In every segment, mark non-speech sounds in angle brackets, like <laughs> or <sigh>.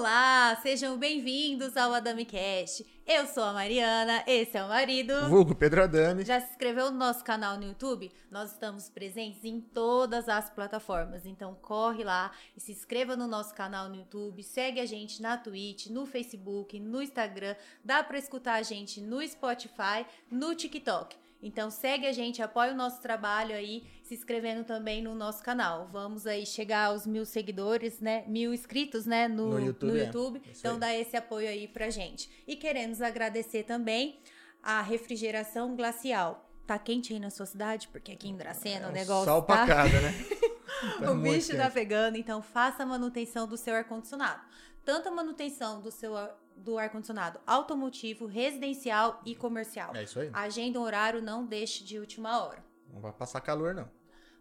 Olá, sejam bem-vindos ao Adami Cast. Eu sou a Mariana, esse é o marido. Vulgo Pedro Adame. Já se inscreveu no nosso canal no YouTube? Nós estamos presentes em todas as plataformas, então corre lá e se inscreva no nosso canal no YouTube, segue a gente na Twitch, no Facebook, no Instagram, dá para escutar a gente no Spotify, no TikTok. Então segue a gente, apoia o nosso trabalho aí, se inscrevendo também no nosso canal. Vamos aí chegar aos mil seguidores, né? Mil inscritos, né? No, No YouTube, no é. YouTube. Isso Então dá esse apoio aí pra gente. E queremos agradecer também a refrigeração glacial. Tá quente aí na sua cidade? Porque aqui em Dracena o um negócio Sol tá... pra cada, né? <laughs> Tá o bicho tá quente. pegando, então faça a manutenção do seu ar-condicionado. Tanto a manutenção do seu ar- do ar-condicionado automotivo, residencial e comercial. É isso aí. Agenda horário, não deixe de última hora. Não vai passar calor, não.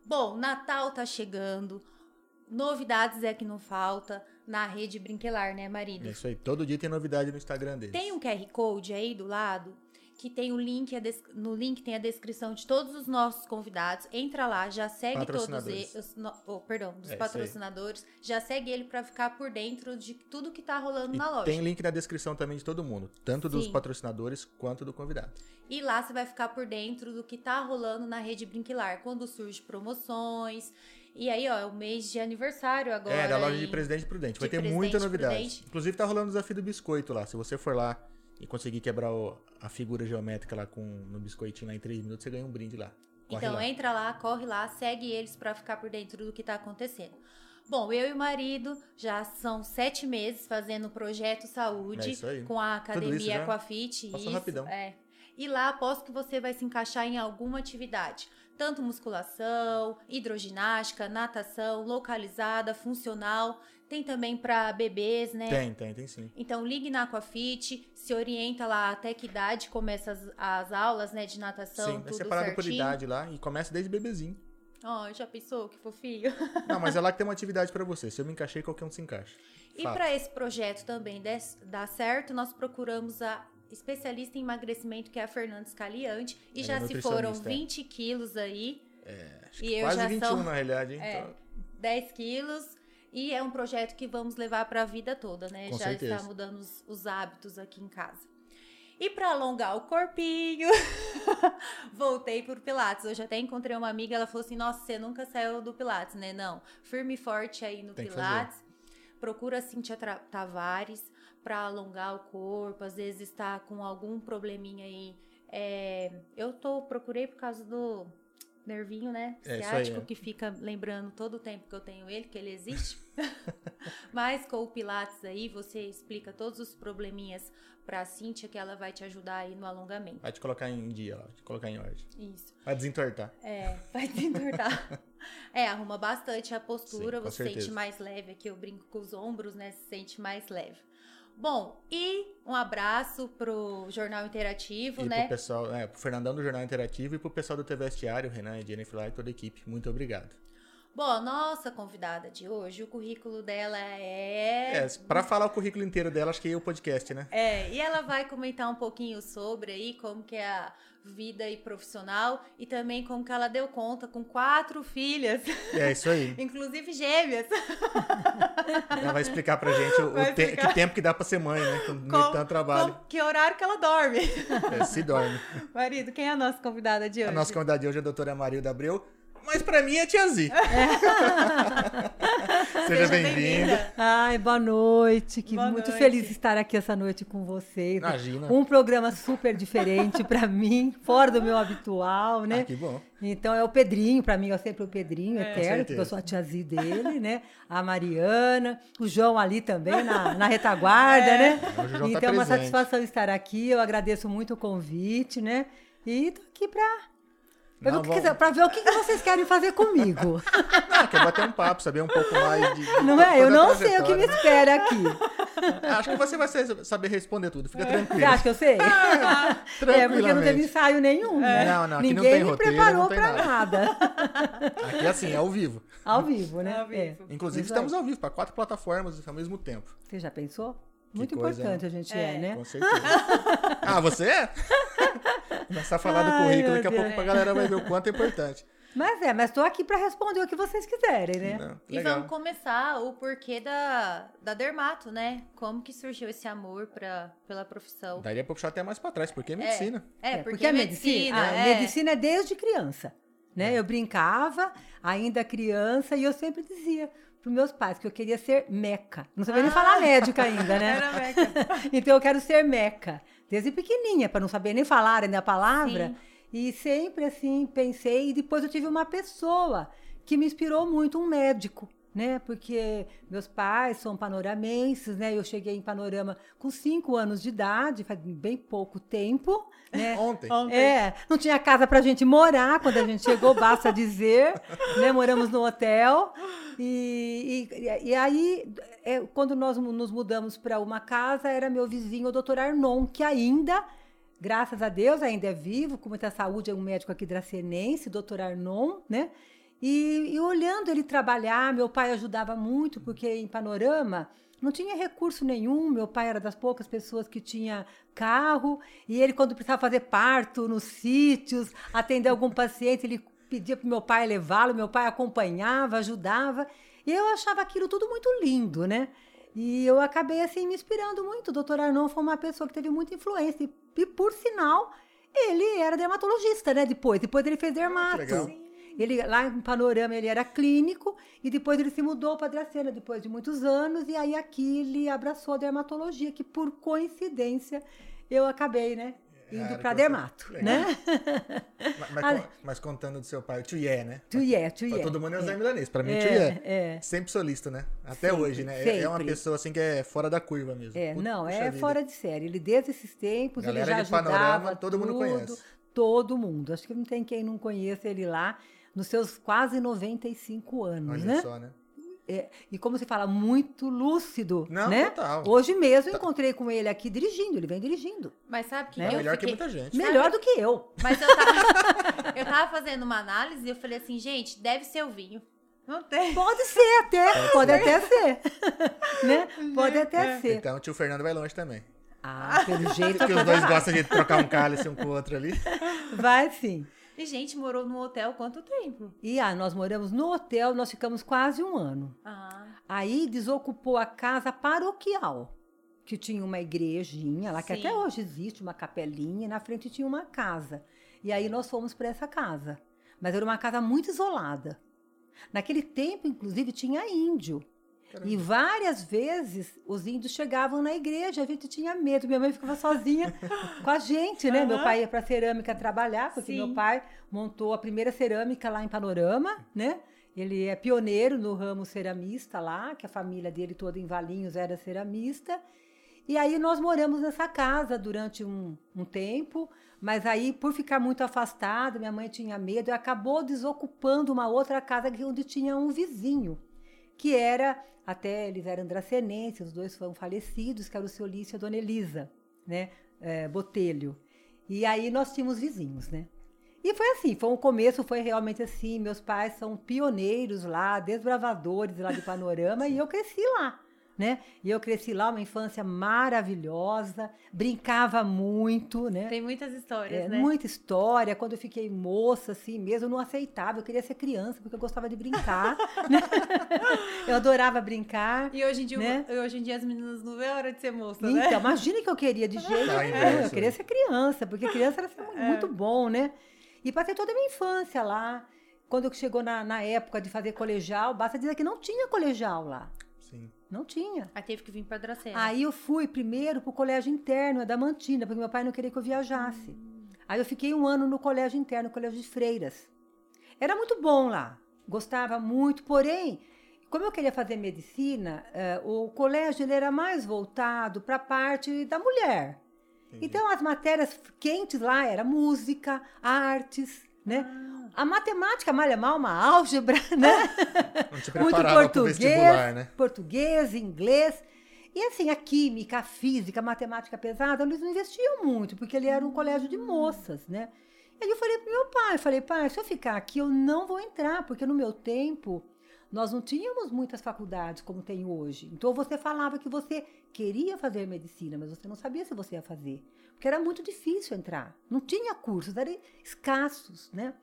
Bom, Natal tá chegando. Novidades é que não falta na rede Brinquelar, né, marido? É isso aí. Todo dia tem novidade no Instagram deles. Tem um QR Code aí do lado que tem o link, no link tem a descrição de todos os nossos convidados. Entra lá, já segue todos eles, oh, perdão, dos É patrocinadores, já segue ele pra ficar por dentro de tudo que tá rolando E na loja. tem link na descrição também de todo mundo. Tanto dos Sim. patrocinadores quanto do convidado. E lá você vai ficar por dentro do que tá rolando na rede Brinquilar, quando surge promoções. E aí, ó, é o mês de aniversário agora. é, da loja de Presidente Prudente. Vai ter muita novidade. Prudente. Inclusive tá rolando o desafio do biscoito lá. Se você for lá e conseguir quebrar o- a figura geométrica lá com, no biscoitinho lá em 3 minutos, você ganha um brinde lá. Corre Então lá. entra lá, corre lá, segue eles pra ficar por dentro do que tá acontecendo. Bom, eu e o marido já são sete meses fazendo o projeto É saúde aí. com a academia já Aquafit. passou isso, rapidão. É. E lá aposto que você vai se encaixar em alguma atividade. Tanto musculação, hidroginástica, natação, localizada, funcional. Tem também pra bebês, né? Tem, tem, tem sim. Então ligue na Aquafit, se orienta lá até que idade começa as, as aulas, né, de natação, sim, é tudo separado por certinho. idade lá e começa desde bebezinho. Ó, já pensou que fofinho? <laughs> Não, mas é lá que tem uma atividade pra você. Se eu me encaixei, qualquer um se encaixa. E para esse projeto também des- dar certo, nós procuramos a especialista em emagrecimento, que é a Fernandes Caliante, e Ela já é se foram nutricionista, é. 20 quilos aí, Acho E que eu quase já 21 sou- na realidade, hein? É. Então, 10 quilos, e é um projeto que vamos levar para a vida toda, né? Com já certeza. está mudando os, os hábitos aqui em casa. E para alongar o corpinho, <laughs> voltei pro Pilates. Hoje até encontrei uma amiga, ela falou assim: Nossa, você nunca saiu do Pilates, né? Não. Firme e forte aí no Tem Pilates. Procura a Cintia Tavares para alongar o corpo. Às vezes está com algum probleminha aí. É, eu tô, procurei por causa do nervinho, né? É, Ciático, aí, é. que fica lembrando todo o tempo que eu tenho ele, que ele existe. <laughs> Mas com o Pilates aí, você explica todos os probleminhas pra Cíntia, que ela vai te ajudar aí no alongamento. vai te colocar em dia vai te colocar em ordem. Isso. Vai desentortar. É, vai desentortar. <laughs> é, arruma bastante a postura, Sim, você sente certeza. mais leve. Aqui eu brinco com os ombros, né? Se sente mais leve. Bom, e um abraço pro Jornal Interativo, E né? pro pessoal, é, pro Fernandão do Jornal Interativo e pro pessoal do TV Vestiário, Renan, Jennifer e toda a equipe. Muito obrigado. Bom, a nossa convidada de hoje, o currículo dela é... É, pra falar o currículo inteiro dela, acho que é o podcast, né? É, e ela vai comentar um pouquinho sobre aí como que é a vida e profissional e também como que ela deu conta com quatro filhas, É isso aí. <laughs> inclusive gêmeas. <laughs> Ela vai explicar pra gente o, te- explicar. que tempo que dá pra ser mãe, né? Com Com- tanto trabalho. com- que horário que ela dorme. <laughs> É, se dorme. Marido, quem é a nossa convidada de hoje? A nossa convidada de hoje é a doutora Marilda Abreu. Mas pra mim é Tia Zi. <laughs> Seja bem-vinda. Ai, boa noite. Que Boa muito noite. feliz de estar aqui essa noite com vocês. Imagina. Um programa super diferente pra mim, fora do meu habitual, né? Ah, que bom. Então é o Pedrinho, pra mim é sempre o Pedrinho, eterno, certeza. porque eu sou a tiazinha dele, né? A Mariana, o João ali também na, na retaguarda, <laughs> né? Hoje o João tá então é uma presente. satisfação estar aqui, eu agradeço muito o convite, né? E tô aqui ver, Não, o que vamos- quiser- pra ver o que que vocês querem fazer comigo. Não, <laughs> quer bater um papo, saber um pouco mais de. de Não é? Eu não sei o que me espera aqui. Acho que você vai ser- saber responder tudo. Fica Você tranquilo. acha que eu sei? É, porque não teve ensaio nenhum. né? Não, não, aqui não Ninguém tem me roteiro, preparou não tem pra nada. nada. Aqui é assim, é ao vivo. Ao vivo, né? Ao vivo. É. Inclusive, Isso estamos aí. ao vivo para quatro plataformas ao mesmo tempo. Você já pensou? Muito coisa, importante a gente é, É. né? Com certeza. ah, você é? Começar a falar do Ai, currículo, meu daqui a Deus. pouco pra galera vai ver o quanto é importante. Mas é, mas tô aqui para responder o que vocês quiserem, né? Não, E vamos começar o porquê da, da Dermato, né? Como que surgiu esse amor pra, pela profissão? Daria pra puxar até mais pra trás, porque é medicina. É, É, porque, é medicina. a é. medicina é desde criança, né? Eu brincava, ainda criança, e eu sempre dizia para meus pais que eu queria ser meca. Não sabia nem Ah. falar médica ainda, né? Era meca. <laughs> então eu quero ser meca, desde pequenininha, para não saber nem falar ainda a palavra. Sim. E sempre assim pensei, e depois eu tive uma pessoa que me inspirou muito, um médico, né? Porque meus pais são panoramenses, né? Eu cheguei em Panorama com cinco anos de idade, faz bem pouco tempo, né? <laughs> Ontem. É, não tinha casa pra gente morar quando a gente chegou, basta dizer, né? Moramos no hotel. E, e, e aí, é, quando nós nos mudamos para uma casa, era meu vizinho, o doutor Arnon, que ainda, graças a Deus, ainda é vivo, com muita saúde, é um médico aqui dracenense, doutor Arnon, né? E, e olhando ele trabalhar, meu pai ajudava muito, porque em Panorama não tinha recurso nenhum. Meu pai era das poucas pessoas que tinha carro. E ele, quando precisava fazer parto nos sítios, atender algum paciente, ele pedia para meu pai levá-lo. Meu pai acompanhava, ajudava. E eu achava aquilo tudo muito lindo, né? E eu acabei, assim, me inspirando muito. O doutor Arnon foi uma pessoa que teve muita influência. E, e, por sinal, ele era dermatologista, né? Depois. Depois ele fez dermato. legal. Ele, lá em Panorama ele era clínico e depois ele se mudou para Dracena depois de muitos anos e aí aqui ele abraçou a dermatologia, que por coincidência eu acabei, né? Indo Cara, para dermato, legal. né? Mas, <laughs> mas, mas contando do seu pai, o Ié, né? Tu é, tu Pra é. todo mundo é o Zé Milanês. Pra mim, É, Ié. é. Sempre solista, né? Até Sempre, hoje, né? É- É uma sempre. pessoa assim que é fora da curva mesmo. É, Puxa não, é vida. fora de série. Ele desde esses tempos, Galera ele já de Panorama, ajudava todo mundo tudo, conhece. Todo mundo. Acho que não tem quem não conheça ele lá nos seus quase 95 anos, Olha né? só, né? É, e como se fala, muito lúcido, Não, né? total. Hoje mesmo eu encontrei com ele aqui dirigindo, ele vem dirigindo. Mas sabe que Né? eu Melhor que fiquei... muita gente. Melhor do que eu. Mas eu tava... eu tava fazendo uma análise e eu falei assim, gente, deve ser o vinho. Não tem. Pode ser até, pode até ser. né? Pode até ser. <laughs> Então o tio Fernando vai longe também. Ah, pelo jeito Porque os dois gostam de trocar um cálice um com o outro ali. Vai sim. E gente morou no hotel quanto tempo? E ah, nós moramos no hotel, nós ficamos quase um ano. Ah, Aí desocupou a casa paroquial, que tinha uma igrejinha lá, que Sim. até hoje existe, uma capelinha, e na frente tinha uma casa. E aí nós fomos para essa casa. Mas era uma casa muito isolada. Naquele tempo, inclusive, tinha índio. E várias vezes os índios chegavam na igreja, a gente tinha medo. Minha mãe ficava sozinha <laughs> com a gente, né? Meu Aham. pai ia para cerâmica trabalhar, porque Sim. meu pai montou a primeira cerâmica lá em Panorama, né? Ele é pioneiro no ramo ceramista lá, que a família dele toda em Valinhos era ceramista. E aí nós moramos nessa casa durante um, um tempo, mas aí por ficar muito afastada, minha mãe tinha medo e acabou desocupando uma outra casa que- onde tinha um vizinho, que era, até eles eram dracenenses, os dois foram falecidos, que era o seu Lício e a Dona Elisa, né, é, Botelho. E aí nós tínhamos vizinhos, né. E foi assim, foi um começo, foi realmente assim, meus pais são pioneiros lá, desbravadores lá de Panorama, e eu cresci lá, né? E eu cresci lá, uma infância maravilhosa, brincava muito, né? tem muitas histórias, É, né? Muita história. Quando eu fiquei moça, assim mesmo, eu não aceitava. Eu queria ser criança, porque eu gostava de brincar. <laughs> né? Eu adorava brincar. E hoje em, dia, Né? hoje em dia as meninas não vê a hora de ser moça, né? Então, imagine que eu queria de jeito Tá nenhum. Eu queria né? ser criança, porque criança era É. muito bom, né? E passei toda a minha infância lá. Quando chegou na, na época de fazer colegial, basta dizer que não tinha colegial lá. Sim. Não tinha. Aí teve que vir pra Dracena. Aí eu fui primeiro pro colégio interno, da Mantina, porque meu pai não queria que eu viajasse. Aí eu fiquei um ano no colégio interno, colégio de freiras. Era muito bom lá, gostava muito, porém, como eu queria fazer medicina, eh, o colégio ele era mais voltado para a parte da mulher. Entendi. Então as matérias quentes lá era música, artes, né? A matemática, malha mal, uma álgebra, né? Não te muito português, né? português, inglês. E assim, a química, a física, a matemática pesada, eles não investiam muito, porque ele era um colégio de moças, né? E aí eu falei pro meu pai, falei, pai, se eu ficar aqui, eu não vou entrar, porque no meu tempo, nós não tínhamos muitas faculdades como tem hoje. Então você falava que você queria fazer medicina, mas você não sabia se você ia fazer, porque era muito difícil entrar. Não tinha cursos, eram escassos, né?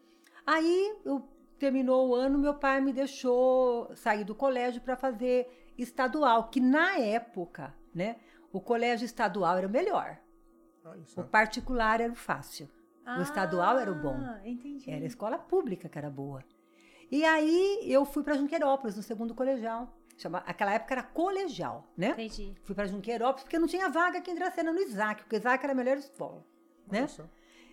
Aí eu terminou o ano, meu pai me deixou sair do colégio para fazer estadual, que na época, né, o colégio estadual era o melhor. O particular era o fácil. O estadual era o bom. Ah, Entendi. Era a escola pública que era boa. E aí eu fui para Junqueirópolis, no segundo colegial. Chama, aquela época era colegial, né? Entendi. Fui para Junqueirópolis porque não tinha vaga aqui em Dracena no Isaac, porque o Isaac era a melhor escola, Olha né? só.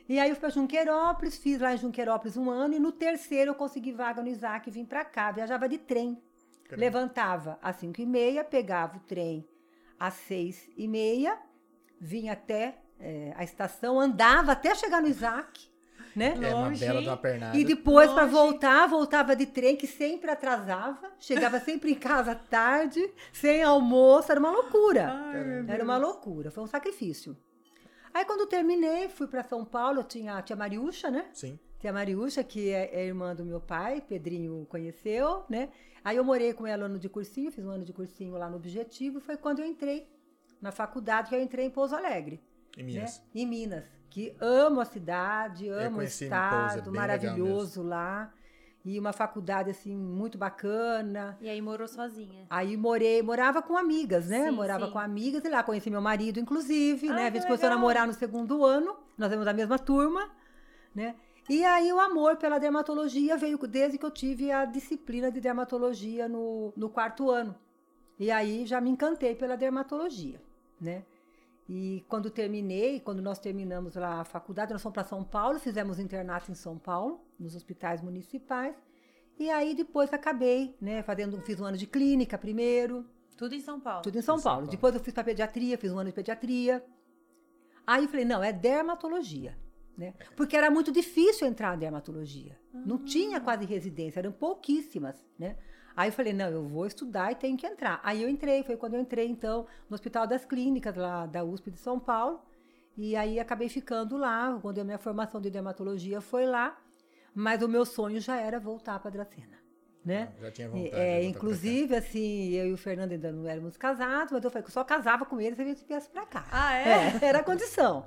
E aí eu fui para Junqueirópolis, fiz lá em Junqueirópolis um ano e no terceiro eu consegui vaga no Isaac e vim para cá. Viajava de trem. Caramba. Levantava às 5 e meia, pegava o trem às 6 e meia, vinha até eh, a estação, andava até chegar no Isaac, né? É uma Longe. bela de uma pernada. E depois, para voltar, voltava de trem, que sempre atrasava. Chegava sempre em casa tarde, sem almoço. Era uma loucura. Ai, Era uma loucura. Foi um sacrifício. Aí, quando terminei, fui para São Paulo. Eu tinha a tia Mariúcha, né? Sim. Tia Mariúcha, que é, é irmã do meu pai. Pedrinho conheceu, né? Aí, eu morei com ela ano de cursinho. Fiz um ano de cursinho lá no Objetivo. Foi quando eu entrei na faculdade, que eu entrei em Pouso Alegre Em né? Minas. Em Minas, que amo a cidade, Eu amo o é estado, maravilhoso lá. E uma faculdade assim muito bacana. E aí morou sozinha. Aí morei, morava com amigas, né? Sim, morava sim. com amigas e lá conheci meu marido, inclusive, Ah, né? A gente começou a namorar no segundo ano, nós éramos da mesma turma, né? E aí o amor pela dermatologia veio desde que eu tive a disciplina de dermatologia no, no quarto ano. E aí já me encantei pela dermatologia, né? E quando terminei, quando nós terminamos lá a faculdade, nós fomos para São Paulo, fizemos internato em São Paulo, nos hospitais municipais. E aí depois acabei, né, fazendo, fiz um ano de clínica primeiro, Tudo em São Paulo. tudo em São, Em São Paulo. Paulo. Depois eu fiz para pediatria, fiz um ano de pediatria. Aí eu falei, não, é dermatologia, né? Porque era muito difícil entrar em dermatologia. Não tinha quase residência, eram pouquíssimas, né? Aí eu falei, não, eu vou estudar e tenho que entrar. Aí eu entrei, foi quando eu entrei, então, no Hospital das Clínicas, lá da USP de São Paulo. E aí acabei ficando lá, quando a minha formação de dermatologia foi lá. Mas o meu sonho já era voltar para Dracena, né? Já tinha É, vontade. de voltar pra inclusive, assim, eu e o Fernando ainda não éramos casados, mas eu falei que eu só casava com ele se a gente viesse pra cá. Ah, é? É, era a condição.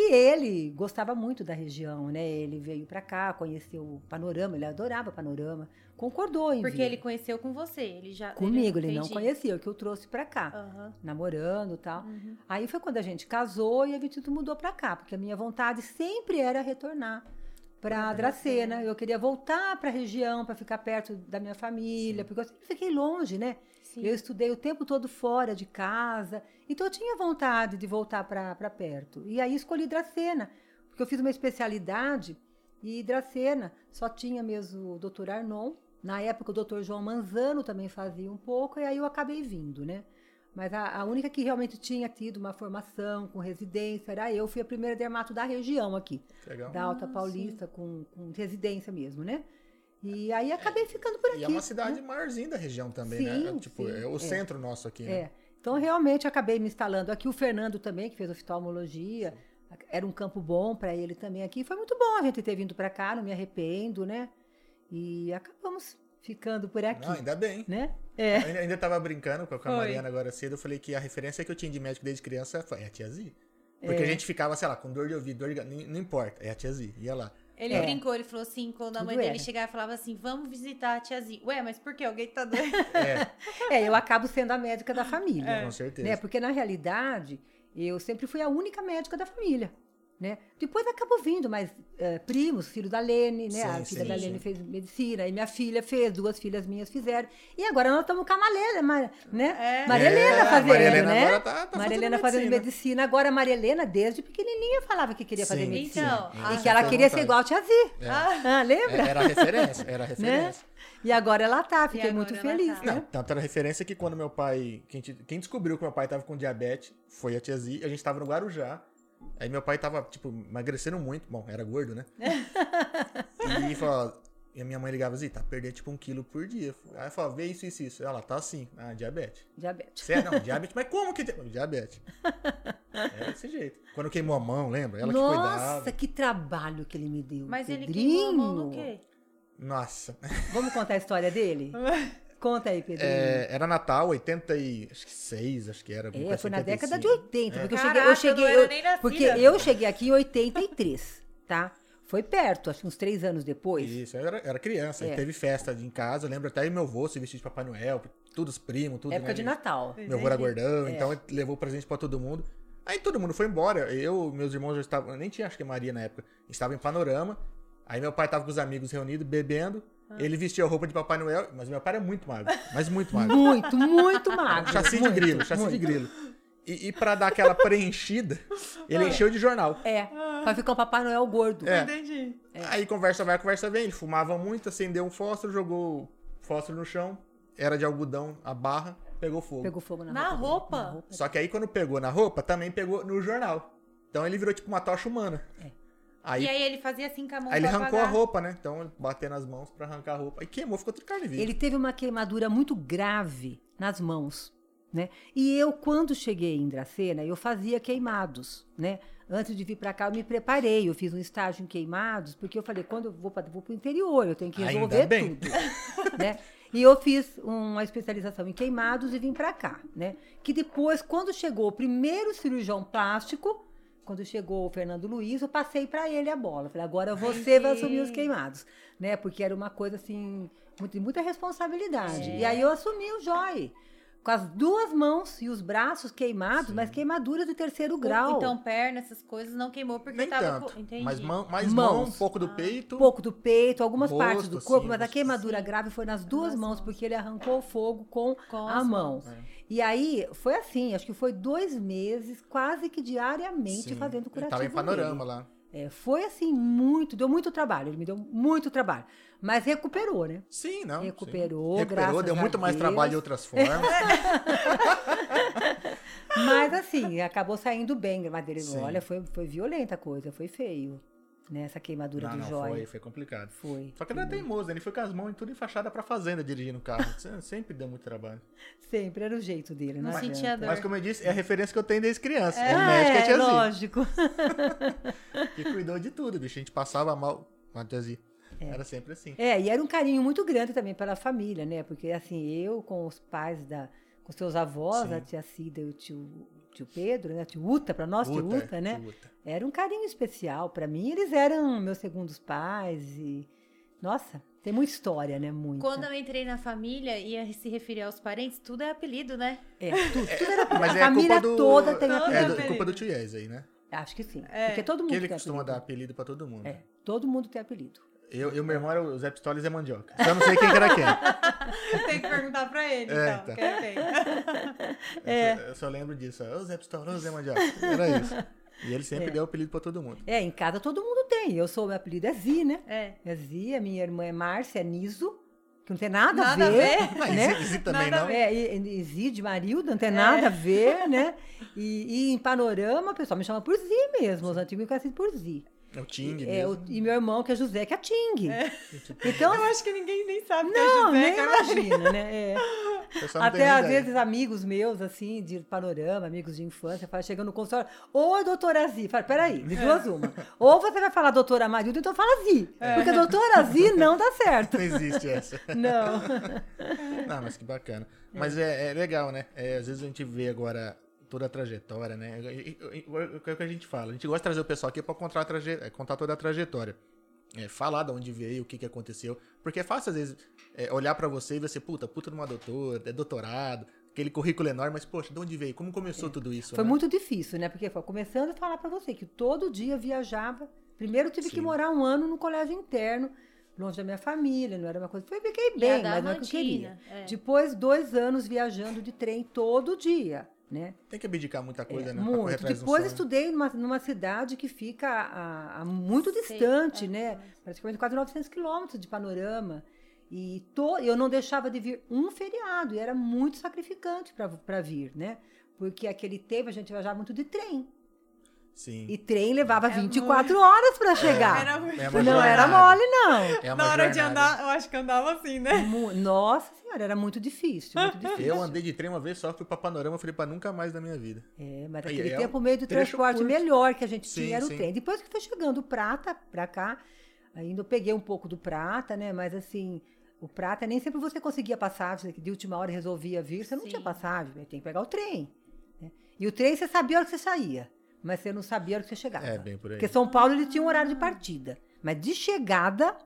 E ele gostava muito da região, né? Ele veio pra cá, conheceu o panorama, ele adorava panorama, concordou em Porque vir. ele conheceu com você. Ele já. Comigo, ele não entendi. conhecia, o que eu trouxe pra cá, Aham. namorando e tal. Uhum. Aí foi quando a gente casou e a gente mudou pra cá, porque a minha vontade sempre era retornar para Dracena. Eu queria voltar para a região para ficar perto da minha família, porque eu sempre fiquei longe, né? Sim. Eu estudei o tempo todo fora de casa, então eu tinha vontade de voltar para perto. E aí escolhi Dracena, porque eu fiz uma especialidade e Dracena só tinha mesmo o doutor Arnon. Na época o doutor João Manzano também fazia um pouco, e aí eu acabei vindo, né? Mas a, a única que realmente tinha tido uma formação com residência era eu. Fui a primeira dermato da região aqui, Legal. da Alta Ah, Paulista, com, com residência mesmo, né? E aí acabei ficando por aqui. E é uma né? cidade maiorzinha da região também, Sim, né? É, Tipo, sim, é o é. centro nosso aqui, né? É. Então, realmente, eu acabei me instalando aqui. O Fernando também, que fez oftalmologia. Era um campo bom para ele também aqui. Foi muito bom a gente ter vindo para cá, não me arrependo, né? E acabamos ficando por aqui, Não, ainda bem. né? Eu É. ainda, ainda tava brincando com a, Foi. Mariana agora cedo. Eu falei que a referência que eu tinha de médico desde criança foi é a tia Z. Porque É. a gente ficava, sei lá, com dor de ouvido, dor de... Não, não importa, é a tia Z. Ia lá. Ele É. brincou, ele falou assim, quando a Tudo mãe dele era. chegava e falava assim, vamos visitar a tiazinha. Ué, mas por que? Alguém tá doendo? É, <laughs> É, eu acabo sendo a médica da família. com certeza. né? Porque na realidade eu sempre fui a única médica da família. Né? Depois acabou vindo, mas eh, primos, filho da Lene, né? Sim, a filha sim, da sim. Lene fez medicina, e minha filha fez, duas filhas minhas fizeram. E agora nós estamos com a Maria, Mar, né? É. Maria Helena É, fazendo, Maria Helena né? agora tá- tá Maria fazendo Helena fazendo medicina. medicina. Agora a Maria Helena, desde pequenininha, falava que queria fazer Sim, medicina. sim. e Ah, que ela à queria ser igual a tia Zi. É. Ah, lembra? É, Era a referência, era a <laughs> né? referência. E agora ela tá, fiquei muito feliz, tá. né? Não, tanto era referência que quando meu pai. Quem, quem descobriu que meu pai tava com diabetes foi a tia Z. A gente tava no Guarujá. Aí meu pai tava, tipo, emagrecendo muito. Bom, era gordo, né? <laughs> e falou. E a minha mãe ligava assim, tá perdendo tipo um quilo por dia. Aí eu falava, vê isso, isso, isso. Ela tá assim, ah, diabetes. Diabetes. É, não, diabetes, mas como que. tem- <laughs> Diabetes. É desse jeito. Quando queimou a mão, lembra? Ela que Nossa, cuidava. que trabalho que ele me deu. mas ele Pedrinho. queimou a mão no quê? Nossa. Vamos contar a história dele? <laughs> Conta aí, Pedro. É, era Natal, 86, acho que era. É, foi na 85. década de 80, porque Caraca, eu cheguei, eu cheguei, eu- porque eu cheguei aqui em 83, tá? Foi perto, acho que uns três anos depois. Isso, eu era, era criança. É. Aí teve festa em casa. Eu lembro até meu avô se vestir de Papai Noel, todos os primos, tudo. época né? de Natal. Meu avô era gordão, É. então ele levou presente pra todo mundo. Aí todo mundo foi embora. Eu, meus irmãos já estavam. eu Nem tinha, acho que Maria na época. Estava em panorama. Aí meu pai tava com os amigos reunidos, bebendo. Ah. Ele vestiu a roupa de Papai Noel, mas meu pai era muito magro. Mas muito magro. Muito, muito magro. <laughs> chassi de muito, grilo, chassi de muito. grilo. E, e pra dar aquela preenchida, ele encheu de jornal. É, pra ficar um Papai Noel gordo. É. Entendi. Aí conversa vai, conversa vem. Ele fumava muito, acendeu um fósforo, jogou fósforo no chão. Era de algodão, a barra, pegou fogo. Pegou fogo na, Na roupa. roupa? na roupa. Só que aí quando pegou na roupa, também pegou no jornal. Então ele virou tipo uma tocha humana. É. Aí, E aí ele fazia assim com a mão aí ele arrancou a apagar. roupa, né? Então ele bateu nas mãos pra arrancar a roupa. E queimou, ficou tudo carne viva. Ele teve uma queimadura muito grave nas mãos, né? E eu, quando cheguei em Dracena, eu fazia queimados, né? Antes de vir para cá, eu me preparei. Eu fiz um estágio em queimados, porque eu falei, quando eu vou para o interior, eu tenho que Ainda resolver bem. tudo, <laughs> né? E eu fiz uma especialização em queimados e vim para cá, né? Que depois, quando chegou o primeiro cirurgião plástico, quando chegou o Fernando Luiz, eu passei para ele a bola. Falei, agora você vai assumir os queimados, né? Porque era uma coisa assim, muito, muita responsabilidade. É. E aí eu assumi o Joy. Com as duas mãos e os braços queimados, mas queimaduras de terceiro grau. Então, perna, essas coisas não queimou porque Nem tava. tanto. com- Entendi. Mas mão, mais mão, um Mãos. pouco do peito. um pouco do peito, algumas Rosto, partes do corpo, assim, mas a queimadura Sim. grave foi nas duas mãos, mãos. porque ele arrancou o fogo com, Com a mão. mãos. E aí, foi assim, acho que foi dois meses, quase que diariamente, Sim. fazendo Ele curativo tava em panorama nele. lá. É, foi assim, muito, deu muito trabalho, ele me deu muito trabalho. Mas recuperou, né? Sim, não. sim. Recuperou, Recuperou, graças deu a muito mais Deus. trabalho de outras formas. <laughs> Mas assim, acabou saindo bem, mas ele, Sim. olha, foi, foi violenta a coisa, foi feio. Né? Essa queimadura não, do não, joia. foi, foi complicado. Foi. Só que ele era teimoso, né? ele foi com as mãos tudo enfaixadas pra fazenda dirigindo o carro. <laughs> Se- Sempre deu muito trabalho. Sempre era o jeito dele, não, Não adianta. sentia dor. Mas como eu disse, é a referência que eu tenho desde criança. É, Ah, médica é, tiazinha. lógico. <laughs> Que cuidou de tudo, bicho. A gente passava mal com tiazinha. Era sempre assim. É, e era um carinho muito grande também pela família, né? Porque assim, eu com os pais da. com seus avós, Sim. a tia Cida e o tio, tio Pedro, né? Tio Uta, pra nós, tio Uta, Uta, né? Uta. Era um carinho especial. Pra mim, eles eram meus segundos pais e. Nossa, tem muita história, né? Muita. Quando eu entrei na família e ia se referir aos parentes, tudo é apelido, né? É, tudo, tudo era Mas a é família culpa do... toda tem é apelido. do- culpa do tio Yes aí, né? Acho que sim. É. Porque todo mundo Que ele tem costuma apelido. dar apelido pra todo mundo. É, todo mundo tem apelido. Eu e o meu irmão era o Zé Pistola e Zé Mandioca. Só não sei quem que era quem. <laughs> Tem que perguntar pra ele, É, então. então. quem é. É. Eu, só, eu só lembro disso. Ô Zé Pistola, ô Zé Mandioca. Era isso. E ele sempre deu apelido pra todo mundo. É, em casa todo mundo tem. Eu sou, meu apelido é Zi, né? É. É Zi, a minha irmã é Márcia, é Niso, que não tem nada, Nada a a ver. ver. <laughs> Mas né? também Nada a não. É, e, e Zi de Marilda, não tem nada a ver, né? E, e em panorama, o pessoal me chama por Zi mesmo. Os antigos me conhecem por Zi. É o Ting É, o- e meu irmão, que é José, que é Ting. Então, Eu acho que ninguém nem sabe que não, é José, nem que é imagina, né? É. <laughs> Até às ideia. vezes amigos meus, assim, de panorama, amigos de infância, fala, chegando no consultório, oi, doutora Zi. Fala, peraí, de duas uma. Ou você vai falar doutora Marilda, então fala Zi. Porque doutora Zi não dá certo. Não existe essa. <laughs> Não. <laughs> Não, mas que bacana. Mas é, é legal, né? É, às vezes a gente vê agora toda a trajetória, né? O que é o que a gente fala? A gente gosta de trazer o pessoal aqui pra contar, é, contar toda a trajetória. É, falar de onde veio, o que, que aconteceu. Porque é fácil, às vezes, é, olhar pra você e você, puta, puta numa doutora, é doutorado, aquele currículo enorme, mas, poxa, de onde veio? Como começou tudo isso? Foi né? muito difícil, né? Porque foi começando a falar pra você que todo dia viajava. Primeiro tive que Sim. morar um ano no colégio interno, longe da minha família, não era uma coisa. Foi, fiquei bem, mas não é o que eu queria. É. Depois, dois anos viajando de trem todo dia, né? Tem que abdicar muita coisa, É, né? muito. um Depois estudei numa, numa cidade que fica a, a muito Sei, distante, é, né? Praticamente quase 900 quilômetros de panorama. E to, eu não deixava de vir um feriado, e era muito sacrificante para vir, né? Porque aquele tempo a gente viajava muito de trem. Sim. E trem levava É 24 horas para chegar. Era muito- É não era jornada. mole, não. É Na hora de jornada. andar, eu acho que andava assim, né? Mu- Nossa senhora, era muito difícil, muito <laughs> difícil. Eu andei de trem uma vez só, fui pra Panorama, falei pra nunca mais na minha vida. É, mas naquele é tempo o meio de trecho transporte curto. melhor que a gente Sim, tinha era o sim. trem. Depois que foi chegando o prata pra cá, Ainda eu peguei um pouco do prata, né? Mas assim, o prata nem sempre você conseguia passagem, de última hora resolvia vir, você não tinha passagem, tem que pegar o trem. né? E o trem você sabia a hora que você saía, mas você não sabia a hora que você chegava. É, bem por aí. Porque São Paulo ele tinha um horário de partida, mas de chegada,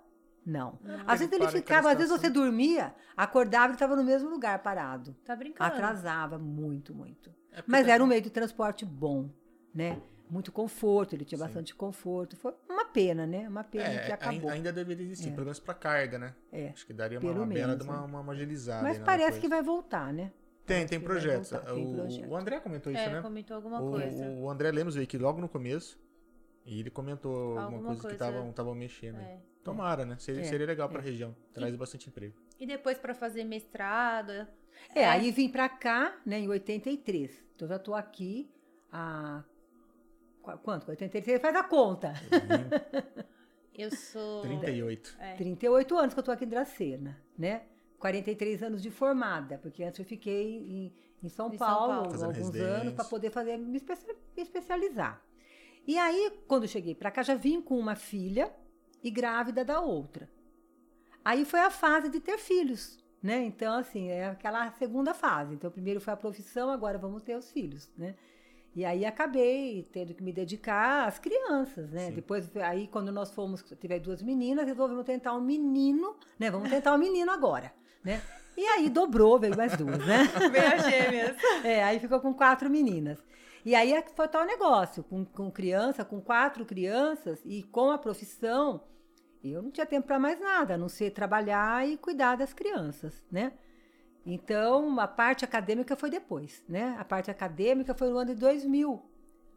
não. Às vezes ele para ficava, às vezes você dormia, acordava e estava no mesmo lugar parado. Tá brincando. Atrasava muito, muito. É Mas tá- era um meio de transporte bom, né? Muito conforto, ele tinha Sim. bastante conforto. Foi uma pena, né? Uma pena É, que acabou. ai- ainda deveria existir, É. pela menos pra carga, né? É, Acho que daria uma, pelo uma bela de menos, uma, né? uma, uma agilizada. Mas parece que vai voltar, né? Tem, tem que projetos. voltar, tem o, projeto. o André comentou isso, É, né? comentou alguma O, coisa. o André Lemos veio aqui logo no começo e ele comentou alguma, Alguma coisa, que coisa. estavam estavam mexendo. aí. É. Tomara, né? Seria, É, seria legal pra é. região. Traz bastante emprego. E depois pra fazer mestrado. É, É. aí vim pra cá, né, em 83. Então já tô aqui há. qu- Quanto? 83? Faz a conta. <laughs> Eu sou. 38. É. 38 anos que eu tô aqui em Dracena, né? 43 anos de formada, porque antes eu fiquei em, em São, Em São Paulo, Paulo. Fazendo alguns residência. anos para poder fazer me, especia- me especializar. E aí, quando cheguei para cá, já vim com uma filha e grávida da outra. Aí foi a fase de ter filhos, né? Então, assim, é aquela segunda fase. Então, primeiro foi a profissão, agora vamos ter os filhos, né? E aí acabei tendo que me dedicar às crianças, né? Sim. Depois, aí quando nós fomos, tive duas meninas, resolvemos tentar um menino, né? Vamos tentar um menino agora, né? E aí dobrou, veio mais duas, né? <laughs> Bem as gêmeas. É, aí ficou com quatro meninas. E aí é foi tal negócio, com, com criança, com quatro crianças e com a profissão, eu não tinha tempo para mais nada, a não ser trabalhar e cuidar das crianças, né? Então, a parte acadêmica foi depois, né? A parte acadêmica foi no ano de 2000,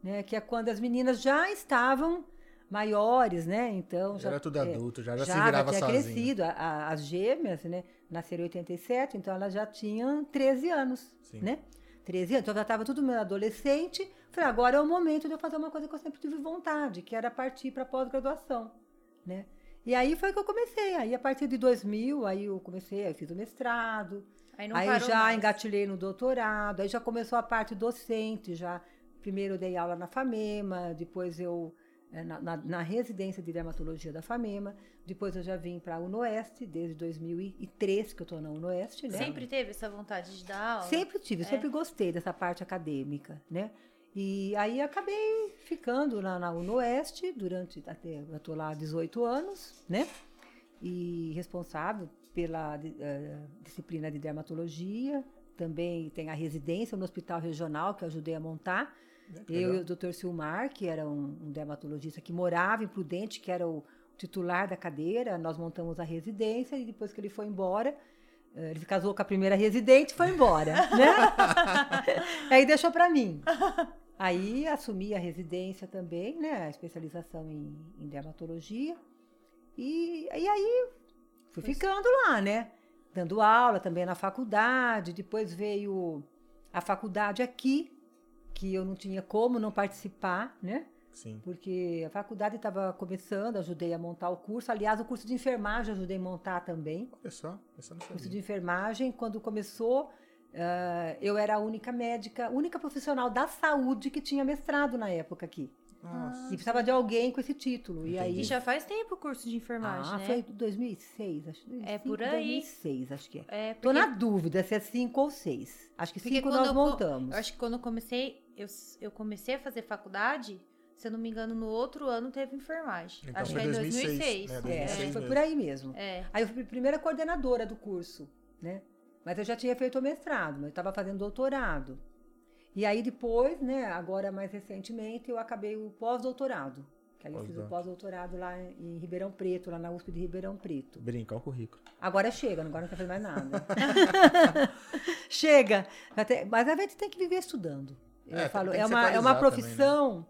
né? Que é quando as meninas já estavam maiores, né? Então, Já já era tudo é, adulto, já, já, já, se virava tinha sozinho. crescido. A- a- as gêmeas, né? Nasceram em 87, então elas já tinham 13 anos, Sim. né? 13 anos, então já estava tudo meio adolescente. Falei, agora é o momento de eu fazer uma coisa que eu sempre tive vontade, que era partir para pós-graduação, né? E aí foi que eu comecei. Aí a partir de 2000, aí eu comecei, aí eu fiz o mestrado, Aí aí já mais. engatilhei no doutorado, aí já começou a parte docente, já primeiro eu dei aula na FAMEMA, depois eu na, na- na residência de dermatologia da FAMEMA, depois eu já vim para a UNOeste, desde 2003 que eu estou na UNOeste, né? Sempre teve essa vontade de dar aula? Sempre tive, É. sempre gostei dessa parte acadêmica, né? E aí acabei ficando lá na UNOeste durante até eu tô lá há 18 anos, né? E responsável pela eh, disciplina de dermatologia, também tem a residência no hospital regional que eu ajudei a montar. Que Eu legal. e o Dr. Silmar, que era um, um dermatologista que morava em Prudente, que era o titular da cadeira, nós montamos a residência e depois que ele foi embora, eh, ele se casou com a primeira residente e foi embora, <laughs> né? Aí deixou para mim. Aí assumi a residência também, né? A especialização em, em dermatologia. E, e aí fui Pois. ficando lá, né? Dando aula também na faculdade. Depois veio a faculdade aqui, que eu não tinha como não participar, né? Sim. Porque a faculdade estava começando, ajudei a montar o curso. Aliás, o curso de enfermagem eu ajudei a montar também. Olha só, essa não O curso de enfermagem, quando começou, ah, eu era a única médica, única profissional da saúde que tinha mestrado na época aqui. Nossa. E precisava de alguém com esse título. E aí. Entendi. E já faz tempo o curso de enfermagem, ah, né? foi 2006, acho. 2005, É por aí. 2006, acho que é. É, Tô porque, na dúvida se é 5 ou 6. Acho que porque 5 quando nós eu montamos. eu acho que quando eu comecei, eu, eu comecei a fazer faculdade, se eu não me engano, no outro ano teve enfermagem. Então acho foi que é em 2006, 2006. né? É, 2006 acho que foi mesmo. por aí mesmo. É. Aí eu fui a primeira coordenadora do curso, né? Mas eu já tinha feito o mestrado, mas eu estava fazendo doutorado. E aí depois, né, agora mais recentemente, eu acabei o pós-doutorado. Que aí eu fiz o pós-doutorado lá em Ribeirão Preto, lá na USP de Ribeirão Preto. Brincar o currículo. Agora chega, agora não quero fazer mais nada. <laughs> <laughs> chega! Mas a gente tem que viver estudando. Eu É, falo, é uma, é uma atualizar também, né? profissão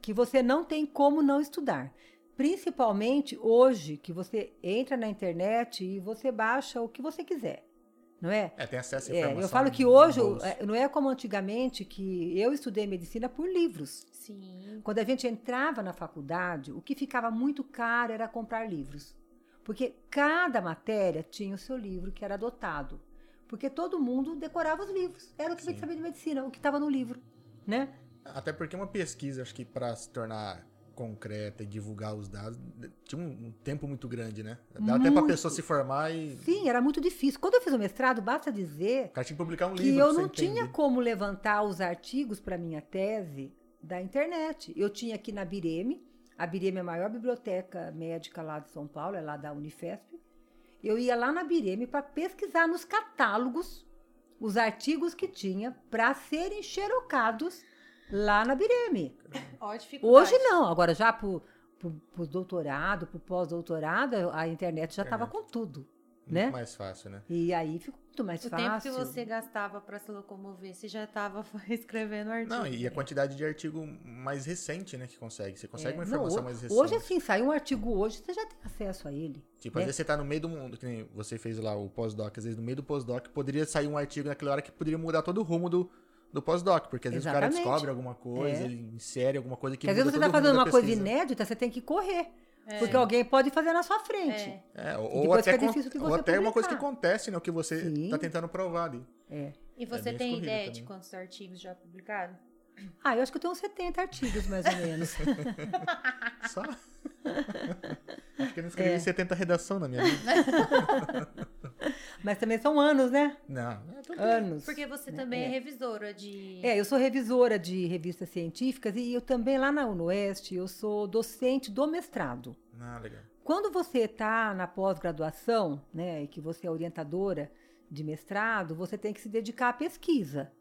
que você não tem como não estudar. Principalmente hoje, que você entra na internet e você baixa o que você quiser. Não é? É, tem acesso à É, informação. eu falo que no hoje é, não é como antigamente que eu estudei medicina por livros. Sim. Quando a gente entrava na faculdade, o que ficava muito caro era comprar livros. Porque cada matéria tinha o seu livro que era adotado. Porque todo mundo decorava os livros. Era o que Sim. sabia de medicina, o que estava no livro, né? Até porque uma pesquisa, acho que para se tornar concreta e divulgar os dados, tinha um tempo muito grande, né? Dá até pra Muito. pessoa se formar e. Sim, era muito difícil. Quando eu fiz o mestrado, basta dizer O cara tinha que publicar um livro. eu pra você não tinha entender. como levantar os artigos para minha tese da internet. Eu tinha aqui na Bireme, a Bireme é a maior biblioteca médica lá de São Paulo, é lá da Unifesp. Eu ia lá na Bireme para pesquisar nos catálogos os artigos que tinha para serem xerocados lá na Bireme. Hoje não, agora já pro, pro, pro doutorado, pro pós-doutorado, a internet já estava com tudo, Muito né? mais fácil, né? E aí ficou muito mais O fácil. tempo que você gastava pra se locomover, você já tava <laughs> escrevendo artigo. Não, e a quantidade de artigo mais recente, né, que consegue. Você consegue uma É, informação não, mais recente. Hoje, assim, sai um artigo hoje, você já tem acesso a ele. Tipo, né? às vezes você tá no meio do mundo, que nem você fez lá o pós-doc, às vezes no meio do pós-doc poderia sair um artigo naquela hora que poderia mudar todo o rumo do, do pós-doc, porque às vezes o cara descobre alguma coisa, É. ele insere alguma coisa que às vezes você o rumo fazendo uma coisa pesquisa. inédita, você tem que correr. É. Porque alguém pode fazer na sua frente. É. É, ou depois até, fica con- difícil que ou você até uma coisa que acontece, né? O que você Sim. tá tentando provar ali. É. E você bem tem ideia também. de quantos artigos já publicados? Ah, eu acho que eu tenho uns 70 artigos, mais ou menos. <laughs> Só. Acho que eu não escrevi É. 70 redação na minha vida. <laughs> Mas também são anos, né? Não, é Anos. Porque você também é, revisora de. É, eu sou revisora de revistas científicas e eu também lá na UNOeste, eu sou docente do mestrado. Ah, legal. Quando você está na pós-graduação, né, e que você é orientadora de mestrado, você tem que se dedicar à pesquisa.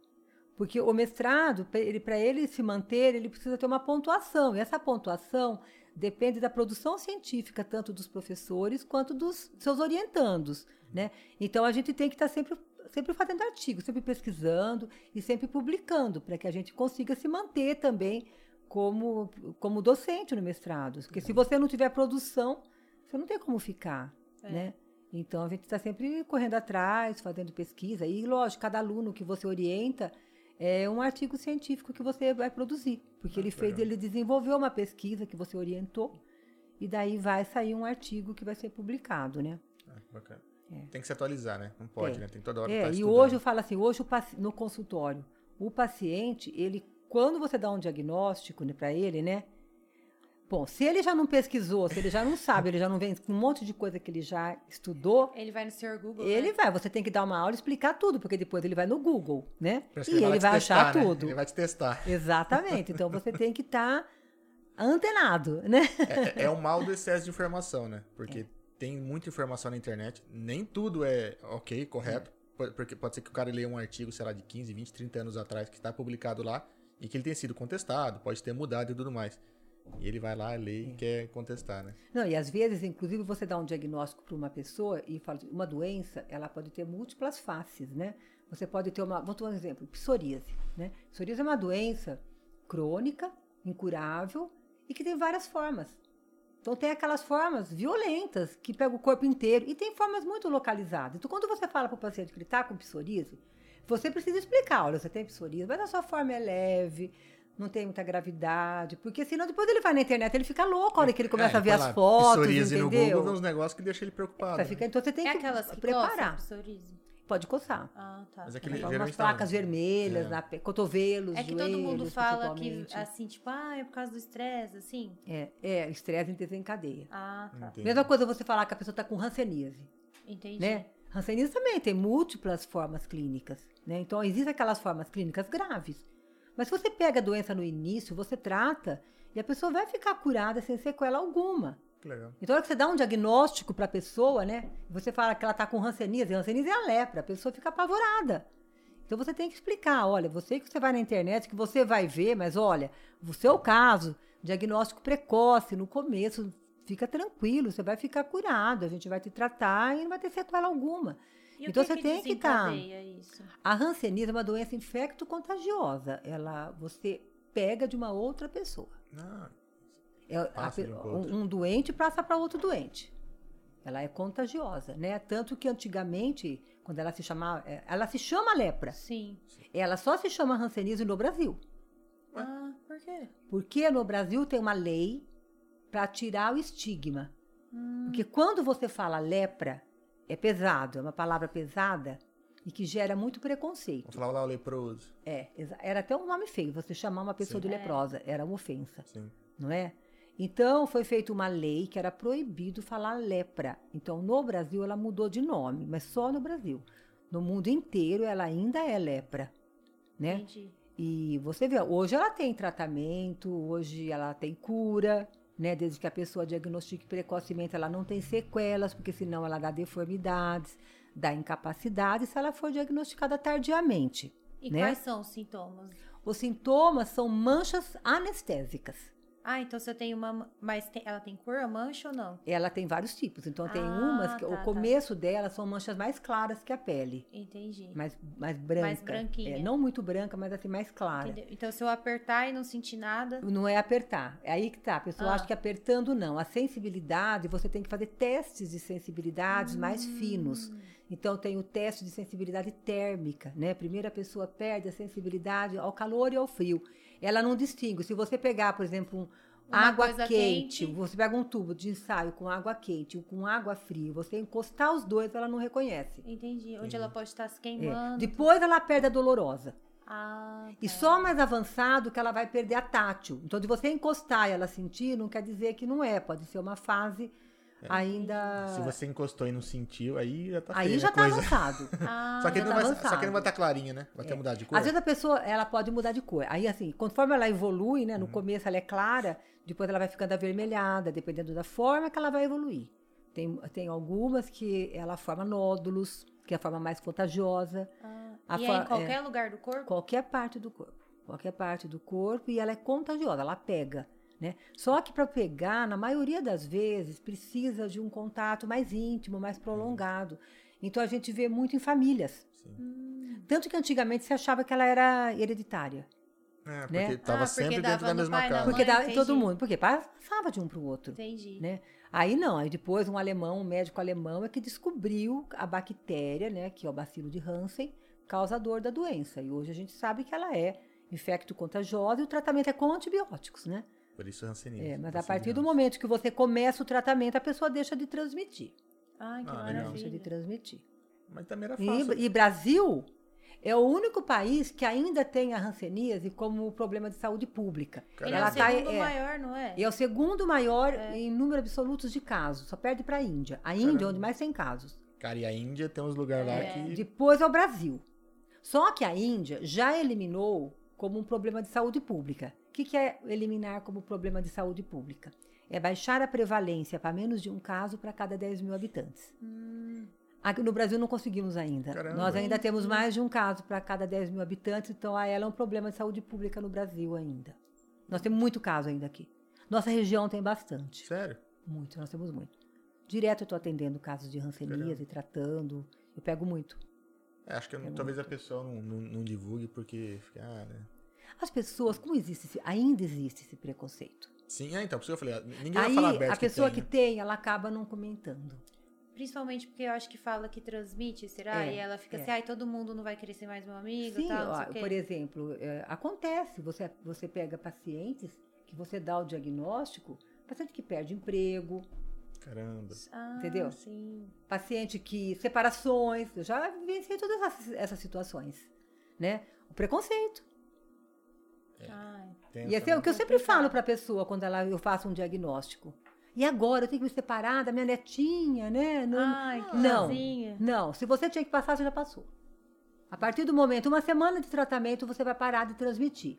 Porque o mestrado, para ele, se manter, ele precisa ter uma pontuação. E essa pontuação depende da produção científica, tanto dos professores quanto dos seus orientandos. Né? Então, a gente tem que estar sempre, sempre fazendo artigos, sempre pesquisando e sempre publicando, para que a gente consiga se manter também como, como docente no mestrado. Porque se você não tiver produção, você não tem como ficar, É. né? Então, a gente está sempre correndo atrás, fazendo pesquisa. E, lógico, cada aluno que você orienta é um artigo científico que você vai produzir. Porque Ah, ele fez, legal. ele desenvolveu uma pesquisa que você orientou. E daí vai sair um artigo que vai ser publicado, né? Ah, bacana. É. Tem que se atualizar, né? Não pode, É. né? Tem toda hora É, tá e hoje eu falo assim, hoje no consultório, o paciente, ele, quando você dá um diagnóstico né, para ele, né? Bom, se ele já não pesquisou, se ele já não sabe, ele já não vem com um monte de coisa que ele já estudou, Ele vai no Sr. Google. ele né? vai, você tem que dar uma aula e explicar tudo, porque depois ele vai no Google, né? E ele te vai achar testar, né? tudo. Ele vai te testar. <laughs> Exatamente. Então você tem que estar antenado, né? É, é o mal do excesso de informação, né? Porque tem muita informação na internet, nem tudo é ok, correto. Po- Porque pode ser que o cara leia um artigo, sei lá, de 15, 20, 30 anos atrás, que está publicado lá, e que ele tenha sido contestado, pode ter mudado e tudo mais. E ele vai lá, lê e quer contestar, né? Não, e às vezes, inclusive, você dá um diagnóstico para uma pessoa e fala, uma doença, ela pode ter múltiplas faces, né? Você pode ter uma, vou dar um exemplo, psoríase, né? Psoríase é uma doença crônica, incurável e que tem várias formas. Então tem aquelas formas violentas que pegam o corpo inteiro e tem formas muito localizadas. Então quando você fala para o paciente que ele está com psoríase, você precisa explicar, olha, você tem psoríase, mas a sua forma é leve, não tem muita gravidade, porque senão depois ele vai na internet, ele fica louco a hora que ele começa É, a ver as fotos, psoríase no entendeu? Google, vê uns negócios que deixa ele preocupado. Vai né? ficar- então você tem É que aquelas que preparar. Pode coçar. Ah, tá. Mas aquele- Né? geralmente Umas tá- placas vermelhas, é. na cotovelos, É que todo mundo joelhos, fala que, assim, tipo, ah, é por causa do estresse, assim. É, é, estresse desencadeia. Ah, tá. Entendi. Mesma coisa você falar que a pessoa está com hanseníase, Entendi. né? Hanseníase também tem múltiplas formas clínicas, né? Então, existem aquelas formas clínicas graves. Mas se você pega a doença no início, você trata e a pessoa vai ficar curada sem sequela alguma. Legal. Então, na hora que você dá um diagnóstico para a pessoa, né? Você fala que ela está com hanseníase, hanseníase é a lepra, a pessoa fica apavorada. Então, você tem que explicar, olha, você que você vai na internet, que você vai ver, mas olha, o seu caso, diagnóstico precoce, no começo, fica tranquilo, você vai ficar curado, a gente vai te tratar e não vai ter sequela alguma. E o Então, que você tem que tá- isso? A hanseníase é uma doença infecto-contagiosa, ela, você pega de uma outra pessoa. Ah, É, a um um, doente passa para outro doente. Ela é contagiosa, né? Tanto que antigamente, quando ela se chamava, é, ela se chama lepra. Sim. Ela só se chama hanseníase no Brasil, Ah, por quê? porque no Brasil tem uma lei para tirar o estigma. Hum, Porque quando você fala lepra, é pesado, é uma palavra pesada e que gera muito preconceito. vamos falar lá o leproso. É, era até um nome feio, você chamar uma pessoa Sim. de É. leprosa, era uma ofensa. Sim. não é? Então, foi feita uma lei que era proibido falar lepra. Então, no Brasil, ela mudou de nome, mas só no Brasil. No mundo inteiro, ela ainda é lepra, né? Entendi. E você vê, hoje ela tem tratamento, hoje ela tem cura, né? Desde que a pessoa diagnostique precocemente, ela não tem sequelas, porque senão ela dá deformidades, dá incapacidade, se ela for diagnosticada tardiamente. E né? quais são os sintomas? Os sintomas são manchas anestésicas. Ah, então se eu tenho uma. Mas tem- ela tem cor, a mancha ou não? Ela tem vários tipos. Então, tem Ah, umas que tá, o tá. começo dela são manchas mais claras que a pele. Entendi. Mais, mais branca. branquinha. É, não muito branca, mas assim, mais clara. Entendeu? Então, se eu apertar e não sentir nada. Não é apertar. É aí que tá. A pessoa Ah. acha que apertando não. A sensibilidade, você tem que fazer testes de sensibilidades mais Hum. finos. Então, tem o teste de sensibilidade térmica, né? Primeiro a pessoa perde a sensibilidade ao calor e ao frio. Ela não distingue. Se você pegar, por exemplo, um, Uma água quente, quente. você pega um tubo de ensaio com água quente ou com água fria, você encostar os dois, ela não reconhece. Entendi. Onde ela pode estar se É. queimando. Depois ela perde a dolorosa. Ah, E tá. só mais avançado que ela vai perder a tátil. Então, de você encostar e ela sentir, não quer dizer que não é. Pode ser uma fase ainda. Se você encostou e não sentiu, aí já tá Aí já tá coisa. avançado. <laughs> Ah, Só que, tá vai, só avançado. que não vai estar clarinha, né? Vai ter É. mudado de cor. Às vezes a pessoa ela pode mudar de cor. Aí, assim, conforme ela evolui, né? No Uhum. começo ela é clara, depois ela vai ficando avermelhada, dependendo da forma que ela vai evoluir. Tem, tem algumas que ela forma nódulos, que é a forma mais contagiosa. ah. A E é em qualquer lugar do corpo? Qualquer parte do corpo. Qualquer parte do corpo e ela é contagiosa, ela pega. Né? Só que para pegar, na maioria das vezes, precisa de um contato mais íntimo, mais prolongado. Então a gente vê muito em famílias. Sim. Hum. Tanto que antigamente se achava que ela era hereditária. É, porque Né? tava Ah, porque sempre dava dentro da mesma pai, casa. Porque dá, entendi. todo mundo, porque passava de um para o outro. Entendi. Né? Aí não, aí depois um alemão, um médico alemão é que descobriu a bactéria, né, que é o bacilo de Hansen, causador da doença. E hoje a gente sabe que ela é infecto-contagiosa e o tratamento é com antibióticos, né? Por isso rancenismo. É, mas a partir do momento que você começa o tratamento, a pessoa deixa de transmitir. Ai, que Ah, legal. Deixa de maravilha. transmitir. Mas também era fácil. E, e Brasil é o único país que ainda tem a hanseníase como problema de saúde pública. Ele é o tá- segundo é, maior, não é? E é o segundo maior em número absoluto de casos. Só perde para a Índia. A Índia é Caramba. onde mais tem casos. Cara, e a Índia tem uns lugares lá É. que. Depois é o Brasil. Só que a Índia já eliminou como um problema de saúde pública. O que, que é eliminar como problema de saúde pública? É baixar a prevalência para menos de um caso para cada 10 mil habitantes. Hum, Aqui no Brasil não conseguimos ainda. Caramba. Nós ainda temos mais de um caso para cada 10 mil habitantes, então a ela é um problema de saúde pública no Brasil ainda. Nós temos muito caso ainda aqui. Nossa região tem bastante. Sério? Muito, nós temos muito. Direto eu estou atendendo casos de hanseníase, tratando. Eu pego muito. É, acho que eu talvez a pessoa não, não, não divulgue porque fica. Ah, né? As pessoas, como existe, esse- ainda existe esse preconceito. Sim, é, então, por isso que eu falei, ah, ninguém vai Aí falar aberto a pessoa que tem, tem, ela acaba não comentando. principalmente porque eu acho que fala que transmite, será? É, e ela fica é. assim, ai, todo mundo não vai querer ser mais meu amigo Sim, e tal, ó, por exemplo, é, acontece, você, você pega pacientes que você dá o diagnóstico, paciente que perde emprego, né? Caramba. Ah, entendeu? sim. paciente que separações, eu já vivenciei todas essas, essas situações, né? O preconceito. Ai, Tem E assim, é o que eu sempre falo para a pessoa quando ela, eu faço um diagnóstico. E agora eu tenho que me separar da minha netinha, né? Não, ai que não. sozinha. não, se você tinha que passar, você já passou. A partir do momento, uma semana de tratamento, você vai parar de transmitir.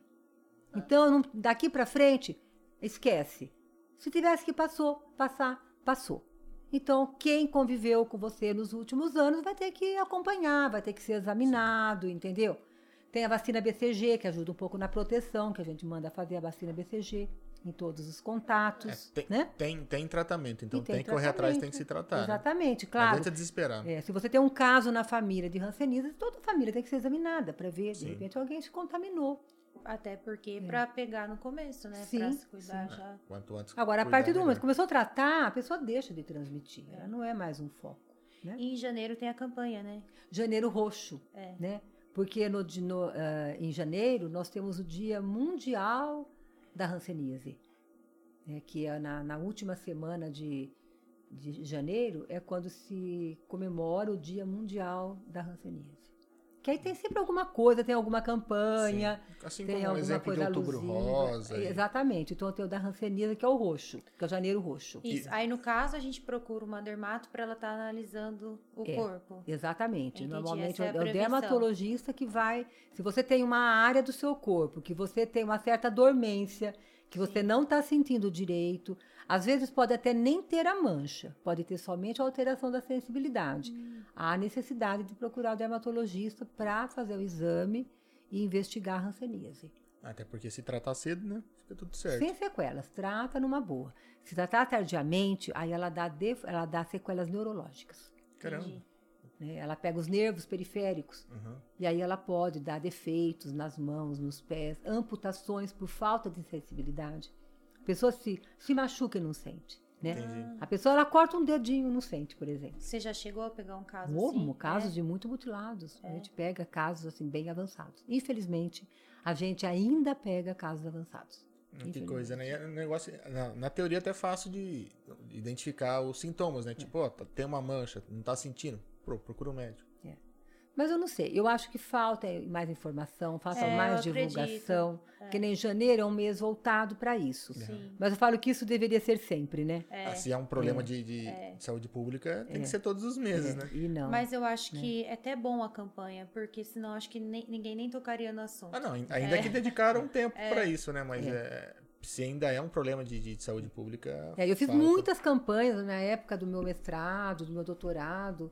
Então, não- daqui para frente, esquece. Se tivesse que passou, passar, passou. Então, quem conviveu com você nos últimos anos vai ter que acompanhar, vai ter que ser examinado, entendeu? Tem a vacina BCG, que ajuda um pouco na proteção, que a gente manda fazer a vacina BCG em todos os contatos, É, tem, né? tem, tem tratamento, então E tem, que correr atrás, tem que se tratar. né? Exatamente, Não claro. adianta desesperar. É, se você tem um caso na família de hanseníase, toda a família tem que ser examinada para ver, de Sim. repente alguém se contaminou. Até porque pra pegar no começo, né? É. Sim, pra se cuidar já. Quanto antes. Agora, a partir do momento que começou a tratar, a pessoa deixa de transmitir. Ela não é mais um foco. Né? E em janeiro tem a campanha, né? Janeiro roxo, É. né? Porque no, no, ah, em janeiro nós temos o Dia Mundial da Hanseníase, né? que é na, na última semana de, de janeiro é quando se comemora o Dia Mundial da Hanseníase. Que aí tem sempre alguma coisa, tem alguma campanha, Sim. Assim tem como o alguma exemplo coisa de outubro alusiva. rosa. e- Exatamente. Então tem o da ranceníase, que é o roxo, que é o janeiro roxo. Isso. Aí, no caso, a gente procura uma dermato para ela estar analisando o É. corpo. Exatamente. Entendi, Normalmente essa é a é o dermatologista que vai. Se você tem uma área do seu corpo, que você tem uma certa dormência, que você não está sentindo direito, às vezes pode até nem ter a mancha, pode ter somente a alteração da sensibilidade. Hum. Há necessidade de procurar o dermatologista para fazer o exame e investigar a ranceníase. Até porque se tratar cedo, né? Fica tudo certo. Sem sequelas, trata numa boa. Se tratar tardiamente, aí ela dá, def- ela dá sequelas neurológicas. Caramba. Né? Ela pega os nervos periféricos Uhum. e aí ela pode dar defeitos nas mãos, nos pés, amputações por falta de sensibilidade. A pessoa se, se machuca e não sente. Né? Entendi. A pessoa ela corta um dedinho e não sente, por exemplo. Você já chegou a pegar um caso Como assim? casos É. de muito mutilados. A É. gente pega casos assim bem avançados. Infelizmente, a gente ainda pega casos avançados. Hum, Que coisa, né? E é negócio, na, na teoria até é fácil de identificar os sintomas, né? Tipo, ó, tá- tem uma mancha, não tá sentindo? Pô, procura um médico. Mas eu não sei, eu acho que falta mais informação, falta É, mais divulgação. Que nem janeiro é um mês voltado para isso. Sim. Mas eu falo que isso deveria ser sempre, né? Ah, se é um problema de, de saúde pública, tem que ser todos os meses, né? E não. Mas eu acho que é até bom a campanha, porque senão acho que nem- ninguém nem tocaria no assunto. Ah, não, ainda que dedicaram um <laughs> tempo É. pra isso, né? Mas é, se ainda é um problema de, de saúde pública. É, eu fiz falta. muitas campanhas na época do meu mestrado, do meu doutorado.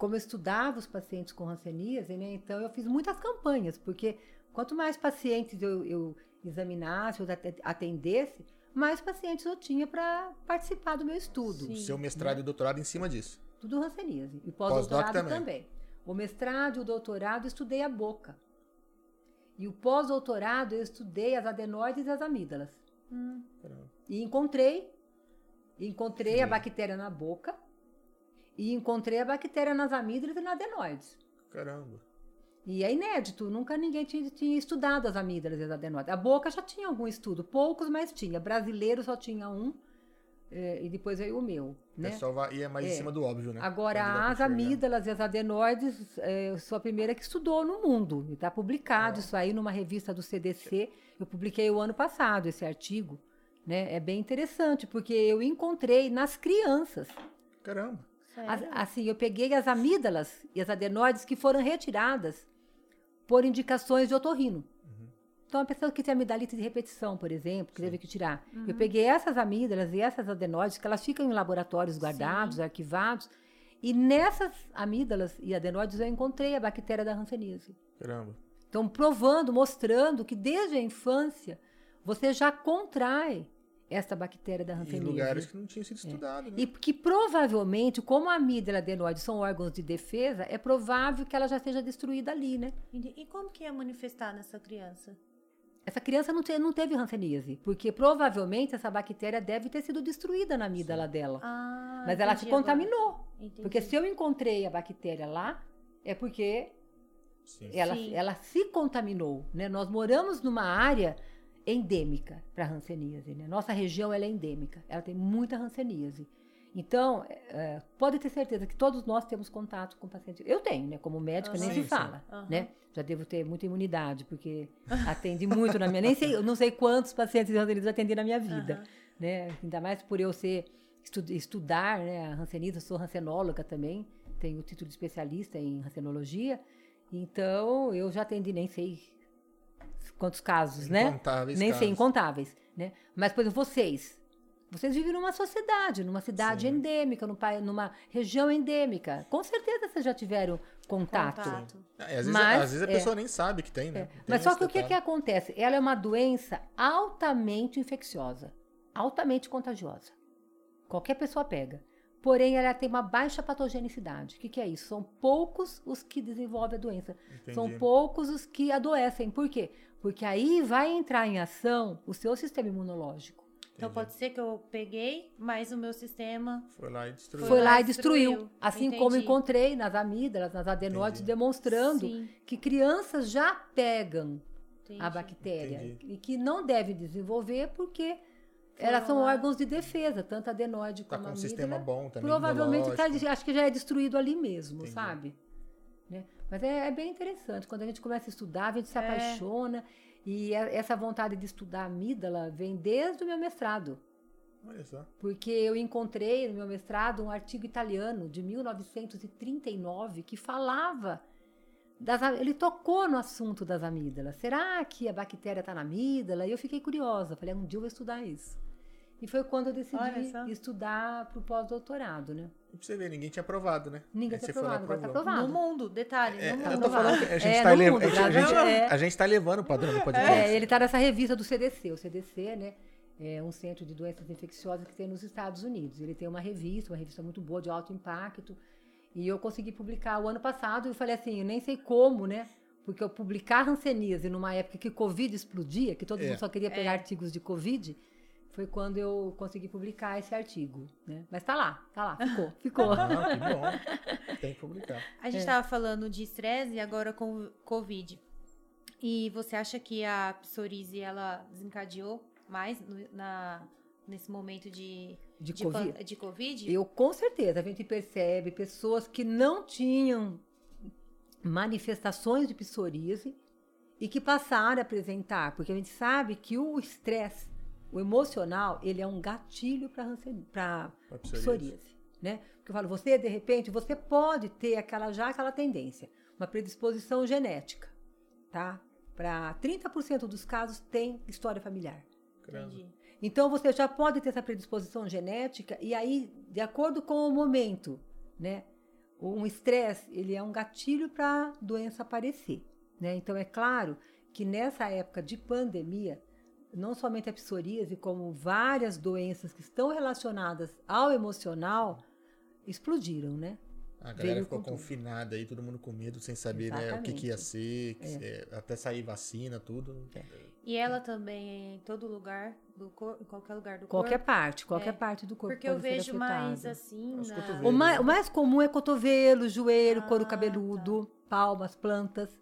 Como eu estudava os pacientes com hanseníase, né? Então eu fiz muitas campanhas, porque quanto mais pacientes eu, eu examinasse, eu ate- atendesse, mais pacientes eu tinha para participar do meu estudo. Sim. Seu mestrado e doutorado em cima disso. Tudo hanseníase. E pós-doutorado também. também. O mestrado e o doutorado eu estudei a boca. E o pós-doutorado eu estudei as adenoides e as amígdalas. Hum, E encontrei, encontrei a Sim. bactéria na boca e encontrei a bactéria nas amígdalas e nas adenoides. Caramba. E é inédito, nunca ninguém tinha, tinha estudado as amígdalas e as adenoides. A boca já tinha algum estudo, poucos, mas tinha. Brasileiro só tinha um, eh, e depois veio o meu, O né? vai, ia mais em É. cima do óbvio, né? Agora, as amígdalas e as adenoides, eh, eu sou a primeira que estudou no mundo. E está publicado Ó. isso aí numa revista do CDC. Eu publiquei o ano passado esse artigo. Né? É bem interessante, porque eu encontrei nas crianças. Caramba. As- assim, eu peguei as amígdalas e as adenoides que foram retiradas por indicações de otorrino. Então, a pessoa que tem amidalite de repetição, por exemplo, que teve que tirar. Eu peguei essas amígdalas e essas adenoides, que elas ficam em laboratórios guardados, arquivados, e nessas amígdalas e adenoides eu encontrei a bactéria da hanseníase. Caramba. Então, provando, mostrando que desde a infância você já contrai essa bactéria da Em hanseníase. lugares que não tinham sido estudado, né? E que provavelmente, como a amígdala e a adenoide são órgãos de defesa, é provável que ela já seja destruída ali, né? E como que ia manifestar nessa criança? Essa criança não, te- não teve hanseníase, porque provavelmente essa bactéria deve ter sido destruída na amígdala dela. Ah, Mas ela se contaminou. Porque se eu encontrei a bactéria lá, é porque Sim. ela, Sim. ela se contaminou, né? Nós moramos numa área endêmica para hanseníase, né? Nossa região ela é endêmica, ela tem muita hanseníase. Então, é, pode ter certeza que todos nós temos contato com pacientes. Eu tenho, né? Como médica, nem Sim, se fala, Aham. né? Já devo ter muita imunidade, porque atende muito na minha... Nem sei, eu não sei quantos pacientes de hanseníase eu atendi na minha vida, Aham. né? Ainda mais por eu ser estu- estudar, né? A hanseníase, sou hansenóloga também, tenho o título de especialista em hansenologia, então eu já atendi nem sei quantos casos, né? Incontáveis Nem sei, casos. incontáveis, né? Mas, por exemplo, vocês, vocês vivem numa sociedade, numa cidade Sim. endêmica, numa região endêmica. Com certeza vocês já tiveram contato. Contato. É, às, vezes, Mas, às vezes a é. pessoa nem sabe que tem, né? É. Tem Mas só que o que, que detalhe. acontece? Ela é uma doença altamente infecciosa, altamente contagiosa. Qualquer pessoa pega. Porém, ela tem uma baixa patogenicidade. O que, que é isso? São poucos os que desenvolvem a doença. São Entendi. poucos os que adoecem. Por quê? Porque aí vai entrar em ação o seu sistema imunológico. Então Entendi. pode ser que eu peguei, mas o meu sistema. Foi lá e destruiu. Foi lá e destruiu. destruiu. Assim como Entendi. encontrei nas amígdalas, nas adenoides, Entendi. demonstrando Sim, que crianças já pegam entendi. a bactéria Entendi. e que não deve desenvolver porque elas são órgãos de defesa, tanto a adenoide Tá como com a um sistema amígdala. bom também. Provavelmente tá, acho que já é destruído ali mesmo, Entendi. sabe? Mas é, é bem interessante. Quando a gente começa a estudar, a gente se É. apaixona. E a- essa vontade de estudar amígdala vem desde o meu mestrado. Olha só. Porque eu encontrei no meu mestrado um artigo italiano de 1939 que falava. Das, a- ele tocou no assunto das amígdalas. Será que a bactéria está na amígdala? E eu fiquei curiosa. Falei, um dia eu vou estudar isso. E foi quando eu decidi estudar para o pós-doutorado, né? E pra você ver, ninguém tinha aprovado, né? Ninguém tinha aprovado, agora tá aprovado. No mundo, detalhe, É, no eu mundo. tô falando que a gente, É, tá, a a tá vendo? É. a gente tá levando o padrão do podcast. É, ele está nessa revista do CDC. O CDC, né, é um centro de doenças infecciosas que tem nos Estados Unidos. Ele tem uma revista, uma revista muito boa, de alto impacto. E eu consegui publicar o ano passado e eu falei assim, eu nem sei como, né? Porque eu publicar ranceníase numa época que Covid explodia, que todo É. mundo só queria pegar É. artigos de Covid, foi quando eu consegui publicar esse artigo, né? Mas tá lá, tá lá, ficou, <laughs> ficou. Não, que bom. Tem que publicar. A gente É. tava falando de estresse e agora com Covid. E você acha que a psoríase, ela desencadeou mais no- na, nesse momento de, De pan- Covid? de Covid? Eu, com certeza, a gente percebe pessoas que não tinham manifestações de psoríase e que passaram a apresentar, porque a gente sabe que o estresse, o emocional, ele é um gatilho para psoríase. né? Porque eu falo, você, de repente, você pode ter aquela já aquela tendência, uma predisposição genética, tá? Para 30% dos casos tem história familiar. Entendi. Então você já pode ter essa predisposição genética e aí, de acordo com o momento, né, um estresse ele é um gatilho para a doença aparecer, né? Então é claro que nessa época de pandemia, não somente a psoríase, como várias doenças que estão relacionadas ao emocional explodiram, né? A galera Veio ficou com tudo. confinada aí, todo mundo com medo, sem saber né, o que, que ia ser, que É. se- até sair vacina, tudo. E ela também é em todo lugar, do cor, em qualquer lugar do Qualquer corpo? parte, qualquer É. parte do corpo Porque eu pode ser vejo mais afetada. assim. Na-. O mais, o mais comum é cotovelo, joelho, couro Ah, cabeludo, palmas, plantas.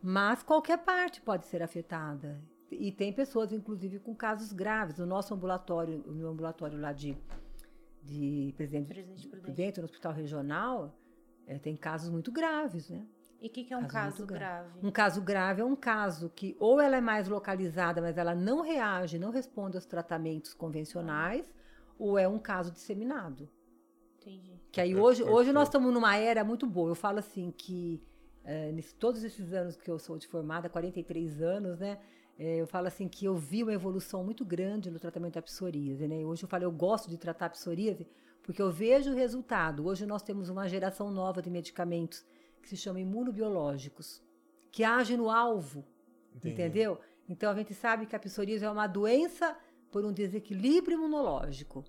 Mas qualquer parte pode ser afetada. E tem pessoas, inclusive, com casos graves. No nosso ambulatório, no meu ambulatório lá de, de Presidente, Presidente Prudente. Prudente, no hospital regional, eh, tem casos muito graves, né? E o que, que é um Caso caso muito grave? Um caso grave é um caso que ou ela é mais localizada, mas ela não reage, não responde aos tratamentos convencionais, ou é um caso disseminado. Entendi. Que aí Corpo- hoje, corpo hoje nós estamos numa era muito boa. Eu falo assim que eh, nesse- todos esses anos que eu sou de formada, 43 anos, né? Eh, eu falo assim que eu vi uma evolução muito grande no tratamento da psoríase, né? Hoje eu falo, eu gosto de tratar a psoríase porque eu vejo o resultado. Hoje nós temos uma geração nova de medicamentos que se chama imunobiológicos, que agem no alvo, Entendi. entendeu? Então a gente sabe que a psoríase é uma doença por um desequilíbrio imunológico.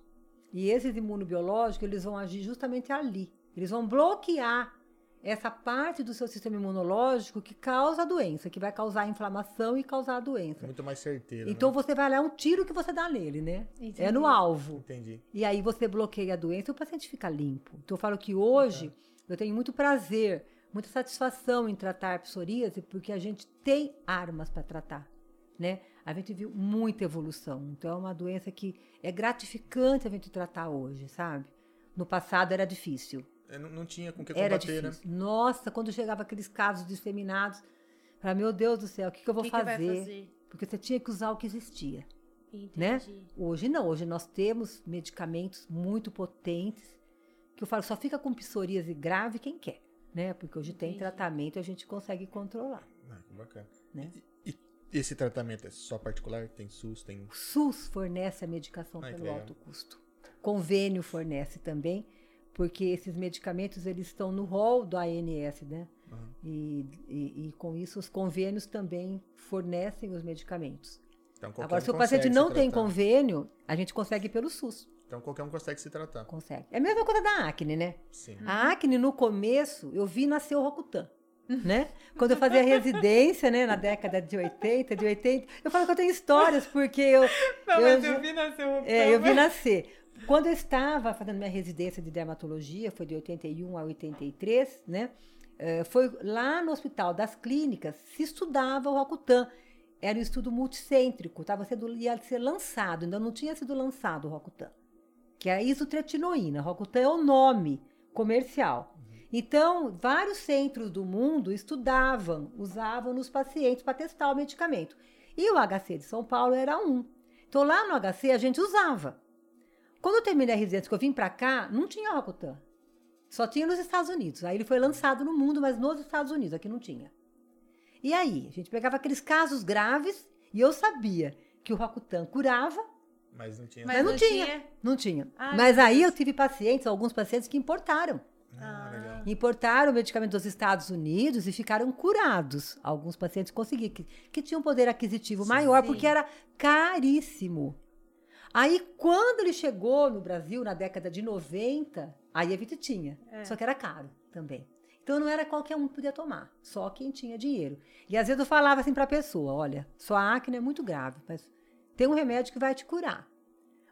E esses imunobiológicos, eles vão agir justamente ali. Eles vão bloquear essa parte do seu sistema imunológico que causa a doença, que vai causar a inflamação e causar a doença. Muito mais certeiro. Então né? você vai lá, é um tiro que você dá nele, né? Entendi. É no alvo. Entendi. E aí você bloqueia a doença e o paciente fica limpo. Então eu falo que hoje eu tenho muito prazer, muita satisfação em tratar psoríase, porque a gente tem armas para tratar, né? A gente viu muita evolução. Então é uma doença que é gratificante a gente tratar hoje, sabe? No passado era difícil. É, Não, não tinha com que Era combater, né? difícil. Nossa, quando chegava aqueles casos disseminados, para meu Deus do céu, o que, que eu vou que, que vai fazer? fazer? Porque você tinha que usar o que existia. Entendi. né? Hoje não, hoje nós temos medicamentos muito potentes que eu falo, só fica com psoríase grave quem quer, né? Porque hoje tem Entendi. tratamento e a gente consegue controlar, Ah, que bacana. né? E esse tratamento é só particular? Tem SUS? Tem. O SUS fornece a medicação Ah, que pelo legal. alto custo. Convênio fornece também, porque esses medicamentos eles estão no rol do ANS, né? Aham. E, e, e com isso os convênios também fornecem os medicamentos. Então, Agora, um se o paciente não tem convênio, a gente consegue pelo SUS. Então qualquer um consegue se tratar. Consegue. É a mesma coisa da acne, né? Sim. A acne, no começo, eu vi nascer o Rocutan. Né? Quando eu fazia residência, né, na década de 80, de 80, eu falo que eu tenho histórias, porque eu. Não, eu mas eu vi nascer o é, eu vi nascer. Quando eu estava fazendo minha residência de dermatologia, foi de 81 a 83, né? eh, Foi lá no Hospital das Clínicas, se estudava o Rocutan. Era um estudo multicêntrico, tava sendo, ia ser lançado, ainda não tinha sido lançado o Rocutan, que é a isotretinoína. Rocutan é o nome comercial. Então, vários centros do mundo estudavam, usavam nos pacientes para testar o medicamento. E o HC de São Paulo era um. Então, lá no HC a gente usava. Quando eu terminei a residência, que eu vim para cá, não tinha Rocutan. Só tinha nos Estados Unidos. Aí ele foi lançado no mundo, mas nos Estados Unidos, aqui não tinha. E aí, a gente pegava aqueles casos graves e eu sabia que o Rocutan curava, Mas não tinha. Mas mas não, não tinha. tinha? Não tinha. Ai, mas aí Deus. eu tive pacientes, alguns pacientes que importaram. Ah, legal. Importaram o medicamento dos Estados Unidos e ficaram curados. Alguns pacientes conseguiram, que, que tinham um poder aquisitivo maior, Sim. porque era caríssimo. Aí, quando ele chegou no Brasil, na década de 90, aí a gente tinha. É. Só que era caro também. Então, não era qualquer um que podia tomar, só quem tinha dinheiro. E às vezes eu falava assim para a pessoa: olha, sua acne é muito grave, mas tem um remédio que vai te curar.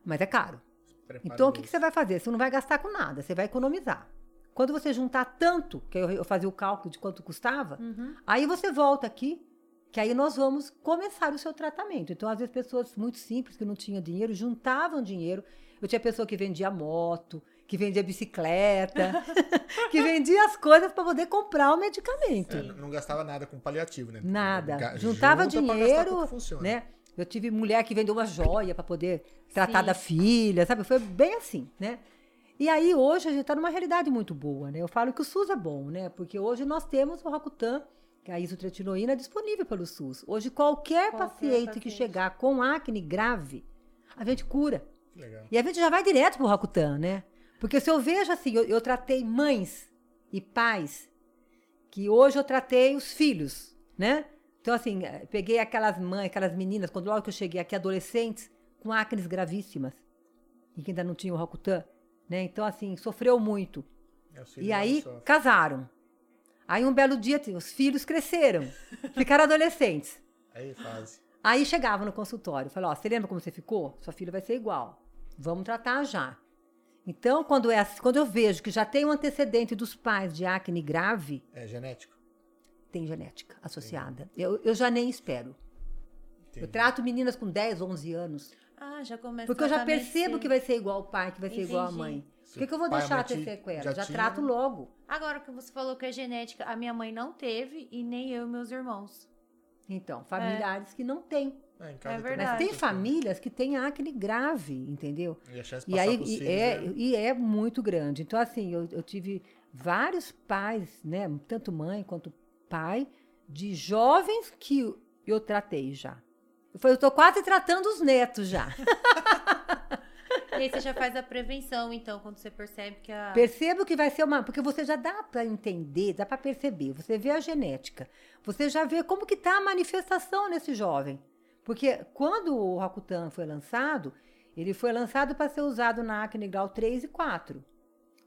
Mas é caro. Prepara Então, o que, que você vai fazer? Você não vai gastar com nada, você vai economizar. Quando você juntar tanto, que eu, eu fazia o cálculo de quanto custava, Uhum. aí você volta aqui, que aí nós vamos começar o seu tratamento. Então, às vezes, pessoas muito simples, que não tinham dinheiro, juntavam dinheiro. Eu tinha pessoa que vendia moto, que vendia bicicleta, <laughs> que vendia as coisas para poder comprar o medicamento. É, não- gastava nada com paliativo, né? Nada. Ga- Juntava dinheiro, né? Eu tive mulher que vendeu uma joia para poder tratar Sim. da filha, sabe? Foi bem assim, né? E aí hoje a gente está numa realidade muito boa, né? Eu falo que o SUS é bom, né? Porque hoje nós temos o Rocutan, que é a isotretinoína disponível pelo SUS. Hoje qualquer, Qualquer paciente, que paciente. chegar com acne grave, a gente cura. Legal. E a gente já vai direto pro Rocutan, né? Porque se eu vejo assim, eu, eu tratei mães e pais, que hoje eu tratei os filhos, né? Então, assim, eh, peguei aquelas mães, aquelas meninas, quando logo que eu cheguei aqui, adolescentes, com acnes gravíssimas, e que ainda não tinham Rocutan, né? Então, assim, sofreu muito. É, E aí, casaram. Aí, um belo dia, os filhos cresceram, <laughs> ficaram adolescentes. Aí fase. Aí chegava no consultório, falava, ó, você lembra como você ficou? Sua filha vai ser igual. Vamos tratar já. Então, quando, é, quando eu vejo que já tem um antecedente dos pais de acne grave, É genético? tem genética associada. Eu, eu já nem espero. Eu Entendi. trato meninas com 10, 11 anos. Ah, já começa Porque eu já percebo que vai ser igual ao pai, que vai ser igual à Entendi. mãe. Por que, que eu vou a deixar te- sequela? já Já, tinha- trato logo. Agora que você falou que é genética, a minha mãe não teve e nem eu e meus irmãos. Então, familiares que não têm. É, É verdade. Mas tem famílias que têm acne grave, entendeu? E a chance de E aí e é, é- e é muito grande. Então, assim, eu, eu tive vários pais, né? Tanto mãe quanto pai, de jovens que eu tratei já. Eu falei, eu tô quase tratando os netos já. <laughs> E aí você já faz a prevenção, então, quando você percebe que a. Percebo que vai ser uma. Porque você já dá para entender, dá para perceber. Você vê a genética. Você já vê como que tá a manifestação nesse jovem. Porque quando o Rocutan foi lançado, ele foi lançado para ser usado na acne grau 3 e 4.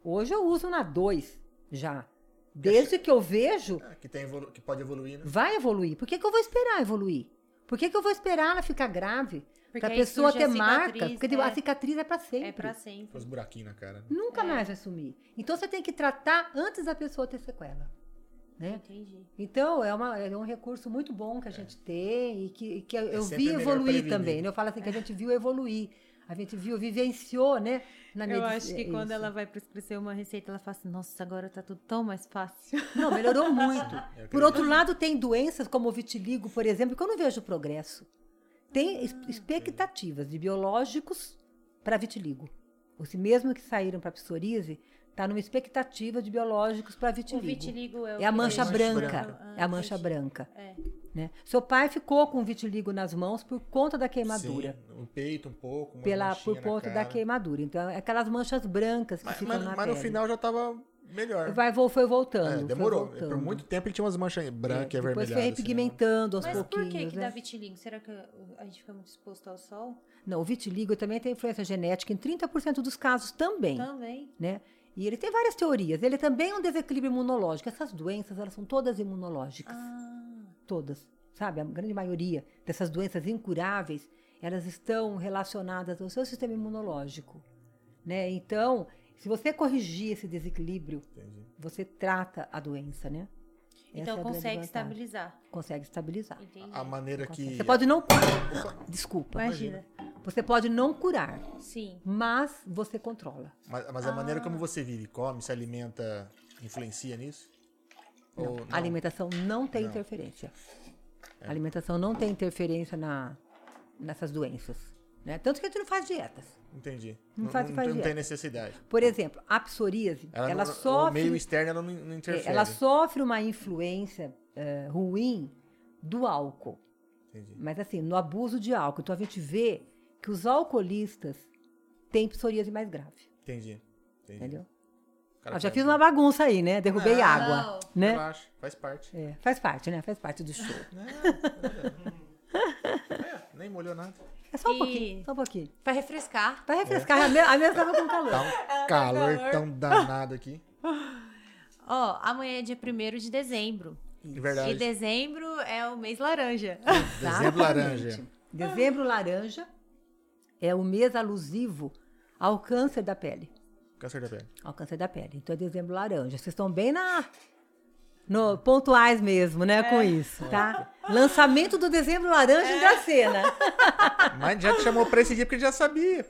Hoje eu uso na 2 já. Desde que eu vejo, é, que, tem evolu- que pode evoluir, né? vai evoluir. Por que, que eu vou esperar evoluir? Por que, que eu vou esperar ela ficar grave? Porque Pra aí pessoa a ter marca? Porque é. a cicatriz é para sempre. É pra sempre. Os buraquinhos na cara. né? Nunca É. mais vai sumir. Então você tem que tratar antes da pessoa ter sequela. Né? Entendi. Então, é, uma, é um recurso muito bom que a gente tem e que, que eu, eu sempre vi evoluir prevenir. também. né? Eu falo assim que a gente viu evoluir. A gente viu, vivenciou, né? Na Eu acho que quando isso. ela vai prescrever uma receita, ela fala assim: Nossa, agora tá tudo tão mais fácil. <laughs> Não, melhorou <laughs> muito. Por outro lado, tem doenças como o vitiligo, por exemplo, que eu não vejo progresso. Tem expectativas de biológicos para vitiligo. Os mesmo que saíram para psoríase, está numa expectativa de biológicos para O vitiligo. vitiligo é o É a mancha branca. Ah, É a mancha branca. É. Né? Seu pai ficou com vitiligo nas mãos por conta da queimadura. Sim, o peito um pouco, uma Pela, por conta da queimadura. Então, é aquelas manchas brancas que Mas, ficam mas- na mas no pele. final já tava melhor. Vai, vo- foi voltando. É, foi demorou. voltando. Por muito tempo ele tinha umas manchas brancas e É, Depois avermelhadas. foi assim, repigmentando aos Mas por pouquinhos. que, que né? dá vitiligo? Será que a gente fica muito exposto ao sol? Não, o vitiligo também tem influência genética em 30% dos casos também, Também. né? E ele tem várias teorias. Ele também é um desequilíbrio imunológico. Essas doenças, elas são todas imunológicas. Ah, Todas. Sabe? A grande maioria dessas doenças incuráveis, elas estão relacionadas ao seu sistema imunológico, né? Então, se você corrigir esse desequilíbrio, Entendi. você trata a doença, né? Essa então é consegue estabilizar. Consegue estabilizar. Entendi. A maneira que. Você pode não curar. Desculpa. Imagina. Você pode não curar, Sim. mas você controla. Mas, mas a maneira como você vive, come, se alimenta influencia nisso? Não, Ou A alimentação não tem Não. É. interferência. A alimentação não tem interferência na, nessas doenças. Né? Tanto que a gente não faz dietas. Entendi. Não Não, faz- não, faz tem- não dieta. tem necessidade. Por exemplo, a psoríase, ela, não- sofre. O meio externo ela não, não É, interfere. ela sofre uma influência eh, ruim do álcool. Entendi. Mas assim, no abuso de álcool. Então a gente vê que os alcoolistas têm psoríase mais grave. Entendi. Entendi. Entendeu? Cara Eu já faz- fiz uma bagunça aí, né? Derrubei Não. água. Né? Relaxa, faz parte. É, faz parte, né? Faz parte do show. <laughs> É, nem molhou nada. É só um E- pouquinho, só um pouquinho. Vai refrescar. Pra refrescar, a minha- a minha tava com calor. Tá um calor tão danado aqui. <laughs> Ó, amanhã é dia 1 de dezembro. De E verdade. dezembro é o mês laranja. <laughs> Dezembro laranja. Dezembro laranja é o mês alusivo ao câncer da pele. Câncer da pele. Ao câncer da pele. Então é dezembro laranja. Vocês estão bem na no pontuais mesmo, né, com isso, tá? Lançamento do dezembro laranja em Dracena. <laughs> Mas já te chamou pra esse dia porque já sabia.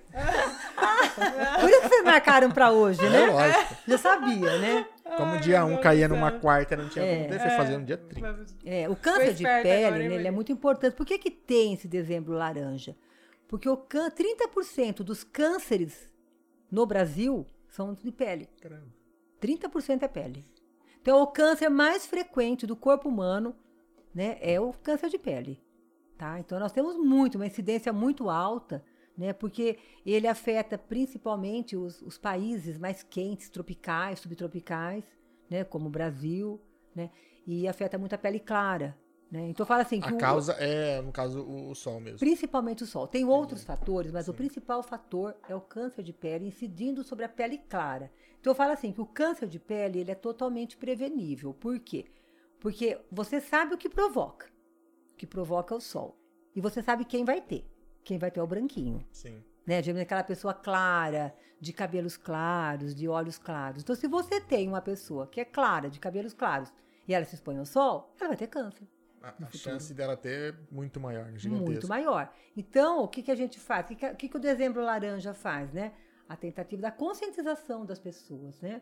Por isso que vocês marcaram pra hoje, É né? lógico. Já sabia, né? Como dia 1 um caía numa quarta, não tinha É. como ter, foi fazer no dia 30. É, o câncer de pele, agora, né, ele é muito importante. Por que, que tem esse dezembro laranja? Porque o cân 30% dos cânceres no Brasil são de pele. Caramba. 30% é pele. Então, o câncer mais frequente do corpo humano né, é o câncer de pele. Tá? Então, nós temos muito, uma incidência muito alta, né, porque ele afeta principalmente os, os países mais quentes, tropicais, subtropicais, né, como o Brasil, né, e afeta muito a pele clara. Né? Então, fala assim A o- causa é, no caso, o, o sol mesmo. Principalmente o sol. Tem outros fatores, mas o principal fator é o câncer de pele incidindo sobre a pele clara. Então eu falo assim que o câncer de pele ele é totalmente prevenível. Por quê? Porque você sabe o que provoca. O que provoca é o sol. E você sabe quem vai ter. Quem vai ter é o branquinho. Sim. Né? Geralmente aquela pessoa clara, de cabelos claros, de olhos claros. Então, se você tem uma pessoa que é clara, de cabelos claros, e ela se expõe ao sol, ela vai ter câncer. A, a chance dela ter é muito maior, gigantesca. Muito maior. Então, o que, que a gente faz? O que, que, o que que o dezembro laranja faz, né? A tentativa da conscientização das pessoas, né?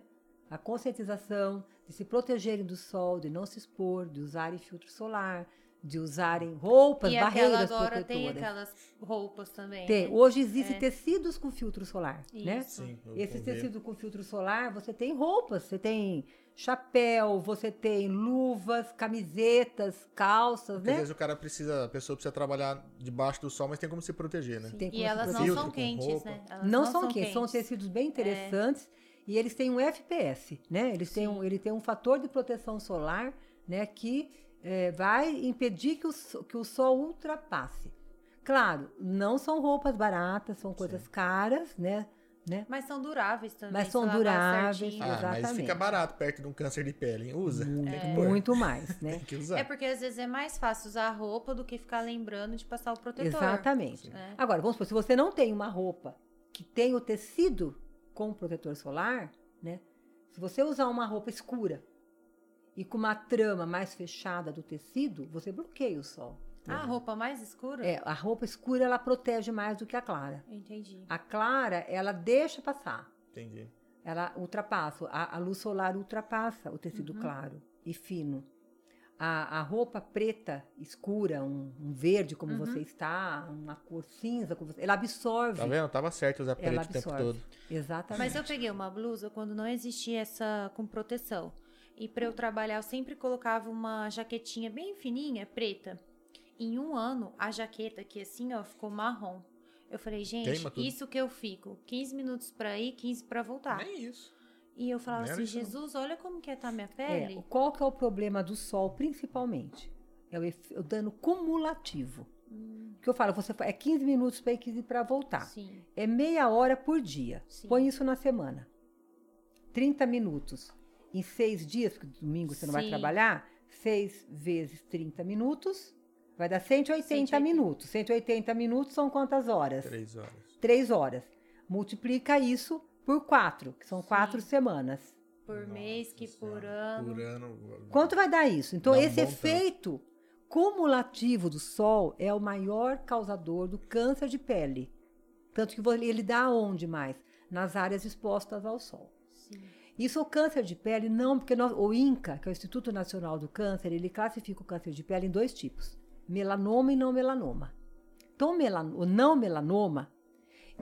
A conscientização de se protegerem do sol, de não se expor, de usarem filtro solar, de usarem roupas, e barreiras agora tem protetoras. aquelas roupas também. Tem. né? Hoje existem É. tecidos com filtro solar, né? Isso. Sim, eu Esses tecidos com filtro solar, você tem roupas, você tem chapéu, você tem luvas, camisetas, calças, Porque às né? vezes o cara precisa, a pessoa precisa trabalhar debaixo do sol, mas tem como se proteger, né? Tem E como se elas não são quentes, né? Elas Não, são quentes, são quentes. É. tecidos bem interessantes e eles têm um FPS, né? Eles têm um, ele tem um fator de proteção solar, né? Que eh, vai impedir que o, que o sol ultrapasse. Claro, não são roupas baratas, são coisas caras, né? né? Mas são duráveis também. Mas são duráveis. Ah, mas Exatamente. fica barato perto de um câncer de pele, hein? Usa. Tem É. Muito mais, <laughs> né? Tem que usar. É porque às vezes é mais fácil usar a roupa do que ficar lembrando de passar o protetor. Exatamente. É. Agora, vamos supor, se você não tem uma roupa que tem o tecido com protetor solar, né? Se você usar uma roupa escura e com uma trama mais fechada do tecido, você bloqueia o sol. Ah, a roupa mais escura? É, a roupa escura ela protege mais do que a clara. Entendi. A clara, ela deixa passar. Entendi. Ela ultrapassa, a, a luz solar ultrapassa o Uhum. tecido claro e fino. A, a roupa preta, escura, um, um verde como Uhum. você está, uma cor cinza, como você, ela absorve. Tá vendo? Tava certo usar preto o tempo todo. Exatamente. Mas eu peguei uma blusa quando não existia essa com proteção. E pra eu trabalhar, eu sempre colocava uma jaquetinha bem fininha, preta. Em um ano, a jaqueta aqui assim, ó, ficou marrom. Eu falei, gente, isso que eu fico. 15 minutos pra ir, 15 pra voltar. Nem isso. E eu falava assim. Jesus, olha como que tá minha É, pele. qual que é o problema do sol, principalmente? É o, o dano cumulativo. Hum, que eu falo, você é 15 minutos para ir, 15 para voltar. sim. É meia hora por dia. Sim. Põe isso na semana. 30 minutos. Em seis dias, porque domingo você não vai Sim. trabalhar, seis vezes 30 minutos, vai dar 180, 180. minutos. 180 minutos são quantas horas? Três horas. Três horas. Multiplica isso por quatro, que são quatro semanas. Por Nossa mês, que por ano. Por ano. Quanto vai dar isso? Então, Dá um esse tanto. efeito cumulativo do sol é o maior causador do câncer de pele. Tanto que ele dá onde mais? Nas áreas expostas ao sol. Sim. Isso o câncer de pele, não, porque nós- o INCA, que é o Instituto Nacional do Câncer, ele classifica o câncer de pele em dois tipos: melanoma e não melanoma. Então, o, melan- o não melanoma,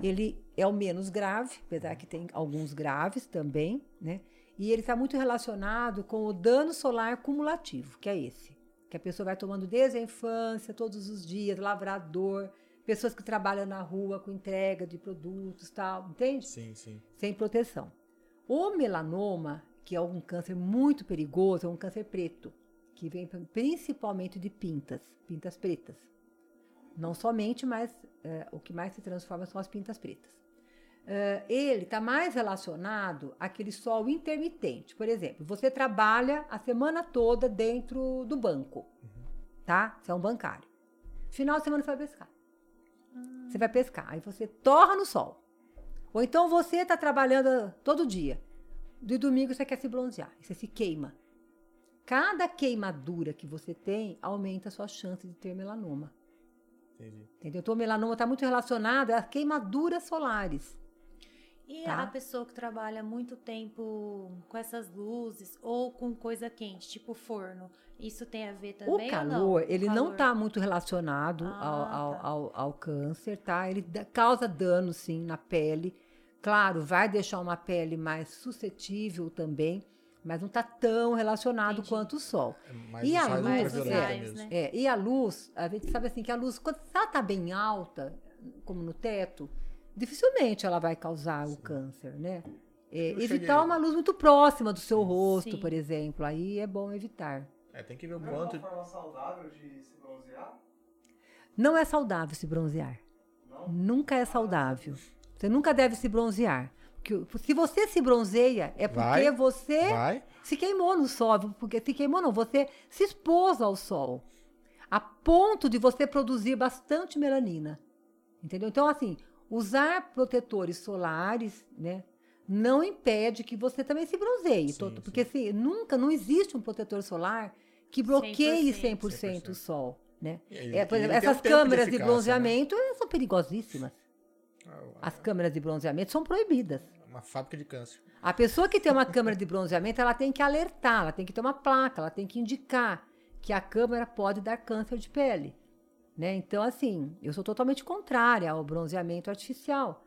ele é o menos grave, apesar que tem alguns graves também, né? E ele está muito relacionado com o dano solar cumulativo, que é esse. Que a pessoa vai tomando desde a infância, todos os dias, lavrador, pessoas que trabalham na rua com entrega de produtos tal, entende? Sim, sim. sem proteção. O melanoma, que é um câncer muito perigoso, é um câncer preto, que vem principalmente de pintas, pintas pretas. Não somente, mas eh, o que mais se transforma são as pintas pretas. Eh, ele está mais relacionado àquele sol intermitente. Por exemplo, você trabalha a semana toda dentro do banco, tá? Você é um bancário. Final de semana você vai pescar. Você vai pescar, aí você torra no sol. Ou então você está trabalhando todo dia. De domingo você quer se bronzear, você se queima. Cada queimadura que você tem aumenta a sua chance de ter melanoma. Entendi. Entendeu? Então, o melanoma está muito relacionado às queimaduras solares. E Tá. a pessoa que trabalha muito tempo com essas luzes ou com coisa quente, tipo forno, isso tem a ver também? o ou calor, não? ele O não calor. está muito relacionado Ah, ao, ao, tá. ao, ao câncer, tá? Ele causa dano, sim, na pele. Claro, vai deixar uma pele mais suscetível também, mas não está tão relacionado Entendi. quanto o sol. É mais E a luz, é, mesmo. né? É, e a luz, a gente sabe assim que a luz, quando ela está bem alta, como no teto, dificilmente ela vai causar o câncer, né? É, evitar cheguei- uma luz muito próxima do seu rosto, Sim. por exemplo, aí é bom evitar. É, tem que ver o Não é quanto. uma forma saudável de se bronzear? Não é saudável se bronzear. Não? Nunca é saudável. Você nunca deve se bronzear. Porque se você se bronzeia, é porque Vai, você Vai. se queimou no sol. Porque se queimou, não, você se expôs ao sol. A ponto de você produzir bastante melanina. Entendeu? Então, assim, usar protetores solares, né? Não impede que você também se bronzeie. Sim, porque assim, nunca, não existe um protetor solar que bloqueie 100%, 100%. o sol, né? E É, por exemplo, um essas câmeras de, eficácia, né? bronzeamento elas são perigosíssimas. As câmeras de bronzeamento são proibidas. Uma fábrica de câncer. A pessoa que tem uma câmera de bronzeamento, ela tem que alertar, ela tem que ter uma placa, ela tem que indicar que a câmera pode dar câncer de pele. Né? Então, assim, eu sou totalmente contrária ao bronzeamento artificial,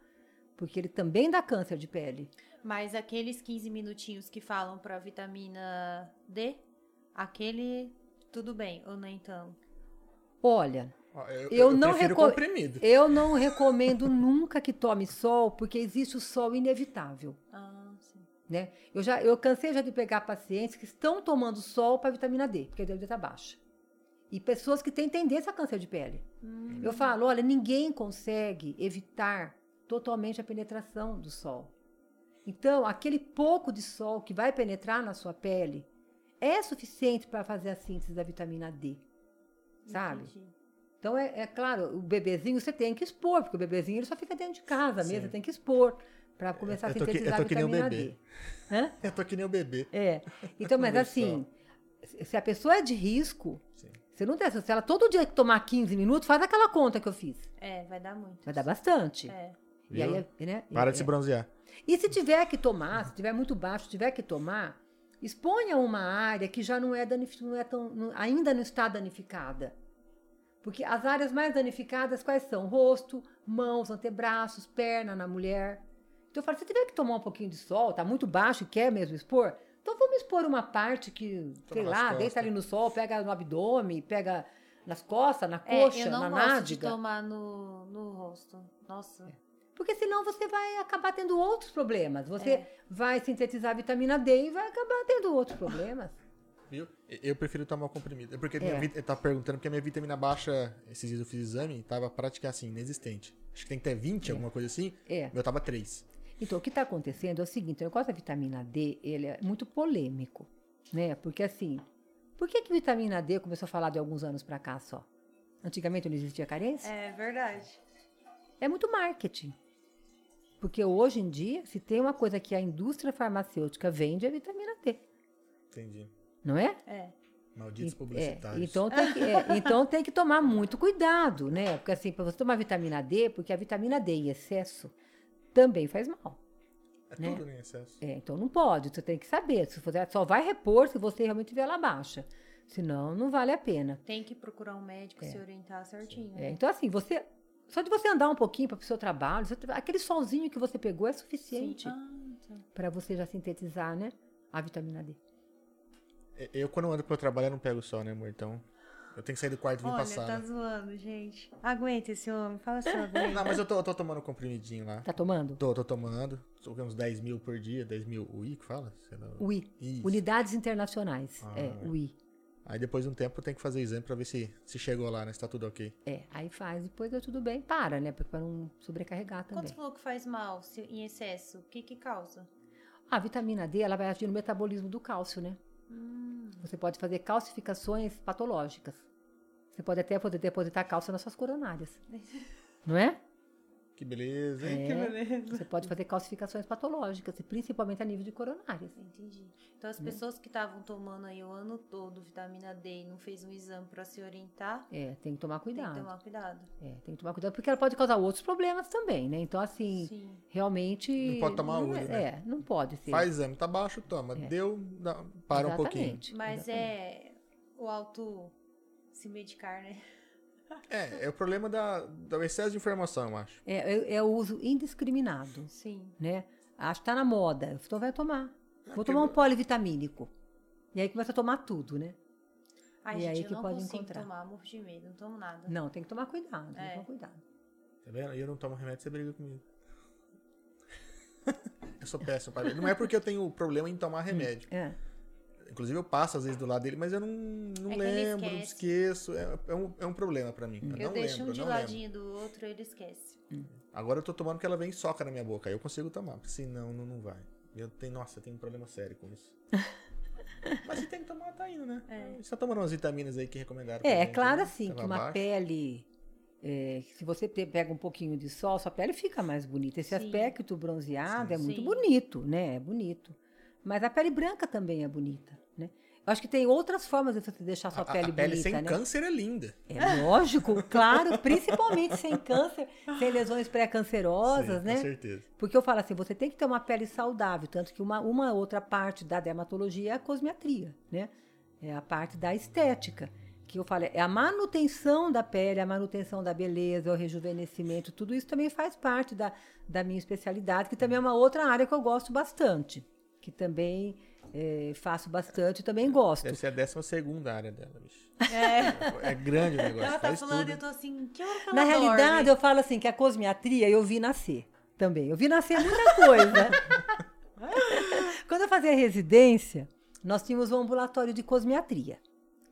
porque ele também dá câncer de pele. Mas aqueles 15 minutinhos que falam pra vitamina D, aquele tudo bem, ou nem então? Olha, Ó, Eu, Eu não prefiro reco- comprimido. eu não recomendo nunca que tome sol, porque existe o sol inevitável. Ah, sim. né? Eu já eu cansei já de pegar pacientes que estão tomando sol para vitamina D, porque a D está baixa. E pessoas que têm tendência a câncer de pele. Hum, Eu falo, olha, ninguém consegue evitar totalmente a penetração do sol. Então, aquele pouco de sol que vai penetrar na sua pele é suficiente para fazer a síntese da vitamina D. Sabe? entendi. Então, é, é claro, o bebezinho você tem que expor, porque o bebezinho ele só fica dentro de casa mesmo, você tem que expor para começar a eu tô que- eu sintetizar tô a que nem o vitamina bebê. D. Hã? <laughs> Eu tô que nem o bebê. É. Então, <laughs> mas assim, se a pessoa é de risco, Sim. Você não deve. Se ela todo dia tomar 15 minutos, faz aquela conta que eu fiz. É, vai dar muito. Vai dar bastante. É. E aí, Viu? é- né? Para e, de se é. bronzear. E se tiver que tomar, se tiver muito baixo, tiver que tomar, exponha uma área que já não é, danif- não é tão, não- ainda não está danificada. Porque as áreas mais danificadas quais são? Rosto, mãos, antebraços, perna na mulher. Então eu falo, se tiver que tomar um pouquinho de sol, tá muito baixo e quer mesmo expor, então vamos expor uma parte que, sei lá, costas. deita ali no sol, pega no abdômen, pega nas costas, na É, coxa, eu não na gosto de nádega. tomar no, no rosto. Nossa. Porque senão você vai acabar tendo outros problemas. Você É. vai sintetizar vitamina D e vai acabar tendo outros problemas. Viu? Eu prefiro tomar o comprimido. É porque É. minha vit- eu tava perguntando porque a minha vitamina baixa, esses dias eu fiz exame, tava praticamente assim, inexistente. Acho que tem que ter 20, alguma coisa assim. É. Meu tava 3. Então, o que está acontecendo é o seguinte, o negócio da vitamina D, ele é muito polêmico, né? Porque assim, por que que vitamina D começou a falar de alguns anos para cá só? Antigamente não existia carência? É verdade. É muito marketing. Porque hoje em dia, se tem uma coisa que a indústria farmacêutica vende, é vitamina D, Entendi. não é? É. Malditos É, publicitários. então, tem que, é, <laughs> então tem que tomar muito cuidado, né? Porque assim, para você tomar vitamina D, porque a vitamina D em excesso também faz mal. É né? tudo em excesso. É, então não pode, você tem que saber. Se você só vai repor se você realmente tiver ela baixa. Senão, não vale a pena. Tem que procurar um médico se orientar certinho. É, né? então, assim, você. Só de você andar um pouquinho para o seu trabalho, aquele solzinho que você pegou é suficiente Ah, tá. para você já sintetizar, né? A vitamina D. É, Eu, quando ando pro trabalho, eu não pego sol, né, amor? Então, eu tenho que sair do quarto e vir Olha, passar. tá né? zoando, gente. Aguenta esse homem. Fala assim, <laughs> aguenta. Não, mas eu tô, eu tô tomando um comprimidinho lá. Tá tomando? Tô, tô tomando. Tô com uns 10 mil por dia, 10 mil UI que fala? Sei lá. UI. Isso. Unidades internacionais. Ah. É, UI. Aí depois de um tempo eu tenho que fazer exame pra ver se, se chegou lá, né? Se tá tudo ok. É, aí faz, depois deu tudo bem, para, né? Porque para não sobrecarregar Quando também. você falou que faz mal se- em excesso, o que que causa? A vitamina D, ela vai agir no metabolismo do cálcio, né? Hum, Você pode fazer calcificações patológicas. Você pode até poder depositar cálcio nas suas coronárias. <laughs> Não é? Que beleza, hein? É. Você pode fazer calcificações patológicas, principalmente a nível de coronárias. entendi. Então as Né? pessoas que estavam tomando aí o ano todo vitamina D e não fez um exame pra se orientar, É, tem que tomar tem cuidado. que tomar cuidado. É, tem que tomar cuidado, porque ela pode causar outros problemas também, né? Então, assim, Sim. realmente. Não pode tomar não olho, é, né? É, não pode ser. Faz exame, tá baixo, toma. É. Deu, dá- para um pouquinho. Exatamente, Mas exatamente. é o auto se medicar, né? É, é o problema da, do excesso de informação, eu acho. É, é, é o uso indiscriminado, Sim. né? Acho que tá na moda. Então vai tomar. Vou porque- tomar um polivitamínico. E aí começa a tomar tudo, né? Ai, E gente, aí eu que não pode consigo encontrar. tomar, morro de medo, não tomo nada. Não, tem que tomar cuidado. Tem que É. tomar cuidado. Tá vendo? E eu não tomo remédio, você briga comigo. <laughs> eu sou péssimo, pai. Não é porque eu tenho problema em tomar remédio. É. Inclusive eu passo às vezes do lado dele, mas eu não, não É lembro, esqueço. É, é um, é um problema pra mim. Eu, Eu não deixo lembro, um de não lembro. ladinho do outro, ele esquece. Agora eu tô tomando que ela vem e soca na minha boca. Aí eu consigo tomar. Senão, não, não vai. Eu tenho, nossa, eu tenho um problema sério com isso. <laughs> Mas se tem que tomar, tá indo, né? É. Você tá tomando umas vitaminas aí que recomendaram. É, é gente, claro né? assim Tava que uma pele. é, se você pega um pouquinho de sol, sua pele fica mais bonita. Esse Sim. aspecto bronzeado Sim. é muito Sim. bonito, né? É bonito. Mas a pele branca também é bonita? Eu acho que tem outras formas de você deixar sua A, pele a pele bonita, sem né? câncer é linda. É lógico, claro, principalmente sem câncer, sem lesões pré-cancerosas, né? Com certeza. Porque eu falo assim, você tem que ter uma pele saudável, tanto que uma, uma outra parte da dermatologia é a cosmetria, né? É a parte da estética. Que eu falo, é a manutenção da pele, a manutenção da beleza, o rejuvenescimento, tudo isso também faz parte da, da minha especialidade, que também é uma outra área que eu gosto bastante. Que também eh, faço bastante e também gosto. Deve ser a décima segunda área dela, bicho. É. É grande o negócio. Ela tá faz falando e tudo. eu tô assim, que hora que ela Na realidade, dorme? eu falo assim, que a cosmetria eu vi nascer também. Eu vi nascer muita coisa. <laughs> Quando eu fazia residência, nós tínhamos um ambulatório de cosmetria.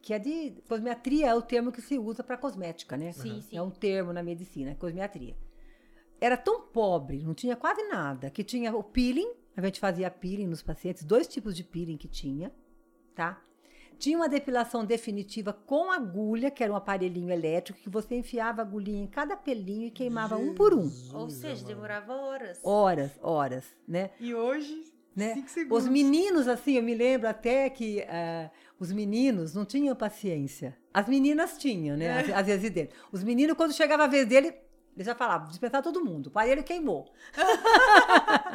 Que é de. Cosmetria é o termo que se usa para cosmética, né? Sim, sim. É um termo na medicina, cosmetria. Era tão pobre, não tinha quase nada, que tinha o peeling, a gente fazia peeling nos pacientes, dois tipos de peeling que tinha, tá? Tinha uma depilação definitiva com agulha, que era um aparelhinho elétrico, que você enfiava a agulhinha em cada pelinho e queimava um por um. Jesus Ou seja, demorava horas. Horas, horas, né? E hoje, né? cinco Os segundos. meninos, assim, eu me lembro até que ah, os meninos não tinham paciência. As meninas tinham, né? As, as residentes. Os meninos, quando chegava a vez dele, eles já falavam, dispensar todo mundo. O pai ele queimou. <laughs>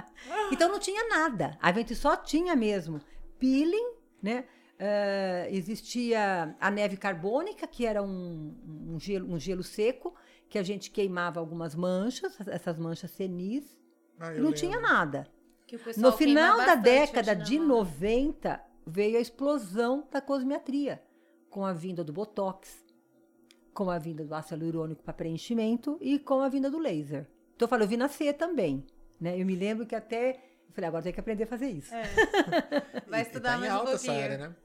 então não tinha nada. A gente só tinha mesmo peeling, né? Ah, existia a neve carbônica, que era um, um gelo, um gelo seco, que a gente queimava algumas manchas, essas manchas senis. Ah, E não lembro. tinha nada. Que o pessoal No final da década na de mão. 90, veio a explosão da cosmetria, com a vinda do Botox, com a vinda do ácido hialurônico para preenchimento e com a vinda do laser. Então eu falei, eu vi nascer também. Né? Eu me lembro que até. Eu falei, agora tem que aprender a fazer isso. É. E- <laughs> Vai e estudar tá mais um essa área, né?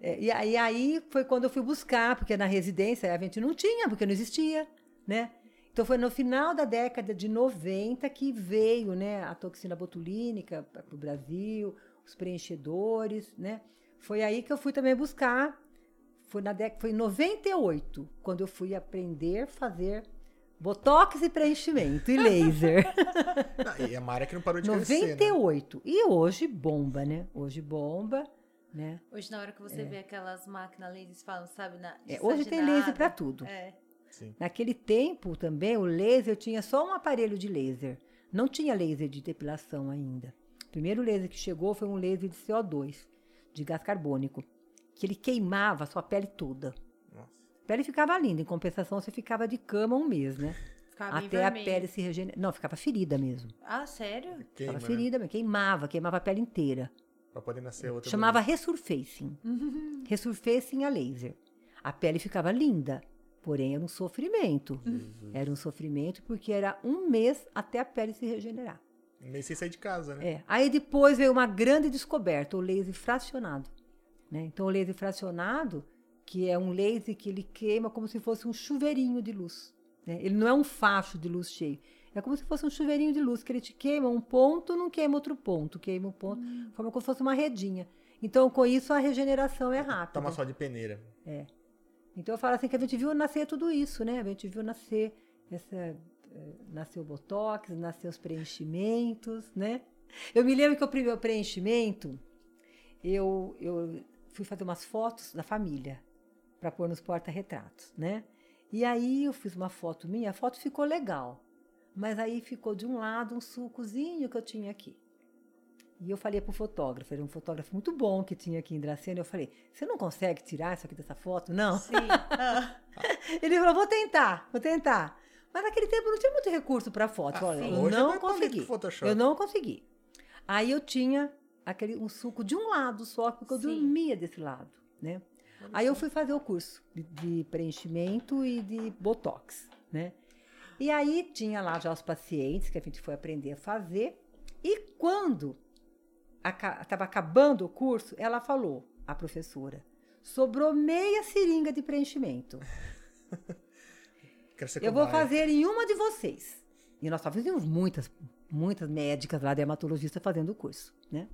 É, e aí, aí foi quando eu fui buscar, porque na residência a gente não tinha, porque não existia, né? Então foi no final da década de 90 que veio, né, a toxina botulínica para o Brasil, os preenchedores, né? Foi aí que eu fui também buscar. Foi na década, foi em 98, quando eu fui aprender a fazer botox e preenchimento e laser. <laughs> Não, e é uma área que não parou de crescer, né? 98. E hoje bomba, né? Hoje bomba, né? Hoje, na hora que você vê aquelas máquinas lasers falam, sabe? Na, É, hoje tem laser para tudo. É. Sim. Naquele tempo também, o laser tinha só um aparelho de laser. Não tinha laser de depilação ainda. primeiro laser que chegou foi um laser de CO2, de gás carbônico, que ele queimava a sua pele toda. Pele ficava linda, em compensação você ficava de cama um mês, né? Ficava Até a pele se regenerar. Não, ficava ferida mesmo. Ah, sério? Queima, ficava né? ferida, mesmo, queimava, queimava a pele inteira. Pra poder nascer outra. Chamava resurfacing. resurfacing a laser. A pele ficava linda, porém era um sofrimento. Era um sofrimento porque era um mês até a pele se regenerar. Nem sem sair de casa, né? É. Aí depois veio uma grande descoberta, o laser fracionado. né? Então o laser fracionado, que é um laser que ele queima como se fosse um chuveirinho de luz. né? Ele não é um facho de luz cheio. É como se fosse um chuveirinho de luz, que ele te queima um ponto, não queima outro ponto, queima um ponto, forma como se fosse uma redinha. Então, com isso, a regeneração é rápida. Toma só de peneira. Então eu falo assim que a gente viu nascer tudo isso, né? A gente viu nascer essa eh, nasceu o botox, nasceu os preenchimentos, né? Eu me lembro que o primeiro preenchimento eu eu fui fazer umas fotos da família para pôr nos porta-retratos, né? E aí eu fiz uma foto minha, a foto ficou legal. Mas aí ficou de um lado um sulcozinho que eu tinha aqui. E eu falei pro fotógrafo, era um fotógrafo muito bom que tinha aqui em Dracena. Eu falei: Você não consegue tirar isso aqui dessa foto? Não. Sim. <laughs> Ah, Ele falou: Vou tentar, vou tentar. Mas naquele tempo não tinha muito recurso para foto. Ah, Olha, eu Hoje não consegui. Eu não consegui. Aí eu tinha aquele um suco de um lado só, porque eu Sim. dormia desse lado, né? Aí eu fui fazer o curso de, de preenchimento e de botox, né? E aí tinha lá já os pacientes que a gente foi aprender a fazer. E quando estava acabando o curso, ela falou, a professora, sobrou meia seringa de preenchimento. <laughs> Eu vou fazer em uma de vocês. E nós só fizemos muitas, muitas médicas lá, dermatologistas, fazendo o curso, né?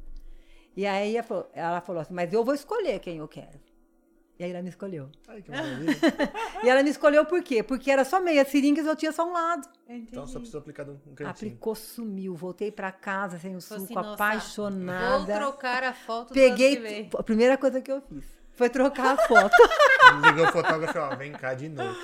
E aí ela falou, ela falou assim, mas eu vou escolher quem eu quero. E aí ela me escolheu. Ai, que maravilha. <laughs> E ela me escolheu por quê? Porque era só meia seringa e eu tinha só um lado. então só precisa aplicar um cantinho. Aplicou, sumiu. Voltei pra casa sem o suco, assim, nossa, apaixonada. Vou trocar a foto do Peguei, a primeira coisa que eu fiz foi trocar a foto. <laughs> Ligou o fotógrafo, ó, vem cá de novo.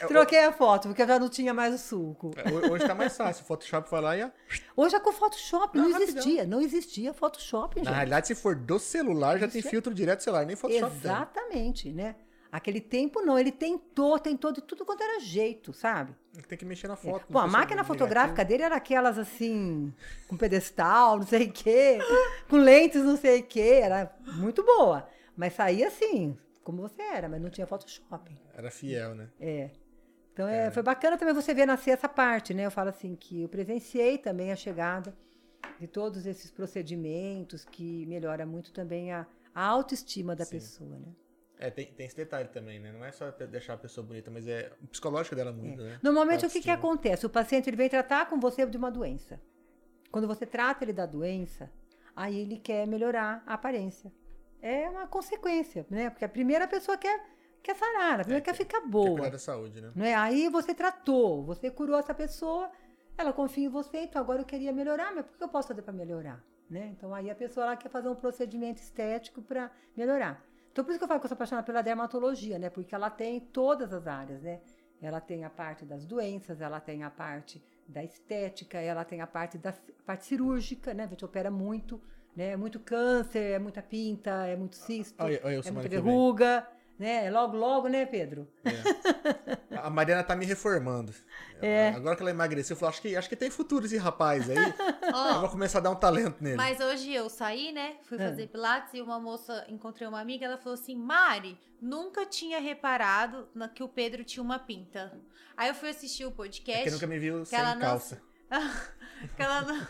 É, Troquei a foto, porque eu já não tinha mais o suco. ho- Hoje tá mais fácil. O Photoshop vai lá e. ó. Hoje é com Photoshop, não, Não, rapidão. existia. Não existia Photoshop, gente. Na realidade, se for do celular, já tem é- filtro direto do celular, nem Photoshop tem. Exatamente, né? Aquele tempo não, ele tentou, tentou de tudo quanto era jeito, sabe? Tem que mexer na foto. Bom, a máquina fotográfica dele era aquelas assim, com pedestal, não sei o quê, com lentes não sei o quê, era muito boa. Mas saía assim, como você era, mas não tinha Photoshop. Era fiel, né? É. Então é, foi bacana também você ver nascer essa parte, né? Eu falo assim que eu presenciei também a chegada de todos esses procedimentos que melhora muito também a, a autoestima da Sim. pessoa, né? É, tem, tem esse detalhe também, né? Não é só deixar a pessoa bonita, mas é o psicológico dela muda, né? Normalmente, o que, que acontece? O paciente ele vem tratar com você de uma doença. Quando você trata ele da doença, aí ele quer melhorar a aparência. É uma consequência, né? Porque a primeira pessoa quer, quer sarar, a primeira quer ficar Quer boa. cuidar da saúde, né? Não é? Aí você tratou, você curou essa pessoa, ela confia em você, então agora eu queria melhorar, mas o que eu posso fazer para melhorar? Né? Então aí a pessoa ela quer fazer um procedimento estético para melhorar. Então por isso que eu falo que eu sou apaixonada pela dermatologia, né? Porque ela tem todas as áreas, né? Ela tem a parte das doenças, ela tem a parte da estética, ela tem a parte da a parte cirúrgica, né? A gente opera muito, né? É muito câncer, é muita pinta, é muito cisto, Olha- olha eu é muita verruga, né? Logo, logo, né, Pedro? É. A Mariana tá me reformando. É. Agora que ela emagreceu, eu falei, acho que, acho que tem futuro esse rapaz aí. <laughs> Ó, eu vou começar a dar um talento nele. Mas hoje eu saí, né? Fui Ah. fazer pilates e uma moça, encontrei uma amiga, ela falou assim: Mari, nunca tinha reparado que o Pedro tinha uma pinta. Aí eu fui assistir o É podcast. que nunca me viu sem ela não- calça. <laughs> que ela não,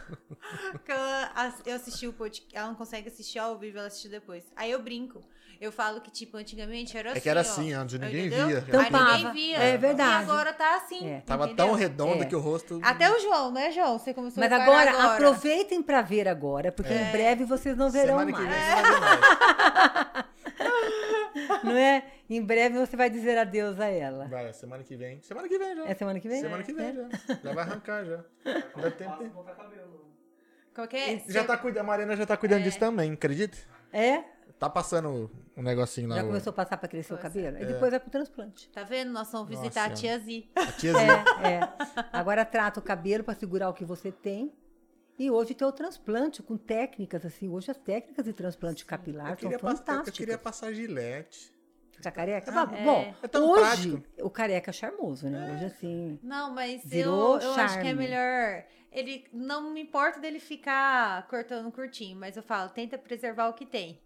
que ela, eu assisti o podcast, ela não consegue assistir ao vivo, ela assistiu depois. Aí eu brinco. Eu falo que, tipo, antigamente era assim. É que era ó. assim, antes ninguém Entendeu? via. Tampava. ninguém via. É verdade. E agora tá assim. É. Tava tão redondo É. que o rosto. Até o João, né, João? Você começou Mas a reparar agora, aproveitem para ver agora, porque em breve vocês não verão Semana que vem mais. você vai ver mais. <laughs> Não é? Em breve você vai dizer adeus a ela. Vai, semana que vem. Semana que vem já. É semana que vem? Semana que vem É. já. Já vai arrancar já. <laughs> Não dá tempo. Botar cabelo. Qual que é? Já tá cuidando, a Mariana já tá cuidando disso também, acredita? É? Tá passando um negocinho lá. Já o- começou a passar para crescer o Pois cabelo? é. E depois vai pro transplante. Tá vendo? Nós vamos visitar Nossa a tia Zi. A tiazinha. É, é. Agora trata o cabelo para segurar o que você tem. E hoje tem o transplante com técnicas assim. Hoje as técnicas de transplante capilar Eu são fantásticas. eu queria passar gilete. Ficar careca? Ah, Bom, é. Bom, É tão hoje prático. o careca é charmoso, né? Hoje assim. Não, mas Virou eu, eu acho que é melhor. Ele não me importa dele ficar cortando curtinho, mas eu falo, tenta preservar o que tem.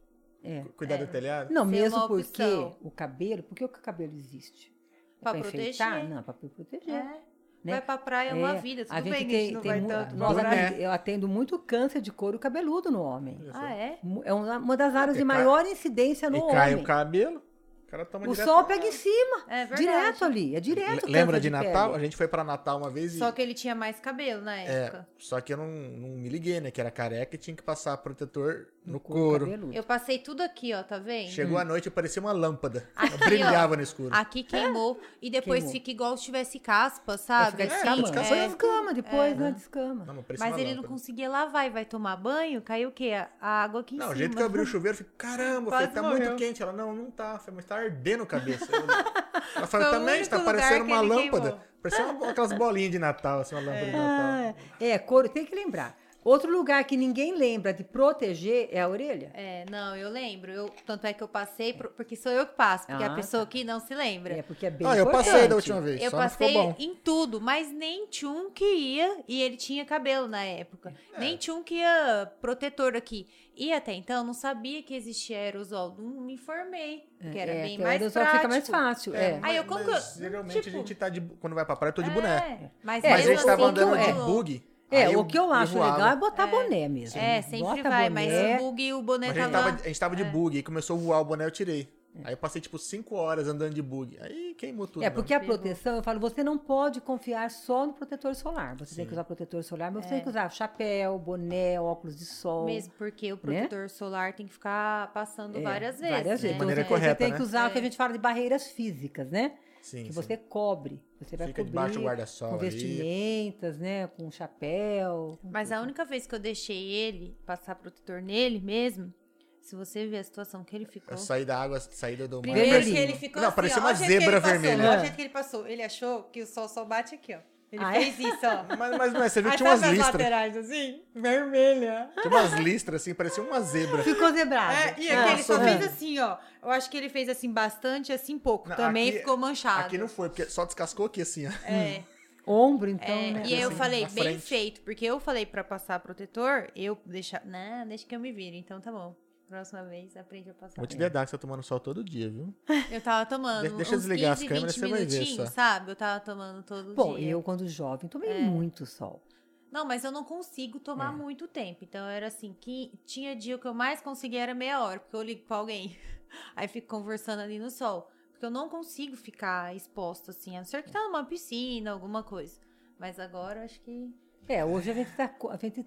É. Cuidar do telhado. Não, Ser mesmo porque o cabelo, por que o cabelo existe? É Pra enfeitar? proteger. Não, é pra proteger. É. Né? Vai pra praia uma É, vida, tudo a gente bem que a tem, gente não tem vai mu- tanto. nós eu atendo muito câncer de couro cabeludo no homem. Ah, é? É uma uma das áreas E de cai- maior incidência no e cai homem. o cabelo, o cara toma O direto sol pega em cima, É verdade. direto ali, é direto. Lembra câncer de Natal? pele. A gente foi pra Natal uma vez e. Só que ele tinha mais cabelo na época. É, só que eu não, não me liguei, né? Que era careca e tinha que passar protetor no, couro couro. cabeludo. Eu passei tudo aqui, ó, tá vendo? Chegou a noite e parecia uma lâmpada. <laughs> Aqui, brilhava ó. no escuro. Aqui queimou. E depois Queimou. fica igual se tivesse caspa, sabe? ficar É, descamando. descansa- É, descama depois, É. né? Descama. Não, mas Mas ele não lâmpada. conseguia lavar e vai tomar banho, caiu o quê? A água aqui em Não, cima. o jeito que eu abri o <laughs> chuveiro, eu falei, caramba, falei, tá morreu. muito quente. Ela, não, não tá. Falei, mas tá ardendo a cabeça. Eu- <laughs> Ela falou, também, tá parecendo uma lâmpada. queimou. Parecia uma- aquelas bolinhas de Natal, assim, uma lâmpada de Natal. Ah, é, couro, tem que lembrar. Outro lugar que ninguém lembra de proteger é a orelha. É, não, eu lembro. Eu, tanto é que eu passei, pro- porque sou eu que passo, porque Ah, a pessoa tá. aqui não se lembra. É, porque é bem Ah, eu importante. passei da última vez, Eu só não ficou passei bom. em tudo, mas nem tinha um que ia, e ele tinha cabelo na época. Nem tinha um que ia protetor aqui. E até então, não sabia que existia aerosol. Não me informei, que era é, bem que o mais aerosol prático. fica mais fácil. É, Aí eu mas, mas que eu- geralmente tipo- a gente tá de. Quando vai pra praia, eu tô de É, boné. Mas, É, Mas a mesmo gente tava assim, andando de bug. É, aí o que eu acho voava. legal é botar boné mesmo. É, sempre Bota vai, mas boné. o bug e o boné Mas a gente, tava... tava, a gente tava de bug, aí começou a voar o boné, eu tirei. Aí eu passei tipo 5 horas andando de bug. Aí queimou tudo. É, não. porque a Ferrou. proteção, eu falo, você não pode confiar só no protetor solar. Você tem Sim. que usar protetor solar, mas você É. tem que usar chapéu, boné, óculos de sol. Mesmo porque o protetor solar tem que ficar passando É, várias vezes. Várias né? vezes. De maneira Então, você- correta, Você tem né? que usar o que a É. gente fala de barreiras físicas, né? Sim, que sim. você cobre. Você vai Fica cobrir debaixo do guarda-sol com ali. vestimentas, né? Com chapéu. com Mas a única vez que eu deixei ele passar protetor nele mesmo, se você ver a situação que ele ficou. Eu saí da água, saída do mar. Primeiro que ele ficou Não, assim, parecia uma zebra passou, vermelha. Olha É. o jeito que ele passou. Ele achou que o sol só bate aqui, ó. Ele Ah, fez isso, ó. Mas, mas, mas você viu que tinha umas listras. laterais assim? Vermelha. Tinha umas listras assim, parecia uma zebra. Ficou zebrado. É, e Ah, aquele só fez assim, ó. Eu acho que ele fez assim bastante, assim pouco. Não, Também aqui- ficou manchado. Aqui não foi, porque só descascou aqui assim, ó. É, Ombro, então, é, né? e aí eu assim, falei, bem frente. feito, porque eu falei pra passar protetor, eu deixar. Não, deixa que eu me vire, então tá bom. Próxima vez aprende a passar. Vou te dedar que você tá tomando sol todo dia, viu? Eu tava tomando De- deixa eu desligar as 15, câmeras, 20 você vai ver só. sabe? Eu tava tomando todo Bom, dia. eu, quando jovem, tomei É. muito sol. Não, mas eu não consigo tomar É. muito tempo. Então era assim, que tinha dia que eu mais conseguia era meia hora, porque eu ligo pra alguém. <laughs> Aí fico conversando ali no sol. Porque eu não consigo ficar exposta assim, a não ser que tá numa piscina, alguma coisa. Mas agora eu acho que. É, hoje a gente está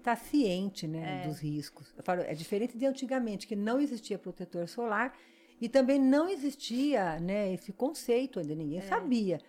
tá ciente, né, É. dos riscos. Eu falo, é diferente de antigamente, que não existia protetor solar e também não existia, né, esse conceito ainda, ninguém sabia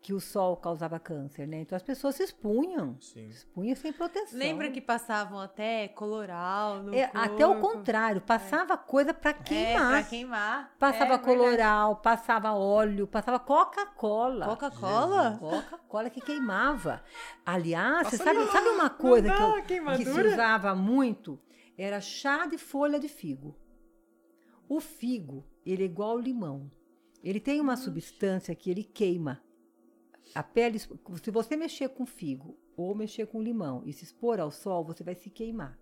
que o sol causava câncer, né? Então as pessoas se expunham, Sim. se expunham sem proteção. Lembra que passavam até coloral no É, até o corpo? contrário, passava coisa para É, queimar. pra queimar. Passava É, verdade. coloral, passava óleo, passava Coca-Cola. Coca-Cola? Coca-Cola que queimava. Aliás, você sabe, sabe uma coisa que, eu- que se usava muito? Era chá de folha de figo. O figo, ele é igual ao limão. Ele tem uma substância que ele queima. A pele, se você mexer com figo ou mexer com limão e se expor ao sol, você vai se queimar,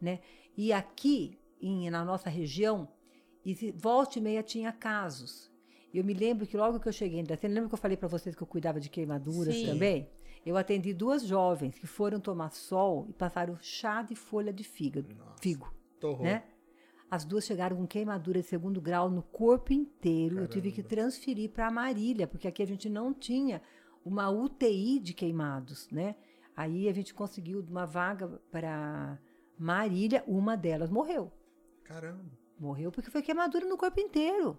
né? E aqui, em- na nossa região, exi- volta e meia tinha casos. Eu me lembro que logo que eu cheguei em Dracena, lembra que eu falei para vocês que eu cuidava de queimaduras Sim. também? Eu atendi duas jovens que foram tomar sol e passaram chá de folha de fígado, Nossa. figo, Torrou. né? As duas chegaram com queimadura de segundo grau no corpo inteiro. Eu tive que Caramba. transferir para Marília, porque aqui a gente não tinha uma UTI de queimados, né? Aí a gente conseguiu uma vaga para Marília, uma delas morreu. Caramba. Morreu porque foi queimadura no corpo inteiro.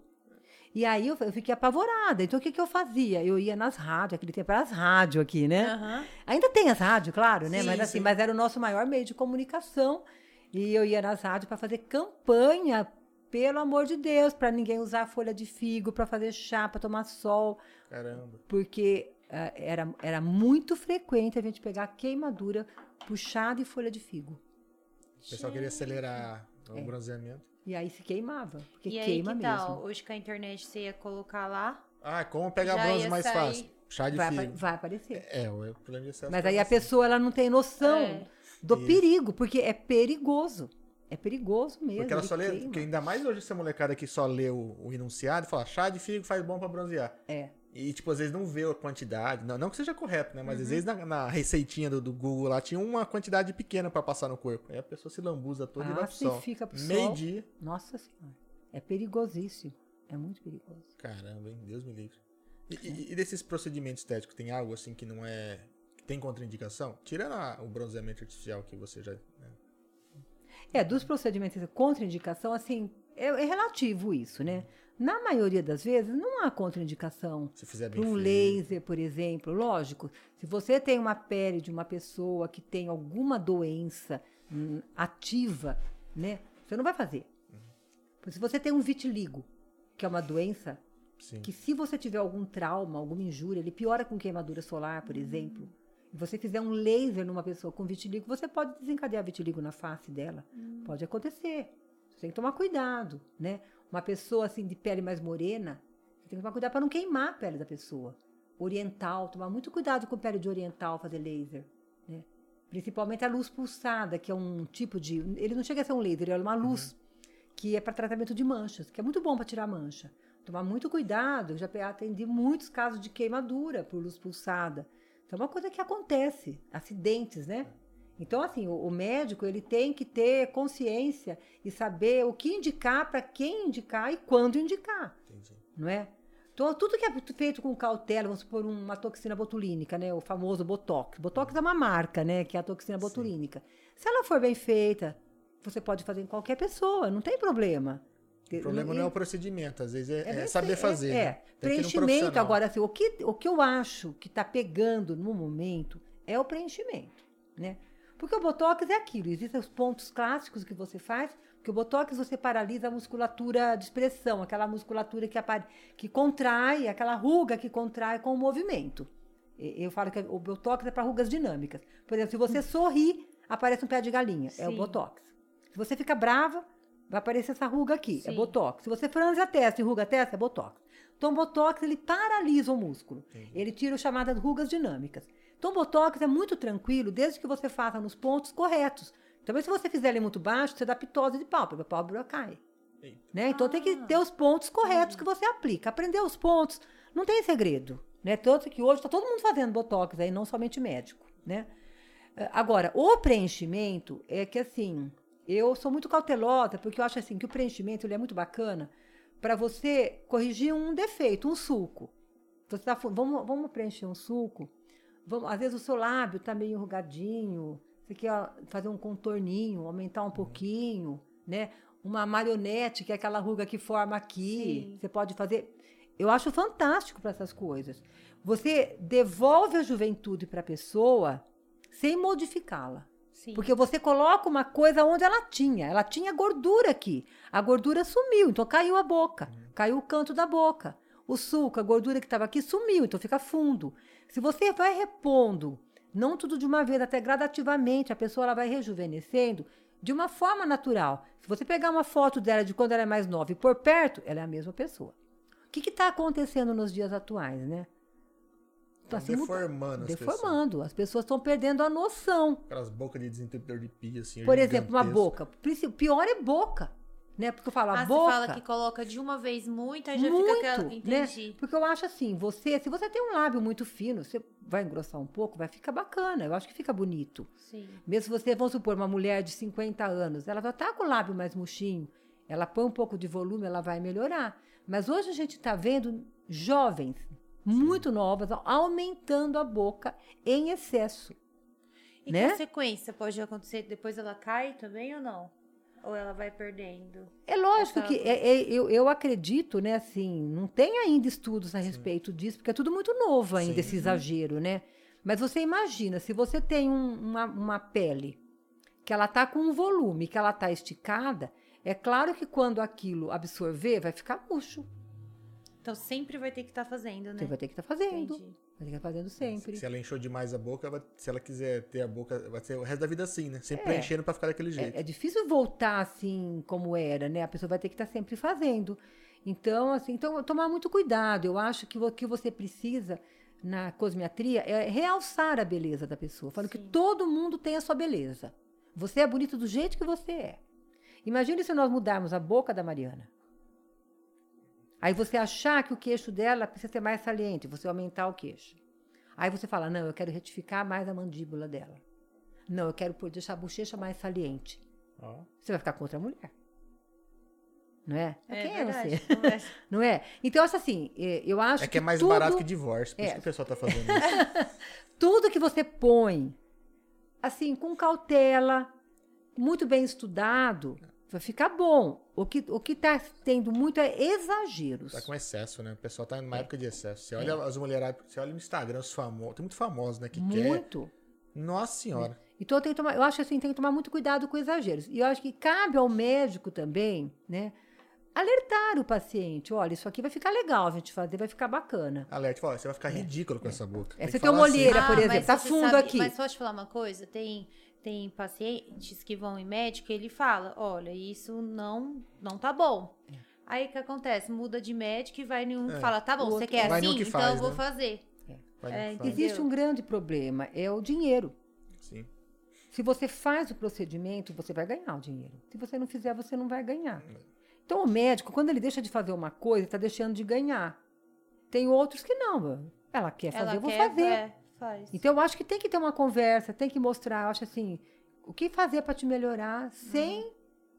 E aí eu, eu fiquei apavorada. Então o que, que eu fazia? Eu ia nas rádios, aquele tempo era as rádios aqui, né? Aham. Ainda tem as rádios, claro, né? Sim, mas assim, sim. mas era o nosso maior meio de comunicação. E eu ia nas rádios para fazer campanha, pelo amor de Deus, para ninguém usar folha de figo, para fazer chá, para tomar sol, Caramba. porque ah, era, era muito frequente a gente pegar queimadura puxada e folha de figo. O pessoal queria acelerar o É. bronzeamento. E aí se queimava, porque E aí, queima que mesmo. tal? Hoje com a internet você ia colocar lá. Ah, como pegar bronze mais sair. fácil? Chá de Vai, figo. vai aparecer. É, o problema de Mas aí a pessoa ela não tem noção É. do Isso. perigo, porque é perigoso. É perigoso mesmo. Porque ela só lê, porque ainda mais hoje essa molecada que só lê o, o enunciado e fala chá de figo faz bom pra bronzear. É. E, tipo, às vezes não vê a quantidade. Não, não que seja correto, né? Mas Uhum. às vezes na, na receitinha do, do Google lá tinha uma quantidade pequena pra passar no corpo. Aí a pessoa se lambuza toda e vai Ah, pro sol. fica pro sol. Meio-dia. Nossa senhora. É perigosíssimo. É muito perigoso. Caramba, hein? Deus me livre. E, e- e desses procedimentos estéticos, tem algo assim que não é. Tem contraindicação? Tirando a- o bronzeamento artificial que você já. né? É, dos procedimentos de contraindicação, assim, é, é relativo isso, né? Na maioria das vezes, não há contraindicação Se fizer bem um laser, por exemplo. Lógico, se você tem uma pele de uma pessoa que tem alguma doença hum, ativa, né? Você não vai fazer. Porque Se você tem um vitiligo, que é uma doença Sim. que se você tiver algum trauma, alguma injúria, ele piora com queimadura solar, por exemplo. Você fizer um laser numa pessoa com vitiligo, você pode desencadear vitiligo na face dela. Pode acontecer. Você tem que tomar cuidado, né? Uma pessoa assim de pele mais morena, você tem que tomar cuidado para não queimar a pele da pessoa. Oriental, tomar muito cuidado com pele de oriental fazer laser, né? Principalmente a luz pulsada, que é um tipo de, ele não chega a ser um laser, ele é uma luz que é para tratamento de manchas, que é muito bom para tirar mancha. Tomar muito cuidado, eu já atendi muitos casos de queimadura por luz pulsada. Então é uma coisa que acontece, acidentes, né? Então, assim, o, o médico ele tem que ter consciência e saber o que indicar para quem indicar e quando indicar, Entendi. não é? Então, tudo que é feito com cautela, vamos supor uma toxina botulínica, né? O famoso Botox. Botox é uma marca, né? Que é a toxina botulínica. Se ela for bem feita, você pode fazer em qualquer pessoa, não tem problema. O problema não é o procedimento, às vezes é, é bem saber fazer. É, né? é. Preenchimento profissional. agora, assim, o que, o que eu acho que está pegando no momento é o preenchimento, né? Porque o Botox é aquilo, existem os pontos clássicos que você faz, porque o Botox você paralisa a musculatura de expressão, aquela musculatura que, apare- que contrai, aquela ruga que contrai com o movimento. Eu falo que o Botox é para rugas dinâmicas. Por exemplo, se você sorrir, aparece um pé de galinha, é o Sim. Botox. Se você fica brava, vai aparecer essa ruga aqui, é Sim. Botox. Se você franze a testa e ruga a testa, é Botox. Então, Botox, ele paralisa o músculo. Entendi. Ele tira o chamadas rugas dinâmicas. Então, Botox é muito tranquilo, desde que você faça nos pontos corretos. Também, se você fizer ele muito baixo, você dá pitose de pálpebra, a pálpebra cai. Né? Então, tem que Ah. ter os pontos corretos que você aplica. Aprender os pontos, não tem segredo. Né? Tanto que hoje está todo mundo fazendo Botox aí, não somente médico. Né? Eh, Agora, o preenchimento é que assim, eu sou muito cautelosa, porque eu acho assim que o preenchimento ele é muito bacana para você corrigir um defeito, um sulco. Você tá, vamos, vamos preencher um sulco. Vamos, às vezes o seu lábio está meio enrugadinho, você quer fazer um contorninho, aumentar um pouquinho, né? Uma marionete, que é aquela ruga que forma aqui. Sim. Você pode fazer. Eu acho fantástico para essas coisas. Você devolve a juventude para a pessoa sem modificá-la. Sim. Porque você coloca uma coisa onde ela tinha. Ela tinha gordura aqui. A gordura sumiu, então caiu a boca. Caiu o canto da boca. O suco, a gordura que estava aqui sumiu, então fica fundo. Se você vai repondo, não tudo de uma vez, até gradativamente, a pessoa ela vai rejuvenescendo de uma forma natural. Se você pegar uma foto dela de quando ela é mais nova e por perto, ela é a mesma pessoa. O que está acontecendo nos dias atuais, né? Tá assim, muda- deformando as pessoas. deformando. As pessoas estão perdendo a noção. Aquelas bocas de desentupidor de pia, assim. Por exemplo, uma boca. Pior é boca. Né? Porque eu falo, a Ah, boca. você fala que coloca de uma vez muito, aí já muito, fica aquela. né? Entendi. Porque eu acho assim, você, se você tem um lábio muito fino, você vai engrossar um pouco, vai ficar bacana. Eu acho que fica bonito. Sim. Mesmo se você, vamos supor, uma mulher de 50 anos, ela já tá com o lábio mais murchinho, ela põe um pouco de volume, ela vai melhorar. Mas hoje a gente está vendo jovens, muito novas, aumentando a boca em excesso. E Né? que sequência pode acontecer? Depois ela cai também ou não? Ou ela vai perdendo? É lógico Essa que é- é- eu, eu acredito, né, assim, não tem ainda estudos a respeito disso, porque é tudo muito novo ainda, Sim. esse exagero, né? Mas você imagina, se você tem um- uma, uma pele que ela tá com um volume, que ela tá esticada, é claro que quando aquilo absorver, vai ficar murcho. Então sempre vai ter que estar fazendo, né? Você vai ter que estar fazendo. Entendi. Vai ficar fazendo sempre. Se ela encheu demais a boca, vai- se ela quiser ter a boca, vai ser o resto da vida assim, né? Sempre É. preenchendo pra ficar daquele jeito. É, é difícil voltar assim como era, né? A pessoa vai ter que estar sempre fazendo. Então, assim, então tomar muito cuidado. Eu acho que o que você precisa na cosmiatria é realçar a beleza da pessoa. Falando que Sim. todo mundo tem a sua beleza. Você é bonito do jeito que você é. Imagine se nós mudarmos a boca da Mariana. Aí você achar que o queixo dela precisa ser mais saliente, você aumentar o queixo. Aí você fala: "Não, eu quero retificar mais a mandíbula dela. Não, eu quero pôr- deixar a bochecha mais saliente." Ó. Você vai ficar contra a mulher. Não é? É Quem é verdade. você? não é? <laughs> Não é? Então, eu acho assim, é, eu acho É que é mais tudo, barato que divórcio, por É. isso que o pessoal tá fazendo isso. <laughs> <laughs> tudo que você põe, assim, com cautela, muito bem estudado, vai ficar bom. O que o que tá tendo muito é exageros. Tá com excesso, né? O pessoal tá É. numa época de excesso. Você olha as mulheradas, você olha no Instagram, os famosos, tem muito famosos, né? Que quer. muito. Nossa senhora. Então tem que tomar, eu acho assim, tem que tomar muito cuidado com exageros. E eu acho que cabe ao médico também, né, alertar o paciente, olha, isso aqui vai ficar legal a gente fazer, vai ficar bacana. Alerta, fala, você vai ficar ridículo com essa boca. É, Tem você tem uma assim. olheira, por mas exemplo, tá fundo sabe- aqui. Mas só te falar uma coisa, tem, tem pacientes que vão em médico e ele fala, olha, isso não, não tá bom. Aí o que acontece? Muda de médico e vai em um É. fala, tá bom, você quer assim? que então faz, eu vou né? fazer. É, entendi. Existe um grande problema, é o dinheiro. Sim. Se você faz o procedimento, você vai ganhar o dinheiro. Se você não fizer, você não vai ganhar. Então, o médico, quando ele deixa de fazer uma coisa, está deixando de ganhar. Tem outros que não. Ela quer fazer, Ela eu vou quer, fazer. é, faz. Então, eu acho que tem que ter uma conversa, tem que mostrar, eu acho assim, o que fazer para te melhorar sem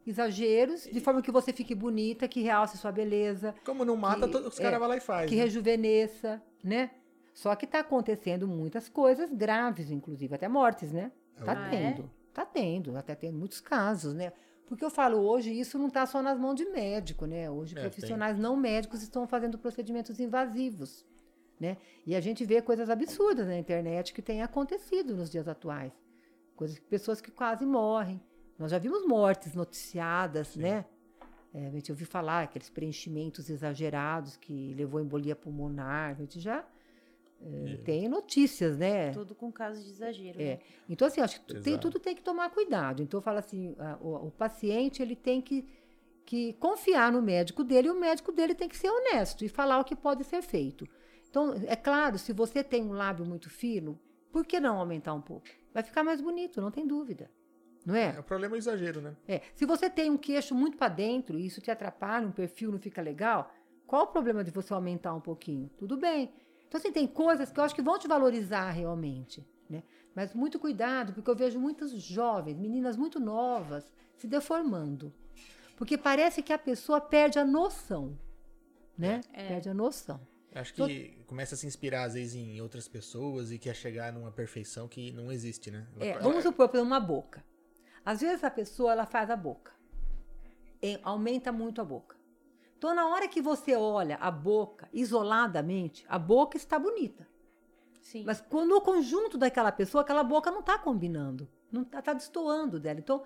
exageros, de forma que você fique bonita, que realce sua beleza, Como não mata, Que- todos os é, caras vão lá e faz. que né? rejuvenesça, né? Só que está acontecendo muitas coisas graves, inclusive, até mortes, né? Tá Ah, é? tendo. Tá tendo, até tem muitos casos, né? Porque eu falo, hoje isso não está só nas mãos de médico, né? Hoje É, profissionais não médicos estão fazendo procedimentos invasivos, né? E a gente vê coisas absurdas na internet que têm acontecido nos dias atuais. Coisas que pessoas que quase morrem. Nós já vimos mortes noticiadas, né? É, a gente ouviu falar aqueles preenchimentos exagerados que levou embolia pulmonar. A gente já é, tem notícias, né? Tudo com caso de exagero. É. né? Então, assim, acho que tem, tudo tem que tomar cuidado. Então, eu falo assim, a- o, o paciente ele tem que, que confiar no médico dele e o médico dele tem que ser honesto e falar o que pode ser feito. Então, é claro, se você tem um lábio muito fino, por que não aumentar um pouco? Vai ficar mais bonito, não tem dúvida. Não É, é? o problema é o exagero, né? É. Se você tem um queixo muito para dentro e isso te atrapalha, um perfil não fica legal, qual o problema de você aumentar um pouquinho? Tudo bem. Então, assim, tem coisas que eu acho que vão te valorizar realmente, né? Mas muito cuidado, porque eu vejo muitos jovens, meninas muito novas, se deformando. Porque parece que a pessoa perde a noção, né? É. Perde a noção. Acho que começa a se inspirar, às vezes, em outras pessoas e quer chegar numa perfeição que não existe, né? Ela- É, vamos supor, por exemplo, uma boca. Às vezes a pessoa ela faz a boca, E aumenta muito a boca. Então, na hora que você olha a boca isoladamente, a boca está bonita. Sim. Mas quando o conjunto daquela pessoa, aquela boca não está combinando, não está tá destoando dela. Então,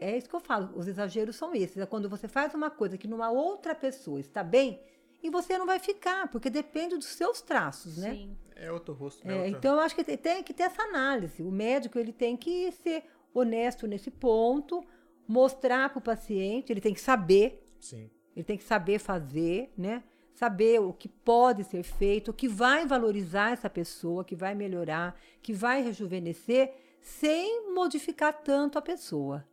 é isso que eu falo, os exageros são esses. É quando você faz uma coisa que numa outra pessoa está bem e você não vai ficar, porque depende dos seus traços, né? Sim. É outro rosto, né? É, Outra- então, eu acho que tem, tem que ter essa análise. O médico ele tem que ser honesto nesse ponto, mostrar para o paciente, ele tem que saber, Sim. ele tem que saber fazer, né? Saber o que pode ser feito, o que vai valorizar essa pessoa, que vai melhorar, que vai rejuvenescer, sem modificar tanto a pessoa.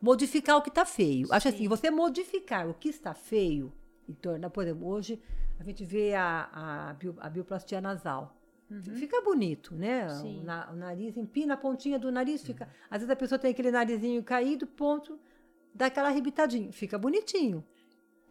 Modificar o que está feio. Acho Sim. assim, você modificar o que está feio, e por exemplo, hoje a gente vê a, a, bio- a bioplastia nasal. Fica bonito, né? O, na- o nariz empina a pontinha do nariz, fica. Às vezes a pessoa tem aquele narizinho caído, ponto, dá aquela arrebitadinha, fica bonitinho,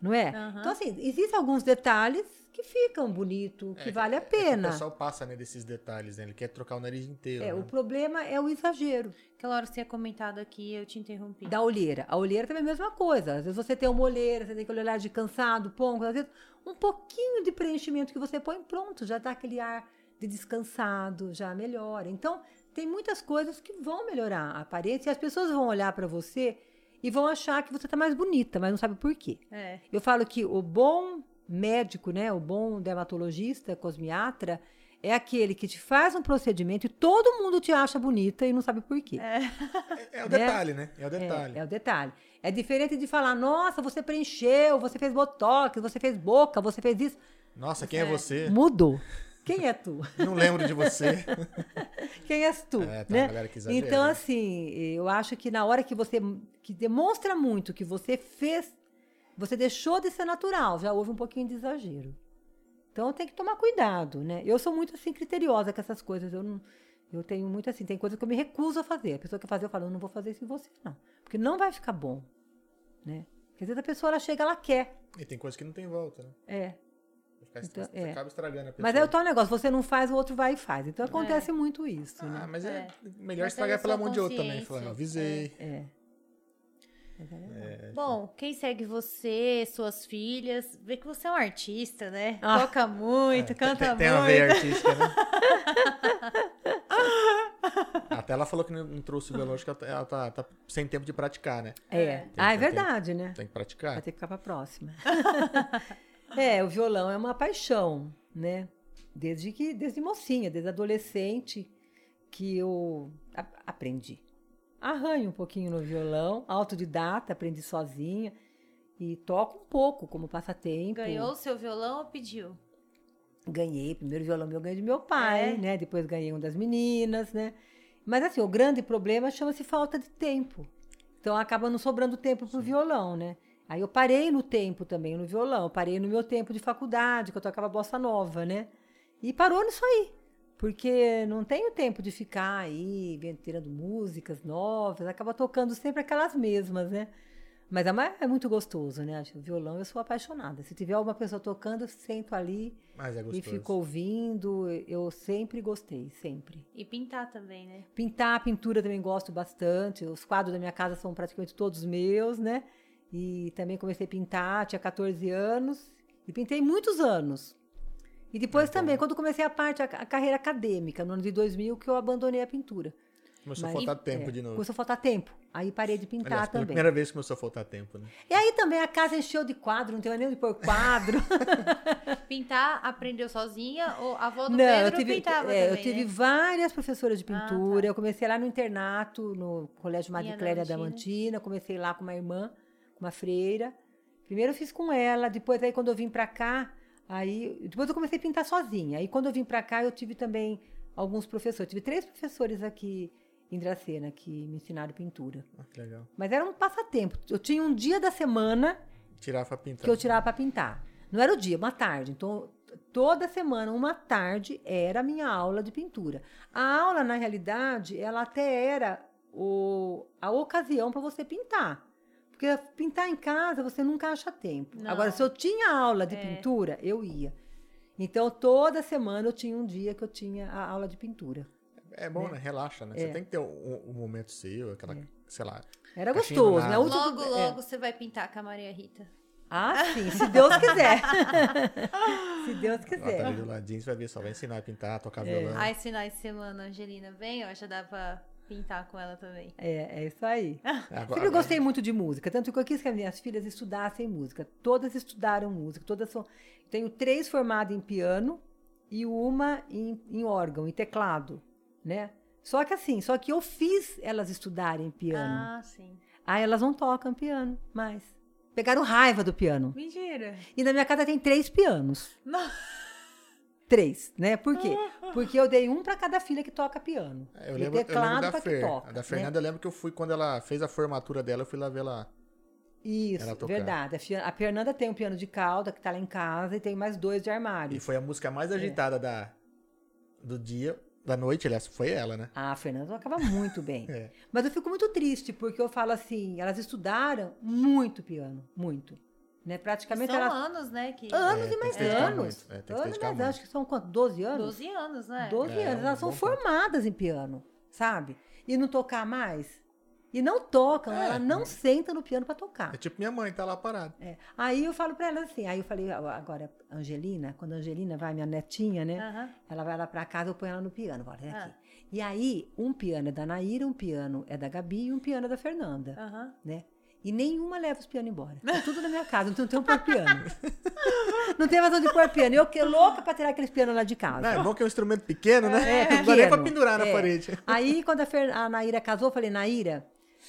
não é? Aham. Então assim, existem alguns detalhes que ficam bonito, que É, vale a é que pena. o pessoal passa, né, desses detalhes, né? Ele quer trocar o nariz inteiro. É, né? o problema é o exagero Aquela hora que você tinha comentado aqui, eu te interrompi. da olheira. A olheira também é a mesma coisa. Às vezes você tem uma olheira, você tem aquele olhar de cansado, pongo, às vezes um pouquinho de preenchimento que você põe, pronto, já dá aquele ar de descansado, já melhora. Então, tem muitas coisas que vão melhorar a aparência e as pessoas vão olhar para você e vão achar que você está mais bonita, mas não sabe por quê. É. Eu falo que o bom médico, né, o bom dermatologista, cosmiatra, é aquele que te faz um procedimento e todo mundo te acha bonita e não sabe por quê. É, é o Né? detalhe, né? É o detalhe. É, é o detalhe. É diferente de falar, nossa, você preencheu, você fez botox, você fez boca, você fez isso. Nossa, quem é, você? Mudou. Quem é tu? <laughs> Não lembro de você. <laughs> Quem és tu? É, tá, né? galera que exagera. Então, assim, eu acho que na hora que você que demonstra muito que você fez, você deixou de ser natural, já houve um pouquinho de exagero. Então tem que tomar cuidado, né? Eu sou muito assim criteriosa com essas coisas. Eu não, eu tenho muito assim, tem coisas que eu me recuso a fazer. A pessoa quer fazer, eu falo, eu não vou fazer isso em você, não. Porque não vai ficar bom, né? Porque às vezes a pessoa ela chega, ela quer. E tem coisa que não tem volta, né? É. Então, é. Você acaba estragando a pessoa. Mas é o tal negócio, você não faz, o outro vai e faz. Então acontece muito isso, né? Ah, mas é, É. melhor Mas estragar pela mão de outro também. Falar, ó, avisei. É. Bom, quem segue você, suas filhas, vê que você é um artista, né? Ah. Toca muito, canta É, tem, tem muito. uma veia artística, né? <laughs> Até ela falou que não, trouxe o violão, acho que ela tá, ela tá- tá sem tempo de praticar, né? É. Ah, é tem- verdade, né? Tem que praticar. Vai ter que ficar pra próxima. <laughs> é, o violão é uma paixão, né? Desde que, desde mocinha, desde adolescente, que eu a- aprendi. Arranho um pouquinho no violão, autodidata, aprendi sozinha e toco um pouco como passatempo. Ganhou o seu violão ou pediu? Ganhei, primeiro violão meu eu ganhei de meu pai, É? né? Depois ganhei um das meninas, né? Mas assim, o grande problema chama-se falta de tempo. Então acaba não sobrando tempo pro violão, né? Aí eu parei no tempo também no violão, parei no meu tempo de faculdade, que eu tocava bossa nova, né? E parou nisso aí. Porque não tenho tempo de ficar aí vendo- tirando músicas novas, acaba tocando sempre aquelas mesmas, né? Mas é, é muito gostoso, né? Violão eu sou apaixonada. Se tiver alguma pessoa tocando, eu sento ali, Mas é e fico ouvindo, eu sempre gostei, sempre. E pintar também, né? Pintar, pintura também gosto bastante. Os quadros da minha casa são praticamente todos meus, né? E também comecei a pintar, tinha 14 anos. E pintei muitos anos. E depois Então- também, quando comecei a parte, a, a carreira acadêmica, no ano de 2000, que eu abandonei a pintura. Começou a Mas- faltar tempo É, de novo. Começou a faltar tempo. Aí parei de pintar Aliás, também. primeira vez começou a faltar tempo, né? E aí também a casa encheu de quadro, não tem mais nem onde pôr quadro. <laughs> Pintar, aprendeu sozinha ou a avó do Não, Pedro eu tive, pintava é, também, eu tive né? várias professoras de Ah, pintura. tá. Eu comecei lá no internato, no Colégio Madre Clélia Damantina. Damantina. Comecei lá com uma irmã, com uma freira. Primeiro eu fiz com ela, depois aí quando eu vim pra cá, aí depois eu comecei a pintar sozinha. Aí quando eu vim pra cá, eu tive também alguns professores. Eu tive três professores aqui em Dracena que me ensinaram pintura. Ah, que legal. Mas era um passatempo. Eu tinha um dia da semana Tirar pintar. que eu tirava para pintar. Não era o dia, uma tarde. Então, toda semana, uma tarde, era a minha aula de pintura. A aula, na realidade, ela até era o, a ocasião para você pintar. Porque pintar em casa, você nunca acha tempo. Não. Agora, se eu tinha aula de É. pintura, eu ia. Então, toda semana eu tinha um dia que eu tinha a aula de pintura. É bom, né? Relaxa, né? É. Você tem que ter um, um momento seu, aquela, sei lá. Era gostoso, né? último- Logo, é. logo você vai pintar com a Maria Rita. Ah, sim, se Deus quiser. <laughs> se Deus Ela tá quiser. ali do ladinho, você vai ver, só vai ensinar a pintar, tocar É. violão. Aí, esse finais de semana, Angelina vem, ó, já dá pra pintar com ela também. É, é isso aí. <laughs> Agora- Sempre gostei muito de música, tanto que eu quis que as minhas filhas estudassem música. Todas estudaram música, todas são. Tenho três formadas em piano e uma em, em órgão, em teclado, né? Só que assim, só que eu fiz elas estudarem piano. Ah, sim. Aí elas não tocam piano mais. Pegaram raiva do piano. Mentira. E na minha casa tem três pianos. Não. Três, né? Por quê? Porque eu dei um para cada filha que toca piano. É, Eu e lembro, eu lembro teclado da pra que Fer. toca. a da né? Fernanda, eu lembro que eu fui, quando ela fez a formatura dela, eu fui lá ver lá. Isso, Ela verdade. A, Fernanda tem um piano de cauda que tá lá em casa e tem mais dois de armário. E foi a música É. mais agitada da, do dia, da noite, aliás, foi ela, né? Ah, a Fernanda tocava muito bem. <laughs> É. Mas eu fico muito triste, porque eu falo assim, elas estudaram muito piano, muito. Né? Praticamente São elas... anos, né? Que... Anos É, e mais anos. É, anos e mais anos. Acho que são quanto? 12 anos? 12 anos, né? 12 É, anos. um Elas são formadas em piano, sabe? E não tocar mais. E não tocam, É. ela não senta no piano para tocar. É tipo minha mãe, tá lá parada. É. Aí eu falo para elas assim, aí eu falei, agora, Angelina, quando a Angelina vai, minha netinha, né? Aham. Ela vai lá pra casa, eu ponho ela no piano. Bora, vem Ah. aqui. E aí, um piano é da Naíra, um piano é da Gabi e um piano é da Fernanda, Aham. né? E nenhuma leva os pianos embora. Tá tudo na minha casa, não tem <laughs> um pôr piano. não tem razão de pôr piano. Eu que louca pra tirar aqueles pianos lá de casa. Não, é bom que é um instrumento pequeno, né? É, Não dá nem pra pequeno. pendurar na É. parede. Aí, <laughs> quando a, Fer- a Naíra casou, eu falei, Naíra,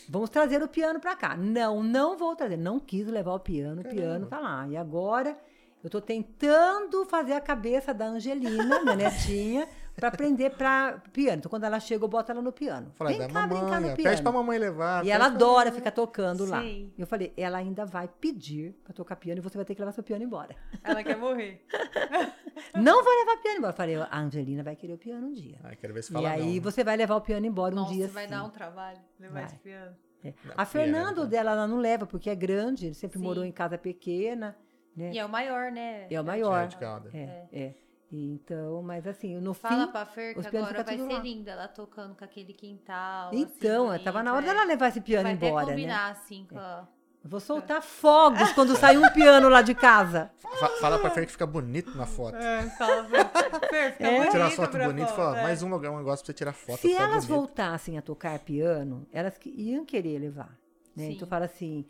vamos trazer o piano pra cá. Não, não vou trazer. Não quis levar o piano, o piano tá lá. E agora, eu tô tentando fazer a cabeça da Angelina, minha netinha, pra aprender pra piano. Então, quando ela chega, eu boto ela no piano. Fala, Vem cá brincar mamãe, no ó, piano. pede pra mamãe levar. E ela adora mamãe. ficar tocando lá. Sim. Eu falei, ela ainda vai pedir pra tocar piano e você vai ter que levar seu piano embora. Ela quer morrer. <laughs> Não vou levar piano embora. Eu falei, a Angelina vai querer o piano um dia. Ah, quero ver se E fala aí não. você vai levar o piano embora um Nossa, dia vai sim. dar um trabalho levar Vai. esse piano. É. A Fernando piano, dela, ela não leva, porque é grande, ele sempre Sim. morou em casa pequena, né? E é o maior, né? É o É, maior. de calda. É, é. Então, mas assim, no Fala fim. pra Fer que agora vai ser lá. lindo ela tocando com aquele quintal. Então, assim, tava na hora é. dela levar esse piano vai embora, até né? combinar, assim, com a... Eu vou soltar fogos quando sair um piano lá de casa. Fa- Fala pra Fer que fica bonito na foto. É, fala, Fer, Fer, fica É. Tirar bonito foto pra bonita e fala, é. mais um lugar, um negócio pra você tirar foto. Se elas bonito. voltassem a tocar piano, elas iam querer levar. Né? Então fala assim: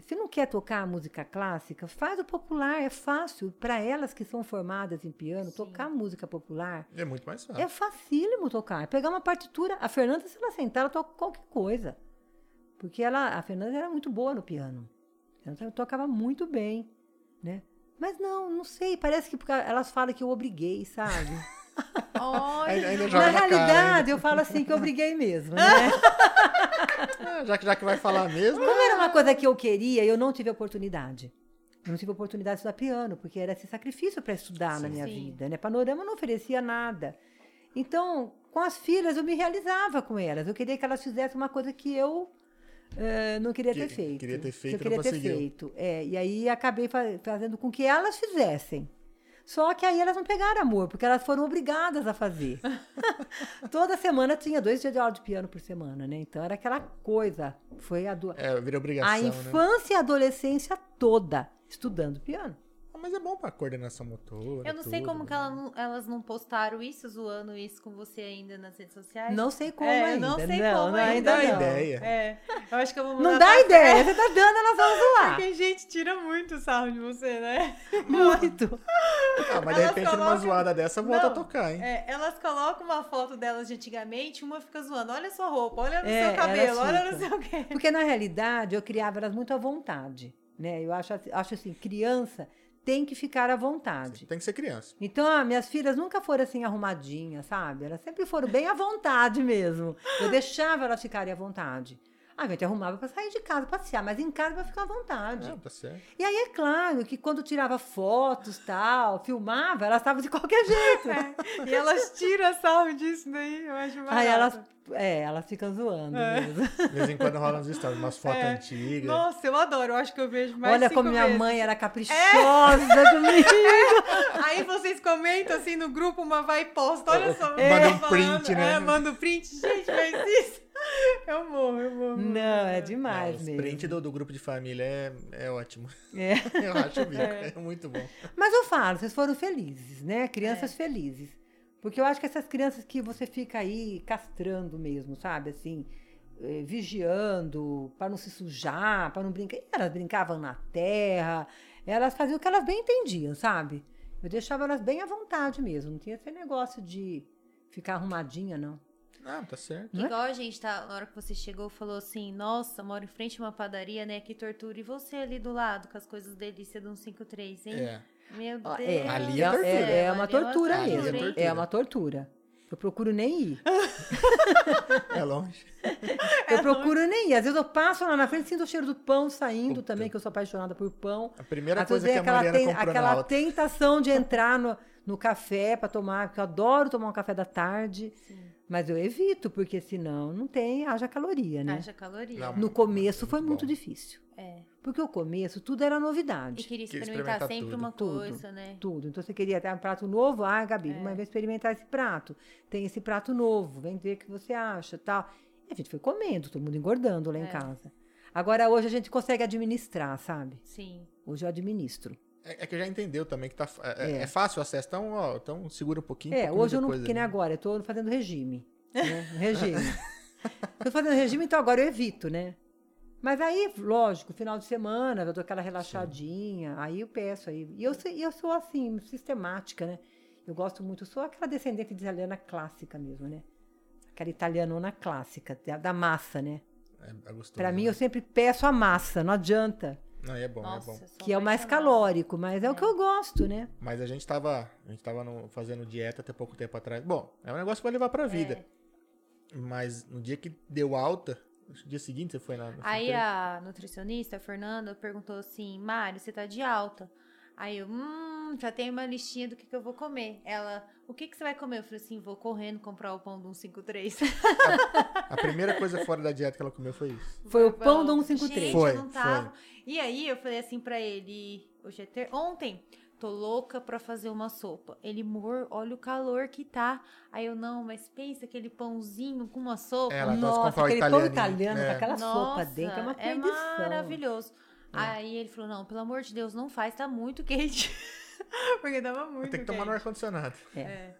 se não quer tocar música clássica, faz o popular, é fácil. Para elas que são formadas em piano, tocar música popular É muito mais fácil. é facílimo tocar. É pegar uma partitura. A Fernanda, se ela sentar, ela toca qualquer coisa. Porque ela, a Fernanda era muito boa no piano. Ela tocava muito bem, né? Mas não, não sei. Parece que porque elas falam que eu obriguei, sabe? <laughs> Olha, Ainda, Na joga na, cara. realidade, eu falo assim que eu briguei mesmo, né? Ah, <laughs> já, que, já que vai falar mesmo. Como era uma coisa que eu queria, eu não tive oportunidade. Eu não tive oportunidade de estudar piano, porque era esse sacrifício para estudar na minha Sim. vida, né? Panorama não oferecia nada. Então, com as filhas, eu me realizava com elas. Eu queria que elas fizessem uma coisa que eu eh, não queria Que- ter feito. queria ter que feito e eu queria não ter conseguiu. feito. É, e aí acabei fa- fazendo com que elas fizessem. Só que aí elas não pegaram amor, porque elas foram obrigadas a fazer. <laughs> Toda semana tinha dois dias de aula de piano por semana, né? Então era aquela coisa. Foi a, do... É, vira obrigação, a né? infância e a adolescência toda estudando piano. Mas é bom pra coordenação motora. eu não sei tudo, como que né? ela não- elas não postaram isso, zoando isso com você ainda nas redes sociais. Não sei como É, ainda. não sei não, como não, ainda. ainda Dá não. ideia. É, eu acho que eu vou Não dá pra ideia. Você tá dando, elas vão zoar. <laughs> Porque a gente tira muito sarro de você, né? <laughs> Muito. Ah, mas de Elas repente numa colocam- zoada dessa volta Não, a tocar, hein? É, elas colocam uma foto delas de antigamente, uma fica zoando. Olha sua roupa, olha no É, seu cabelo, olha no seu quê. Porque, na realidade, eu criava elas muito à vontade. Né? Eu acho, acho assim, criança tem que ficar à vontade. Tem que ser criança. Então, ah, minhas filhas nunca foram assim arrumadinhas, sabe? Elas sempre foram bem à vontade mesmo. Eu deixava elas ficarem à vontade. A gente arrumava para sair de casa, passear, mas em casa vai ficar à vontade. Ah, tá certo. E aí é claro que quando tirava fotos, tal, filmava, elas estavam de qualquer jeito. <laughs> E elas tiram sarro disso daí, eu acho barato. Aí elas, é, elas ficam zoando É. mesmo. De vez em quando rola uns stories, umas fotos É. antigas. Nossa, eu adoro, eu acho que eu vejo mais Olha cinco como minha vezes. mãe era caprichosa comigo. <laughs> Aí vocês comentam assim no grupo, uma vai e posta, olha só. Manda eu um falando. print, né? É, manda um print. Gente, mas isso... <laughs> Eu morro, eu morro. Não, é É, demais os mesmo. print do, do grupo de família é, é ótimo. É. <laughs> Eu acho o bico. É. muito bom. Mas eu falo, vocês foram felizes, né? Crianças É. felizes. Porque eu acho que essas crianças que você fica aí castrando mesmo, sabe? Assim, eh, vigiando para não se sujar, para não brincar. Elas brincavam na terra, elas faziam o que elas bem entendiam, sabe? Eu deixava elas bem à vontade mesmo. Não tinha esse negócio de ficar arrumadinha, não. Ah, tá certo. Não é? Igual a gente tá, na hora que você chegou, falou assim, nossa, moro em frente a uma padaria, né? Que tortura. E você ali do lado, com as coisas delícia de um 53, hein? É. Meu Ó, Deus. é, Ali é, é tortura. é, é uma tortura Ali é mesmo. tortura. É uma tortura. Eu procuro nem ir. É longe. <laughs> Eu procuro nem ir. Às vezes eu passo lá na frente, sinto o cheiro do pão saindo Puta. também, que eu sou apaixonada por pão. A primeira Às coisa que a aquela, Mariana ten- aquela tentação de entrar no, no café para tomar, porque eu adoro tomar um café da tarde. Mas eu evito, porque senão não tem, haja caloria, né? Haja caloria. Não, No começo foi Muito muito difícil. É. Porque o começo tudo era E novidade. queria Queria experimentar, experimentar sempre tudo. uma Tudo. coisa, né? Tudo. Então você queria ter um prato novo? Ah, Gabi, É. vamos experimentar esse prato. Tem esse prato novo, vem ver o que você acha, tal. E a gente foi comendo, todo mundo engordando lá em É. casa. Agora hoje a gente consegue administrar, sabe? Sim. Hoje eu administro. É, é que já entendeu também que tá, é, É. é fácil o acesso. Então, ó, então segura um pouquinho. É, comer hoje eu não, que nem agora, eu tô fazendo regime. <laughs> Né? Um regime. <laughs> tô fazendo regime, então agora eu evito, né? Mas aí, lógico, final de semana, eu dou aquela relaxadinha, aí eu peço aí. E eu, eu sou assim, sistemática, né? Eu gosto muito, sou aquela descendente de italiana clássica mesmo, né? Aquela italianona clássica, da, da massa, né? É, é gostoso. Pra mim, né? eu sempre peço a massa, não adianta. Não, é bom, Nossa, é bom. Que é o mais calórico, mas é, o que eu gosto, né? Mas a gente tava, a gente tava no- fazendo dieta até pouco tempo atrás. Bom, é um negócio que vai levar pra vida. É. Mas no dia que deu alta, no dia seguinte você foi na. na Aí a nutricionista, a Fernanda, perguntou assim: Mário, você tá de alta? Aí eu, hum, já tenho uma listinha do que, que eu vou comer. Ela, o que, que você vai comer? Eu falei assim: vou correndo comprar o pão do 153. A primeira coisa fora da dieta que ela comeu foi isso. Foi o pão do Gente, 153. Foi, eu não tava. E aí eu falei assim pra ele, hoje é ter... ontem, tô louca pra fazer uma sopa. Ele, amor, olha o calor que tá. Aí eu, não, mas pensa aquele pãozinho com uma sopa. Ela Nossa, aquele pão italiano é. com aquela sopa Nossa, dentro é uma é perdição. maravilhoso. Aí ele falou, não, pelo amor de Deus, não faz, tá muito quente. <laughs> Porque tava muito Tem que tomar no ar-condicionado. É.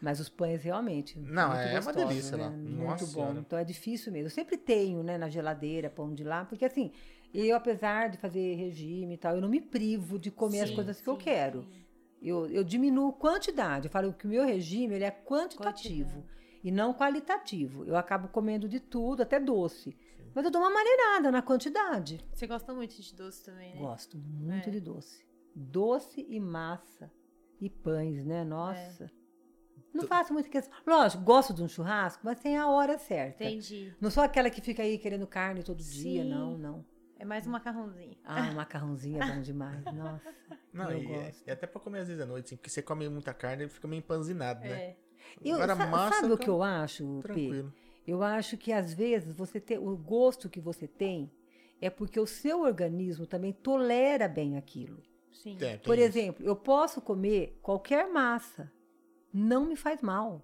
Mas os pães realmente. Não, muito é uma delícia né? lá. Muito Nossa bom. Senhora. Então é difícil mesmo. Eu sempre tenho, né, na geladeira, pão de lá, porque assim, eu, apesar de fazer regime e tal, eu não me privo de comer as Sim, coisas que eu sim, quero. sim. Eu, eu diminuo quantidade. Eu falo que o meu regime ele é quantitativo e não qualitativo. Eu acabo comendo de tudo, até doce. Mas eu dou uma maneirada na quantidade. Você gosta muito de doce também, né? Gosto muito É. de doce. Doce e massa. E pães, né? Nossa. Não faço muito questão. Lógico, gosto de um churrasco, mas tem a hora certa. Entendi. Não sou aquela que fica aí querendo carne todo dia, Sim. não, não. É mais um macarrãozinho. Ah, o <laughs> macarrãozinho é bom demais. Nossa. Não, eu e, é- gosto. e até pra comer às vezes à noite, assim, porque você come muita carne e fica meio empanzinado, né? É. Eu, Agora sa- massa sabe o fica que eu acho, P? Eu acho que às vezes você tem o gosto que você tem é porque o seu organismo também tolera bem aquilo. Sim. É, tem Por isso. exemplo, eu posso comer qualquer massa, não me faz mal.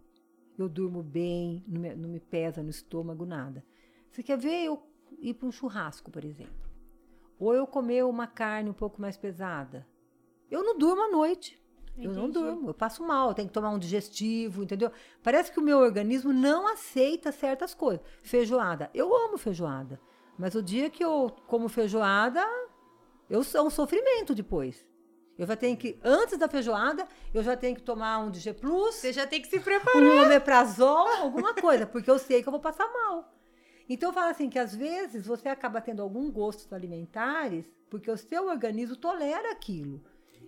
Eu durmo bem, não me, não me pesa no estômago, nada. Você quer ver eu ir para um churrasco, por exemplo? Ou eu comer uma carne um pouco mais pesada? Eu não durmo à noite. Eu não Entendi. durmo, eu passo mal, eu tenho que tomar um digestivo, entendeu? Parece que o meu organismo não aceita certas coisas. Feijoada, eu amo feijoada, mas o dia que eu como feijoada, eu sou um sofrimento depois. Eu já tenho que, antes da feijoada, eu já tenho que tomar um DG Plus, Você já tem que se preparar. um omeprazol, alguma <laughs> coisa, porque eu sei que eu vou passar mal. Então eu falo assim que às vezes você acaba tendo algum gostos alimentares porque o seu organismo tolera aquilo.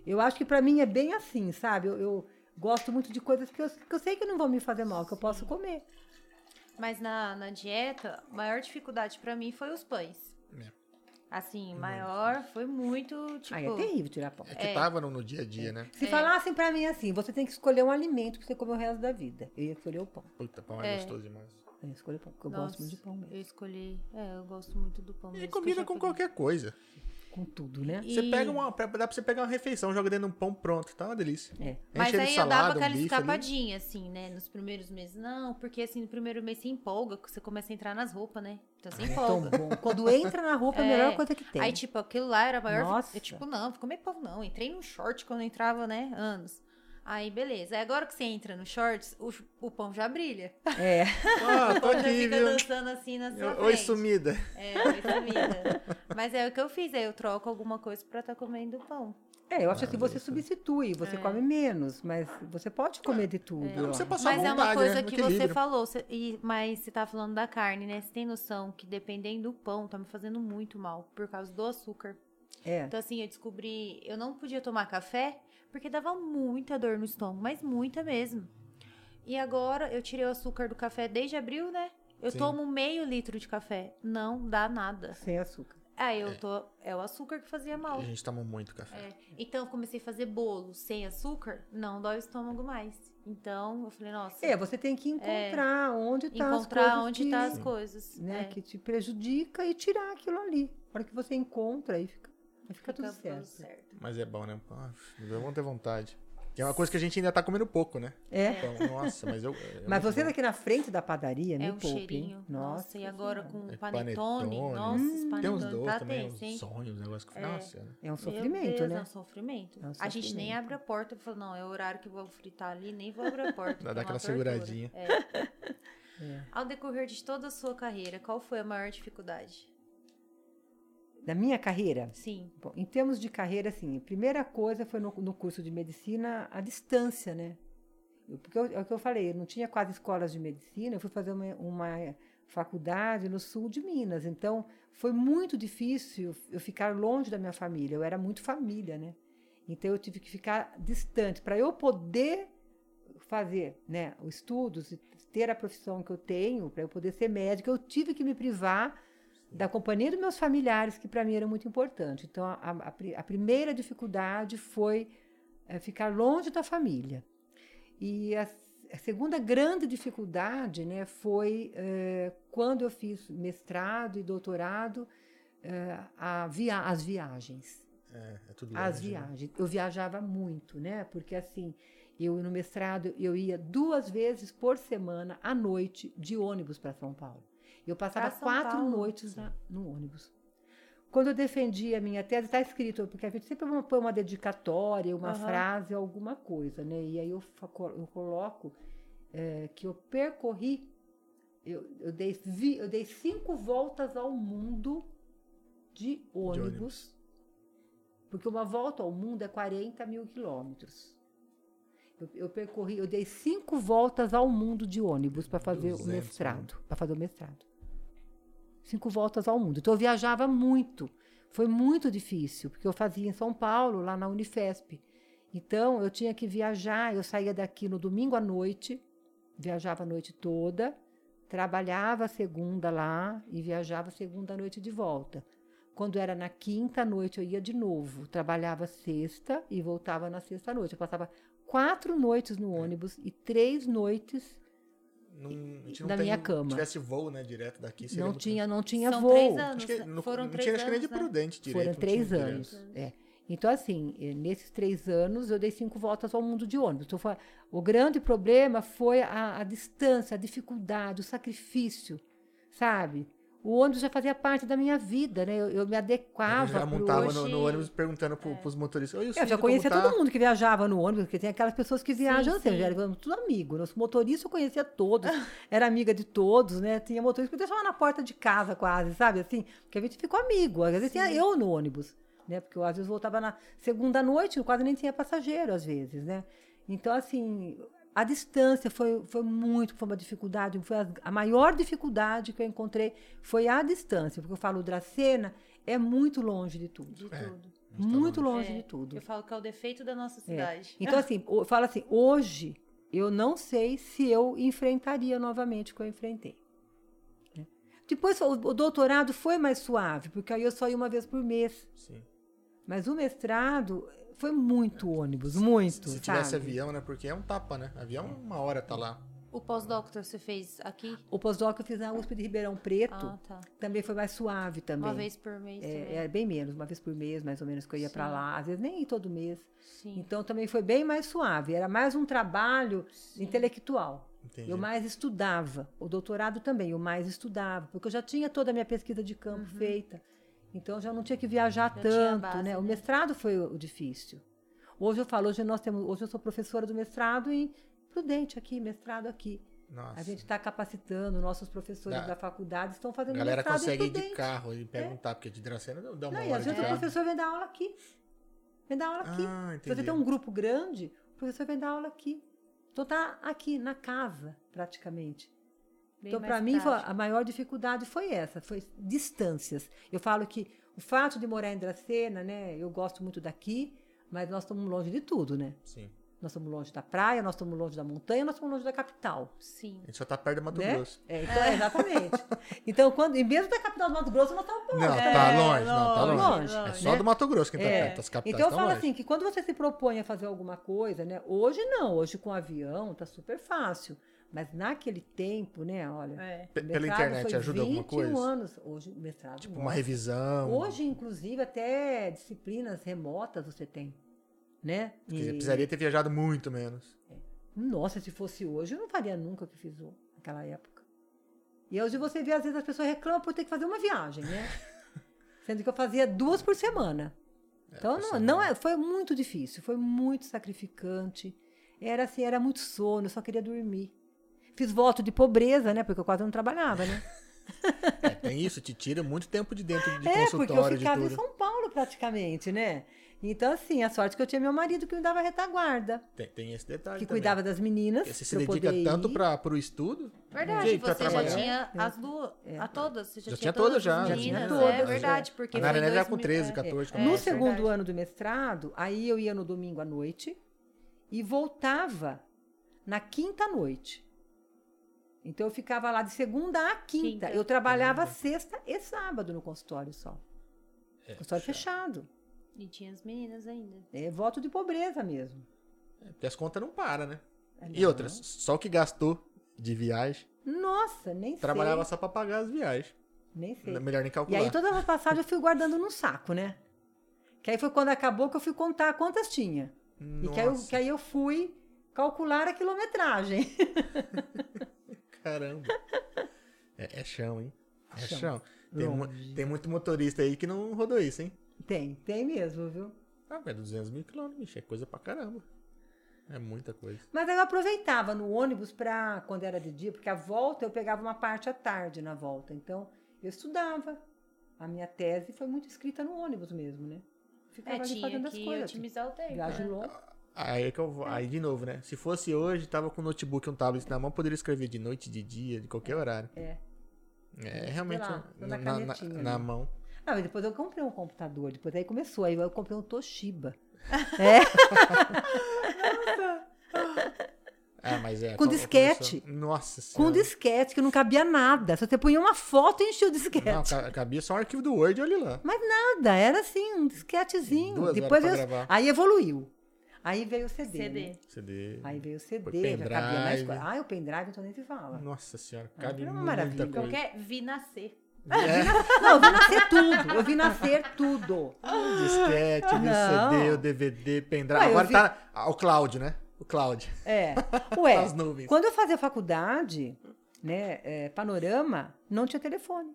Eu acho que pra mim é bem assim, sabe? Eu, eu gosto muito de coisas que eu, que eu sei que não vão me fazer mal, que eu posso comer. Mas na, na dieta, a maior dificuldade pra mim foi os pães. É. Assim, maior foi muito, tipo... Aí é terrível tirar pão. É que tava no, no dia a dia, né? Se falassem pra mim assim, você tem que escolher um alimento pra você comer o resto da vida. Eu ia escolher o pão. Puta, pão é, É. gostoso demais. Eu o pão, porque eu Nossa, gosto muito de pão mesmo. Eu escolhi... É, eu gosto muito do pão E mesmo, que eu combina já com qualquer coisa. Com tudo, né? E- Você pega uma. Dá pra você pegar uma refeição, joga dentro de um pão pronto, tá uma delícia. É. Mas aí eu dava salada, um aquela bife ali. escapadinha, assim, né? Nos primeiros meses. Não, porque assim, no primeiro mês você empolga, você começa a entrar nas roupas, né? Então você Tão empolga. bom. Quando entra na roupa, é a melhor É. coisa que tem. Aí, tipo, aquilo lá era a maior. Nossa. Eu, tipo, não, vou comer pão, não. Entrei no short quando eu entrava, né? Anos. Aí, beleza. Aí agora que você entra no shorts, o, o pão já brilha. É. <laughs> Ah, O tô pão já aqui, fica viu? dançando assim na sua Oi, frente. sumida. É, oi, sumida. Mas é o que eu fiz. Aí eu troco alguma coisa pra estar comendo pão. É, eu acho que você substitui, você É. come menos, mas você pode comer de tudo. Precisa passar Mas é vontade, uma coisa né? Que você falou, cê- e, mas você tá falando da carne, né? Você tem noção que dependendo do pão, tá me fazendo muito mal por causa do açúcar. É. Então, assim, eu descobri, eu não podia tomar café porque dava muita dor no estômago, mas muita mesmo. E agora eu tirei o açúcar do café desde abril, né? Eu Sim. tomo meio litro de café, não dá nada. Sem açúcar. Aí eu tô, é o açúcar que fazia mal. A gente toma muito café. É, Então eu comecei a fazer bolo sem açúcar, não dói o estômago mais. Então eu falei, nossa, É, você tem que encontrar onde tá as encontrar coisas onde que, tá as coisas. né, é. que te prejudica e tirar aquilo ali. Para que você encontra aí fica, aí fica, tudo certo. Mas é bom, né? Ah, vamos ter vontade. Que é uma coisa que a gente ainda tá comendo pouco, né? É. Pão, nossa, mas eu. é Mas você bom. daqui na frente da padaria, me É um poupe, hein? cheirinho. Nossa, e agora com É panetone. panetone. Nossa, esse Tem uns panetone doces tá também, tenso, uns sonhos, um negócio que. É. Nossa. É um Meu sofrimento, Deus, né? É um sofrimento. É um A gente nem sofrimento. abre a porta e fala, não, é o horário que eu vou fritar ali, nem vou abrir a porta. <laughs> Dá é aquela seguradinha. É. <laughs> É. Ao decorrer de toda a sua carreira, qual foi a maior dificuldade? Da minha carreira. Sim. Bom, em termos de carreira, assim, a primeira coisa foi no, no curso de medicina à distância, né? Eu- porque eu- é o que eu falei, eu não tinha quase escolas de medicina, eu fui fazer uma, uma faculdade no sul de Minas. Então, foi muito difícil eu ficar longe da minha família. Eu era muito família, né? Então, eu tive que ficar distante. Para eu poder fazer né, os estudos, ter a profissão que eu tenho, para eu poder ser médica, eu tive que me privar da companhia dos meus familiares, que para mim era muito importante. Então, a, a a primeira dificuldade foi eh, ficar longe da família. E a, a segunda grande dificuldade né, foi eh, quando eu fiz mestrado e doutorado, a via, as viagens É, é tudo as longe, né? viagens. Eu viajava muito, né? Porque assim, eu no mestrado eu ia duas vezes por semana à noite de ônibus para São Paulo. Eu passava quatro Paulo? noites na- no ônibus. Quando eu defendi a minha tese, está escrito, porque a gente sempre põe uma dedicatória, uma Aham. frase, alguma coisa, né? E aí eu, eu coloco eh, que eu percorri, eu, eu, dei, vi- eu dei cinco voltas ao mundo de ônibus, ônibus. porque uma volta ao mundo é 40 mil quilômetros. Eu, eu percorri, eu dei cinco voltas ao mundo de ônibus para fazer 200 o mestrado, para fazer o mestrado. Cinco voltas ao mundo. Então eu viajava muito. Foi muito difícil, porque eu fazia em São Paulo, lá na Unifesp. Então eu tinha que viajar, eu saía daqui no domingo à noite, viajava a noite toda, trabalhava segunda lá e viajava segunda noite de volta. Quando era na quinta noite, eu ia de novo. Trabalhava sexta e voltava na sexta noite. Eu passava quatro noites no ônibus e três noites Não, a gente não Da tem- minha cama. Se tivesse voo, né, direto daqui, seria não muito- tinha, não tinha São voo. três anos. Acho que né? não, Foram não três tinha, acho que nem de anos, né? Prudente direito. Foram três anos. direto. É. Então, assim, eh, nesses três anos, eu dei cinco voltas ao mundo de ônibus. Então, foi- o grande problema foi a, a distância, a dificuldade, o sacrifício, sabe? O ônibus já fazia parte da minha vida, né? Eu, eu me Eu adequava já pro montava hoje. no, no ônibus perguntando pro, pros motoristas. Oi, o Eu já conhecia tá? todo mundo que viajava no ônibus, porque tem aquelas pessoas que viajam Sim, assim, sim. já éramos tudo amigo. Nosso motorista eu conhecia todos, <laughs> era amiga de todos, né? Tinha motorista que eu deixava na porta de casa quase, sabe? Assim, porque a gente ficou amigo. Às vezes tinha eu no ônibus, né? Porque eu às vezes voltava na segunda noite, eu quase nem tinha passageiro às vezes, né? Então, assim, a distância foi, foi muito, foi uma dificuldade, foi a, a maior dificuldade que eu encontrei foi a distância, porque eu falo, Dracena é muito longe de tudo. De É. tudo. Muito longe. longe É, de tudo. Eu falo que é o defeito da nossa É. cidade. Então, assim, eu falo assim, hoje eu não sei se eu enfrentaria novamente o que eu enfrentei. né? Depois, o, o doutorado foi mais suave, porque aí eu só ia uma vez por mês. Sim. Mas o mestrado foi muito ônibus, muito, Se tivesse sabe? avião, né? Porque é um tapa, né? Avião, uma hora tá lá. O pós-doctor você fez aqui? O pós-doc eu fiz na USP de Ribeirão Preto, Ah, tá. também foi mais suave também. Uma vez por mês. É, é bem menos, uma vez por mês, mais ou menos, que eu ia para Sim. lá. Às vezes nem todo mês. Sim. Então também foi bem mais suave. Era mais um trabalho intelectual. Entendi. Eu mais estudava. O doutorado também, eu mais estudava, porque eu já tinha toda a minha pesquisa de campo feita. Então eu já não tinha que viajar. Já tanto, base, né? O né? mestrado foi o, o difícil. Hoje eu falo, hoje nós temos, hoje eu sou professora do mestrado em Prudente aqui, mestrado aqui. Nossa. A gente está capacitando, nossos professores Dá. da faculdade estão A fazendo galera mestrado consegue em ir de carro e perguntar, porque de Dracena dá uma Não, hora às vezes o professor vem dar aula aqui. Vem dar aula aqui. Ah, Se você tem um grupo grande, o professor vem dar aula aqui. Então tá aqui, na casa, praticamente. Então, para mim, prático. a maior dificuldade foi essa, foi distâncias. Eu falo que o fato de morar em Dracena, né, eu gosto muito daqui, mas nós estamos longe de tudo, né? Sim. Nós estamos longe da praia, nós estamos longe da montanha, nós estamos longe da capital. Sim. A gente só tá perto do Mato né? Grosso. É, então, é, exatamente. <laughs> então, quando, e mesmo da capital do Mato Grosso, nós estamos Não, longe. tá É, longe, não, tá longe. longe, É só né? do Mato Grosso que tá É. perto. As capitais Então eu falo longe. assim, que quando você se propõe a fazer alguma coisa, né? Hoje não, hoje com avião tá super fácil. Mas naquele tempo, né, olha. É. Pela mestrado internet foi ajuda alguma 21 coisa? anos. Hoje o mestrado. Tipo, uma revisão. Hoje, inclusive, até disciplinas remotas você tem. Né? E- precisaria ter viajado muito menos. Nossa, se fosse hoje, eu não faria nunca o que fiz naquela época. E hoje você vê, às vezes, as pessoas reclamam por ter que fazer uma viagem, né? <laughs> Sendo que eu fazia duas por semana. Então, por não, não é, foi muito difícil, foi muito sacrificante. Era assim, era muito sono, eu só queria dormir. Fiz voto de pobreza, né? Porque eu quase não trabalhava, né? É, tem isso, te tira muito tempo de dentro de É, porque eu consultório, de ficava em. São Paulo praticamente, né? Então, assim, a sorte que eu tinha meu marido que me dava retaguarda, Tem, tem esse detalhe que também. cuidava das meninas. Porque Você se dedica tanto para pro estudo. Verdade, Jeito você já tinha É. as duas, a todas. Você já, Já tinha todas todas já, as já meninas, tinha é todas, verdade, porque A foi Nara já 2000, com 13, é. 14. É, no é segundo verdade. ano do mestrado, aí eu ia no domingo à noite e voltava na quinta noite. Então eu ficava lá de segunda a quinta. Quinta. Eu trabalhava sexta e sábado no consultório só. É, consultório chato. fechado. E tinha as meninas ainda. É voto de pobreza mesmo. É, porque as contas não param, né? É, E não. outras, só o que gastou de viagem, Nossa, nem trabalhava sei. só pra pagar as viagens. Nem sei. É Melhor nem E calcular. aí todas as passagens eu fui guardando num saco, né? Que aí foi quando acabou que eu fui contar quantas tinha. E que aí, eu, Nossa, que aí eu fui calcular a quilometragem. <laughs> caramba. É, é chão, hein? É Chão. chão. Tem, mu- tem muito motorista aí que não rodou isso, hein? Tem, tem mesmo, viu? Ah, é 200 mil quilômetros, bicho. É coisa pra caramba. É muita coisa. Mas eu aproveitava no ônibus para quando era de dia, porque a volta eu pegava uma parte à tarde na volta. Então eu estudava. A minha tese foi muito escrita no ônibus mesmo, né? Ficava É, ali tinha fazendo as coisas. otimizar o tempo. Viagem né? longa. Aí é que eu vou. Aí de novo, né? Se fosse hoje, tava com o notebook e um tablet na mão, poderia escrever de noite, de dia, de qualquer horário. É. É realmente lá, na, na na, na- mão. Ah, mas depois eu comprei um computador, depois aí começou, aí eu comprei um Toshiba. <laughs> É, Ah, mas é. Com só- disquete. começou- Nossa com senhora. disquete, que não cabia nada. Só você punha uma foto e enchia o disquete. Não, ca- cabia só um arquivo do Word, olha lá. Mas nada, era assim, um disquetezinho. Duas Depois gravar. aí evoluiu. Aí veio o CD. CD. né? CD. Aí veio o CD, Foi já cabia mais coisa. Ah, o pendrive, então nem se fala. Nossa senhora, Ah, cabe era uma muita maravilha. coisa. Qualquer vi nascer. <laughs> É, Não, eu vi nascer tudo. Eu vi nascer tudo. disquete, o. CD, o DVD, pendrive. Ué, Agora vi- tá ah, o cloud, né? O cloud. É. Ué, <laughs> As nuvens. quando eu fazia faculdade, né, é, panorama, não tinha telefone.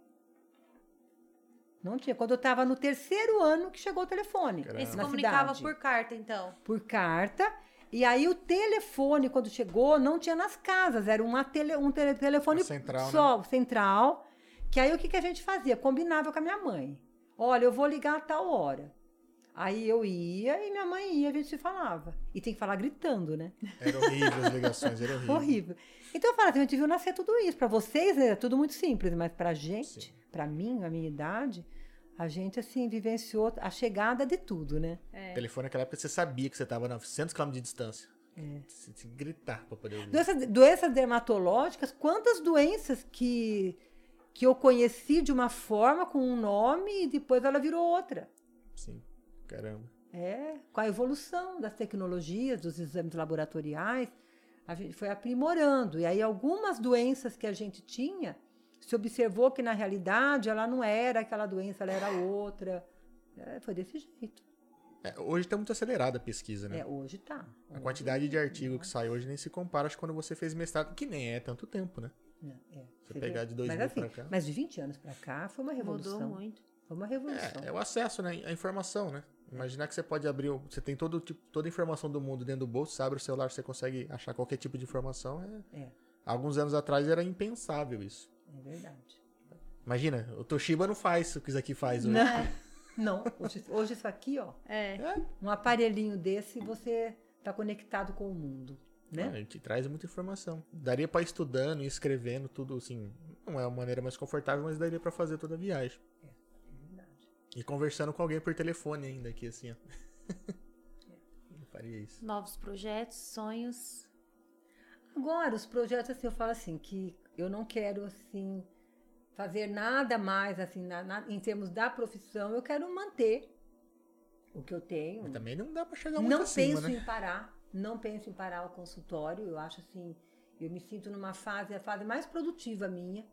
Não tinha. Quando eu estava no terceiro ano que chegou o telefone. Caramba. Ele se comunicava cidade. por carta, então. por carta. E aí o telefone, quando chegou, não tinha nas casas, era uma tele, um tele- telefone central, né? só, central. Que aí o que, que a gente fazia? Combinava com a minha mãe. Olha, eu vou ligar a tal hora. Aí eu ia e minha mãe ia, a gente se falava. E tem que falar gritando, né? Era horrível as ligações, era horrível. <laughs> Horrível. Então eu falo assim, a gente viu nascer tudo isso. Para vocês é tudo muito simples, mas pra gente, pra mim, a minha idade, a gente assim vivenciou a chegada de tudo, né? É. Telefone naquela época você sabia que você tava a 900 km de distância. É. Você tinha que gritar pra poder ouvir. Doenças, doenças dermatológicas, quantas doenças que, que eu conheci de uma forma, com um nome, e depois ela virou outra. Sim, caramba. É, com a evolução das tecnologias, dos exames laboratoriais, a gente foi aprimorando. E aí algumas doenças que a gente tinha, se observou que na realidade ela não era aquela doença, ela era outra. É, foi desse jeito. É, hoje tá muito acelerada a pesquisa, né? É, hoje tá. A quantidade de artigo que sai hoje nem se compara acho, quando você fez mestrado, que nem é tanto tempo, né? É, é. Você pegar de 2000 mas, assim, pra cá. Mas de 20 anos pra cá foi uma revolução. Mudou muito. Foi uma revolução. É, é o acesso, né? A informação, né? Imaginar que você pode abrir, o- você tem todo tipo, toda a informação do mundo dentro do bolso, você abre o celular, você consegue achar qualquer tipo de informação. É... É. Alguns anos atrás era impensável isso. É verdade. Imagina, o Toshiba não faz o que isso aqui faz hoje. <laughs> Não, hoje, hoje isso aqui, ó, É. um aparelhinho desse, você tá conectado com o mundo, Ah, né? ele te traz muita informação. Daria pra ir estudando e escrevendo tudo assim. Não é uma maneira mais confortável, mas daria pra fazer toda a viagem. É. E conversando com alguém por telefone ainda aqui, assim, ó. <laughs> Não faria isso. Novos projetos, sonhos. Agora, os projetos, assim, eu falo assim, que eu não quero, assim, fazer nada mais, assim, na- na- em termos da profissão, eu quero manter o que eu tenho. Mas também não dá pra chegar muito Não acima, penso né? em parar, não penso em parar o consultório. Eu acho assim, eu me sinto numa fase, a fase mais produtiva minha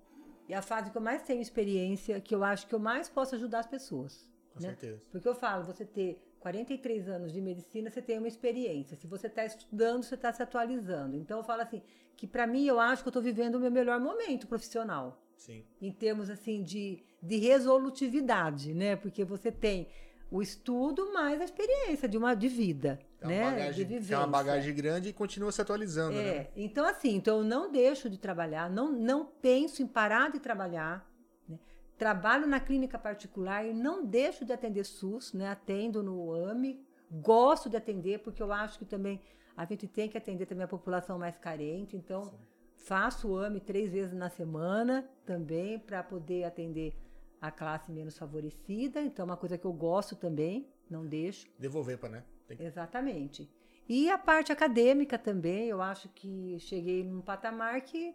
e a fase que eu mais tenho experiência, que eu acho que eu mais posso ajudar as pessoas. Com né? certeza. Porque eu falo, você ter 43 anos de medicina, você tem uma experiência. Se você está estudando, você está se atualizando. Então eu falo assim, que para mim eu acho que eu estou vivendo o meu melhor momento profissional Sim. em termos assim de, de resolutividade, né? Porque você tem o estudo mais a experiência de uma de vida. É uma, né, de bagagem, vivência. é uma bagagem grande e continua se atualizando, né? É, então assim, então eu não deixo de trabalhar, não, não penso em parar de trabalhar. né? Trabalho na clínica particular e não deixo de atender SUS, né? Atendo no AME, gosto de atender porque eu acho que também a gente tem que atender também a população mais carente, então faço o AME três vezes na semana também para poder atender a classe menos favorecida, então é uma coisa que eu gosto também, não deixo. Devolver para, né? Tem Exatamente. E a parte acadêmica também, eu acho que cheguei num patamar que,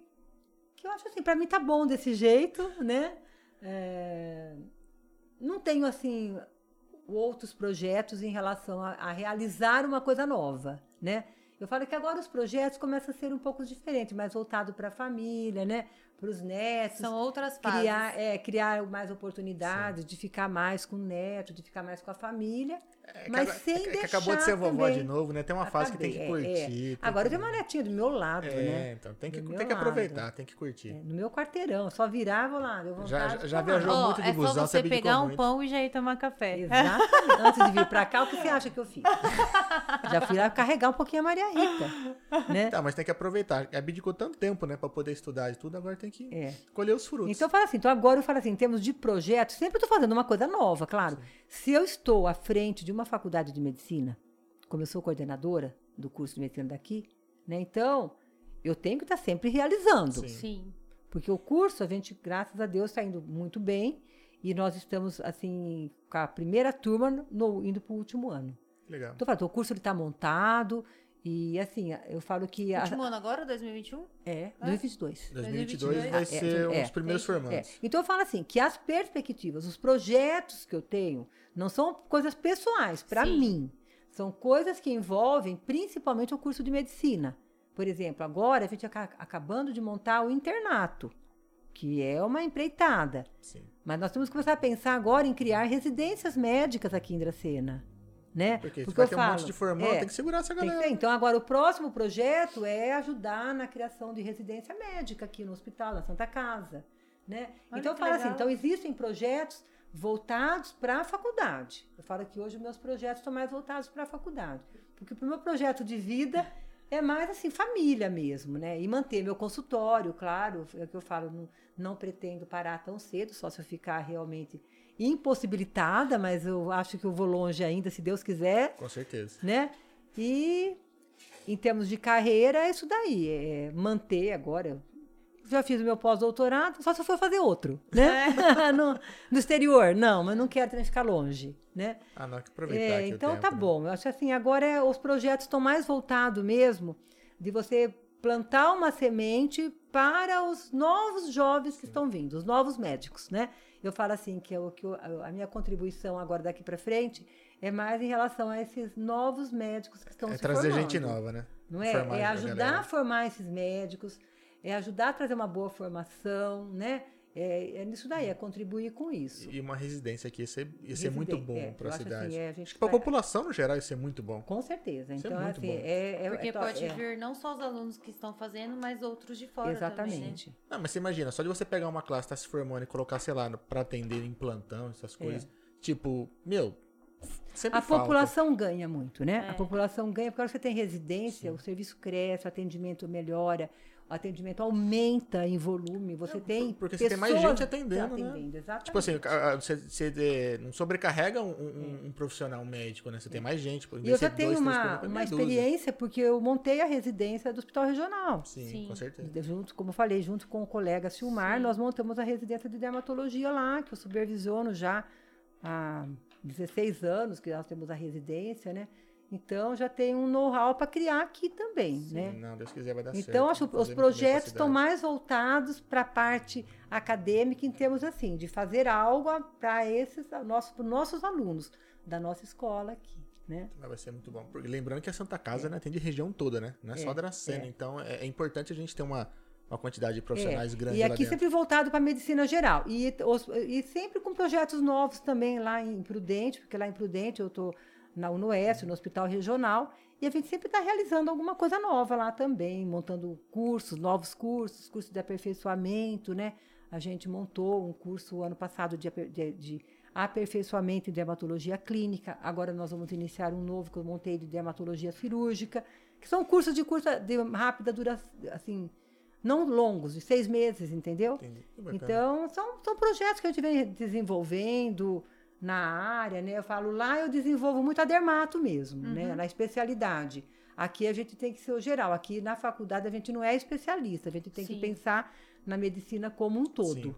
que eu acho assim, para mim tá bom desse jeito, né? É, não tenho, assim, outros projetos em relação a, a realizar uma coisa nova, né? Eu falo que agora os projetos começam a ser um pouco diferentes, mais voltado para a família, né? Para os netos São outras fases. criar, é, criar mais oportunidades de ficar mais com o neto, de ficar mais com a família. É que mas agora- sem é que deixar acabou de ser vovó também. de novo, né? Tem uma fase que tem que Acabei, é, curtir. é. tem Agora eu que- tenho uma netinha do meu lado, É, né? então tem que, Do tem que lado. aproveitar, tem que curtir. É, no meu quarteirão, só virar, vou lá, deu Já- já viajou Ó, muito de é busão, só você pegar um muito. pão e já ir tomar café. Exatamente. <laughs> Antes de vir pra cá, o que você acha que eu fiz? <laughs> Já fui lá carregar um pouquinho a Maria Rita, né? Tá, mas tem que aproveitar. Abdicou tanto tempo, né? Pra poder estudar e tudo, agora tem que É. colher os frutos. Então eu falo assim, então agora eu falo assim, em termos de projeto, sempre estou fazendo uma coisa nova, claro. Se eu estou à frente de uma faculdade de medicina, como eu sou coordenadora do curso de medicina daqui, né? Então, eu tenho que estar sempre realizando. Sim. Sim. Porque o curso, a gente, graças a Deus, está indo muito bem. E nós estamos, assim, com a primeira turma no- indo para o último ano. Legal. Então, o curso está montado. E, assim, eu falo que... a- Último ano agora, 2021? É, 2022. 2022 vai 2022 ser um é, dos primeiros entendi. formandos. É. Então eu falo assim, que as perspectivas, os projetos que eu tenho, não são coisas pessoais para mim. São coisas que envolvem principalmente o curso de medicina. Por exemplo, agora a gente está acabando de montar o internato, que é uma empreitada. Sim. Mas nós temos que começar a pensar agora em criar residências médicas aqui em Dracena. Né? Porque, Porque vai eu ter um falo, monte de é, tem que segurar essa galera. Então, agora, o próximo projeto é ajudar na criação de residência médica aqui no hospital, na Santa Casa. Né? Olha então, eu falo assim, legal. então existem projetos voltados para a faculdade. Eu falo que hoje os meus projetos estão mais voltados para a faculdade. Porque o meu projeto de vida é mais assim, família mesmo, né? E manter meu consultório, claro, é o que eu falo, não, não pretendo parar tão cedo, só se eu ficar realmente impossibilitada, mas eu acho que eu vou longe ainda, se Deus quiser Com certeza. né? E em termos de carreira, é isso daí, é manter agora. eu Já fiz o meu pós-doutorado, só se eu for fazer outro, né? <laughs> no, no exterior, não, mas não quero também ficar longe, né? Ah, não, tem que aproveitar É, aqui o então tempo, tá né? bom. Eu acho assim, agora é- os projetos estão mais voltados mesmo de você plantar uma semente para os novos jovens que estão vindo, os novos médicos, né? Eu falo assim que, eu, que eu- a minha contribuição agora daqui para frente é mais em relação a esses novos médicos que estão É se trazer formando. gente nova, né? Não é? Formar é a ajudar galera. a formar esses médicos, é ajudar a trazer uma boa formação, né? É, é nisso daí, é contribuir com isso. E uma residência aqui ia ser, ia ser muito bom é, cidade. assim, é, a que pra vai- população, no geral, ia ser muito bom. Com certeza. Isso é Então, muito assim, bom. é, é- Porque é pode é- vir não só os alunos que estão fazendo, mas outros de fora Exatamente. também, né? Não, mas você imagina, só de você pegar uma classe, tá se formando e colocar, sei lá, pra atender em plantão, essas coisas. Tipo, meu, sempre. A falta. população ganha muito, né? É. A população ganha, porque quando você tem residência, o serviço cresce, o atendimento melhora, atendimento aumenta em volume, você tem porque você tem mais gente atendendo, né? exatamente. Tipo assim, você, você, é, não sobrecarrega um, um- um profissional médico, né? Você tem mais gente. E eu já ser tenho dois, três uma, uma é dúzia. experiência, porque eu montei a residência do Hospital Regional. Sim, Sim. com certeza. Junto, como eu falei, junto com o colega Silmar, Sim. nós montamos a residência de dermatologia lá, que eu supervisiono já há 16 anos que nós temos a residência, né? Então já tem um know-how para criar aqui também, Sim, né? Não, Deus quiser vai dar certo. Então, acho que Vamos os projetos estão mais voltados para a parte acadêmica, em termos assim, de fazer algo para esses nossos, nossos alunos da nossa escola aqui, né? Mas vai ser muito bom. Porque lembrando que a Santa Casa né, atende região toda, né? Não é, só É, Dracena. é. Então é, é importante a gente ter uma, uma quantidade de profissionais É, grande E aqui sempre voltado para a medicina geral. E, os- e sempre com projetos novos também lá em Prudente, porque lá em Prudente eu estou na UNOS, no Hospital Regional, e a gente sempre está realizando alguma coisa nova lá também, montando cursos, novos cursos, cursos de aperfeiçoamento, né? A gente montou um curso ano passado de, de- de aperfeiçoamento em dermatologia clínica. Agora nós vamos iniciar um novo que eu montei de dermatologia cirúrgica, que são cursos de curta, de rápida duração, assim, não longos, de seis meses, entendeu? Entendi. Então, são, são projetos que a gente vem desenvolvendo na área, né? Eu falo, lá eu desenvolvo muito a dermato mesmo, né? Na especialidade. Aqui a gente tem que ser o geral. Aqui na faculdade a gente não é especialista, a gente tem Sim. que pensar na medicina como um todo, Sim.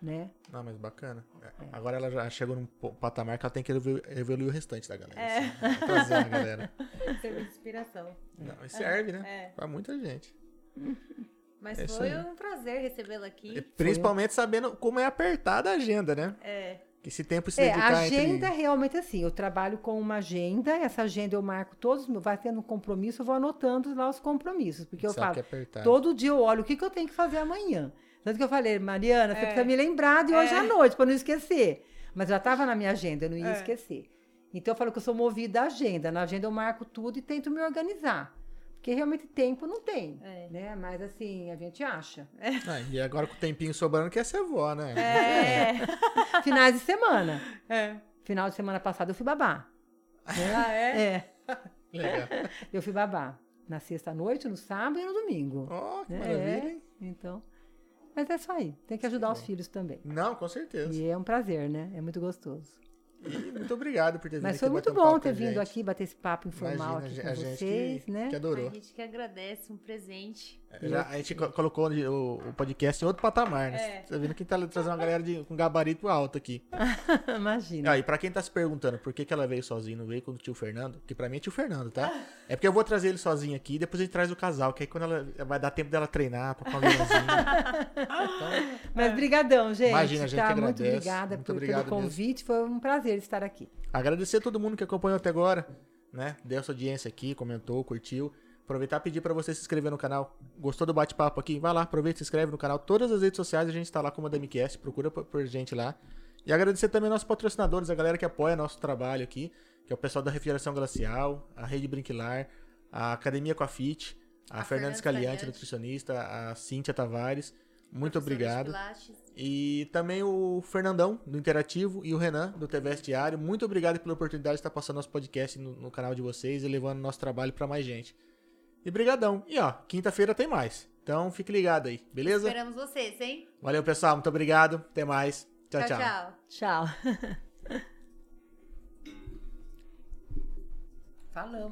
né? Não, mas bacana. É, Agora ela já chegou num patamar que ela tem que evolu- evoluir o restante da galera. É. assim, vai trazer a galera. <laughs> Servir de inspiração. Não, mas serve, né? É. Pra muita gente. <laughs> Mas É foi um prazer recebê-la aqui. E Principalmente sabendo como é apertada a agenda, né? É. Esse tempo se É, dedicar a agenda é entre... realmente assim. Eu trabalho com uma agenda, essa agenda eu marco todos, vai tendo um compromisso, eu vou anotando lá os compromissos, porque eu Sabe falo, que é todo dia eu olho o que, que eu tenho que fazer amanhã. Tanto que eu falei, Mariana, você É. precisa me lembrar de hoje É. à noite, para não esquecer. Mas já estava na minha agenda, eu não ia É. esquecer. Então eu falo que eu sou movida à agenda. Na agenda eu marco tudo e tento me organizar. Porque realmente tempo não tem, É. né? Mas assim, a gente acha. Ah, e agora com o tempinho sobrando, quer ser vó, né? É. <laughs> Finais de semana. É. Final de semana passada eu fui babá. né? Ah, é? É. Legal. Eu fui babá na sexta-noite, no sábado e no domingo. Ó, que É, maravilha, hein? Então, mas é isso aí. Tem que ajudar os filhos também. Não, com certeza. E é um prazer, né? É muito gostoso. E muito obrigado por ter vindo Mas aqui foi bater muito um bom com ter vindo aqui bater esse papo informal Imagina, aqui a com gente vocês, que, né? que adorou. A gente que agradece um presente. Já, a gente co- colocou o, o podcast em outro patamar, né? É. Tá vendo que tá trazendo uma galera de, com gabarito alto aqui. <laughs> Imagina. Ah, e pra quem tá se perguntando por que, que ela veio sozinha não veio com o tio Fernando, que pra mim é tio Fernando, tá? <laughs> É porque eu vou trazer ele sozinho aqui e depois a gente traz o casal, que aí quando ela vai dar tempo dela treinar, pra comer Então, <laughs> Mas brigadão, gente. Imagina, a gente tá? que Muito agradece. obrigada Muito por- obrigado pelo convite. Foi um prazer estar aqui. agradecer a todo mundo que acompanhou até agora, né? Deu essa audiência aqui, comentou, curtiu. Aproveitar e pedir pra você se inscrever no canal. Gostou do bate-papo aqui? Vai lá, aproveita e se inscreve no canal. Todas as redes sociais a gente tá lá como a DMQS, procura por, gente lá. E agradecer também aos nossos patrocinadores, a galera que apoia nosso trabalho aqui, que é o pessoal da Refrigeração Glacial, a Rede Brinquilar, a Academia Coafit, a, A Fernanda Fernanda Scaliante, Scaliante. nutricionista, a Cíntia Tavares. Muito obrigado. E também o Fernandão, do Interativo, e o Renan, do TVS Diário. Muito obrigado pela oportunidade de estar passando nosso podcast no, no canal de vocês e levando nosso trabalho para mais gente. E brigadão. E ó, quinta-feira tem mais. Então fique ligado aí, beleza? Esperamos vocês, hein? Valeu, pessoal. Muito obrigado. Até mais. tchau. tchau. tchau. Tchau. <laughs> Falamos.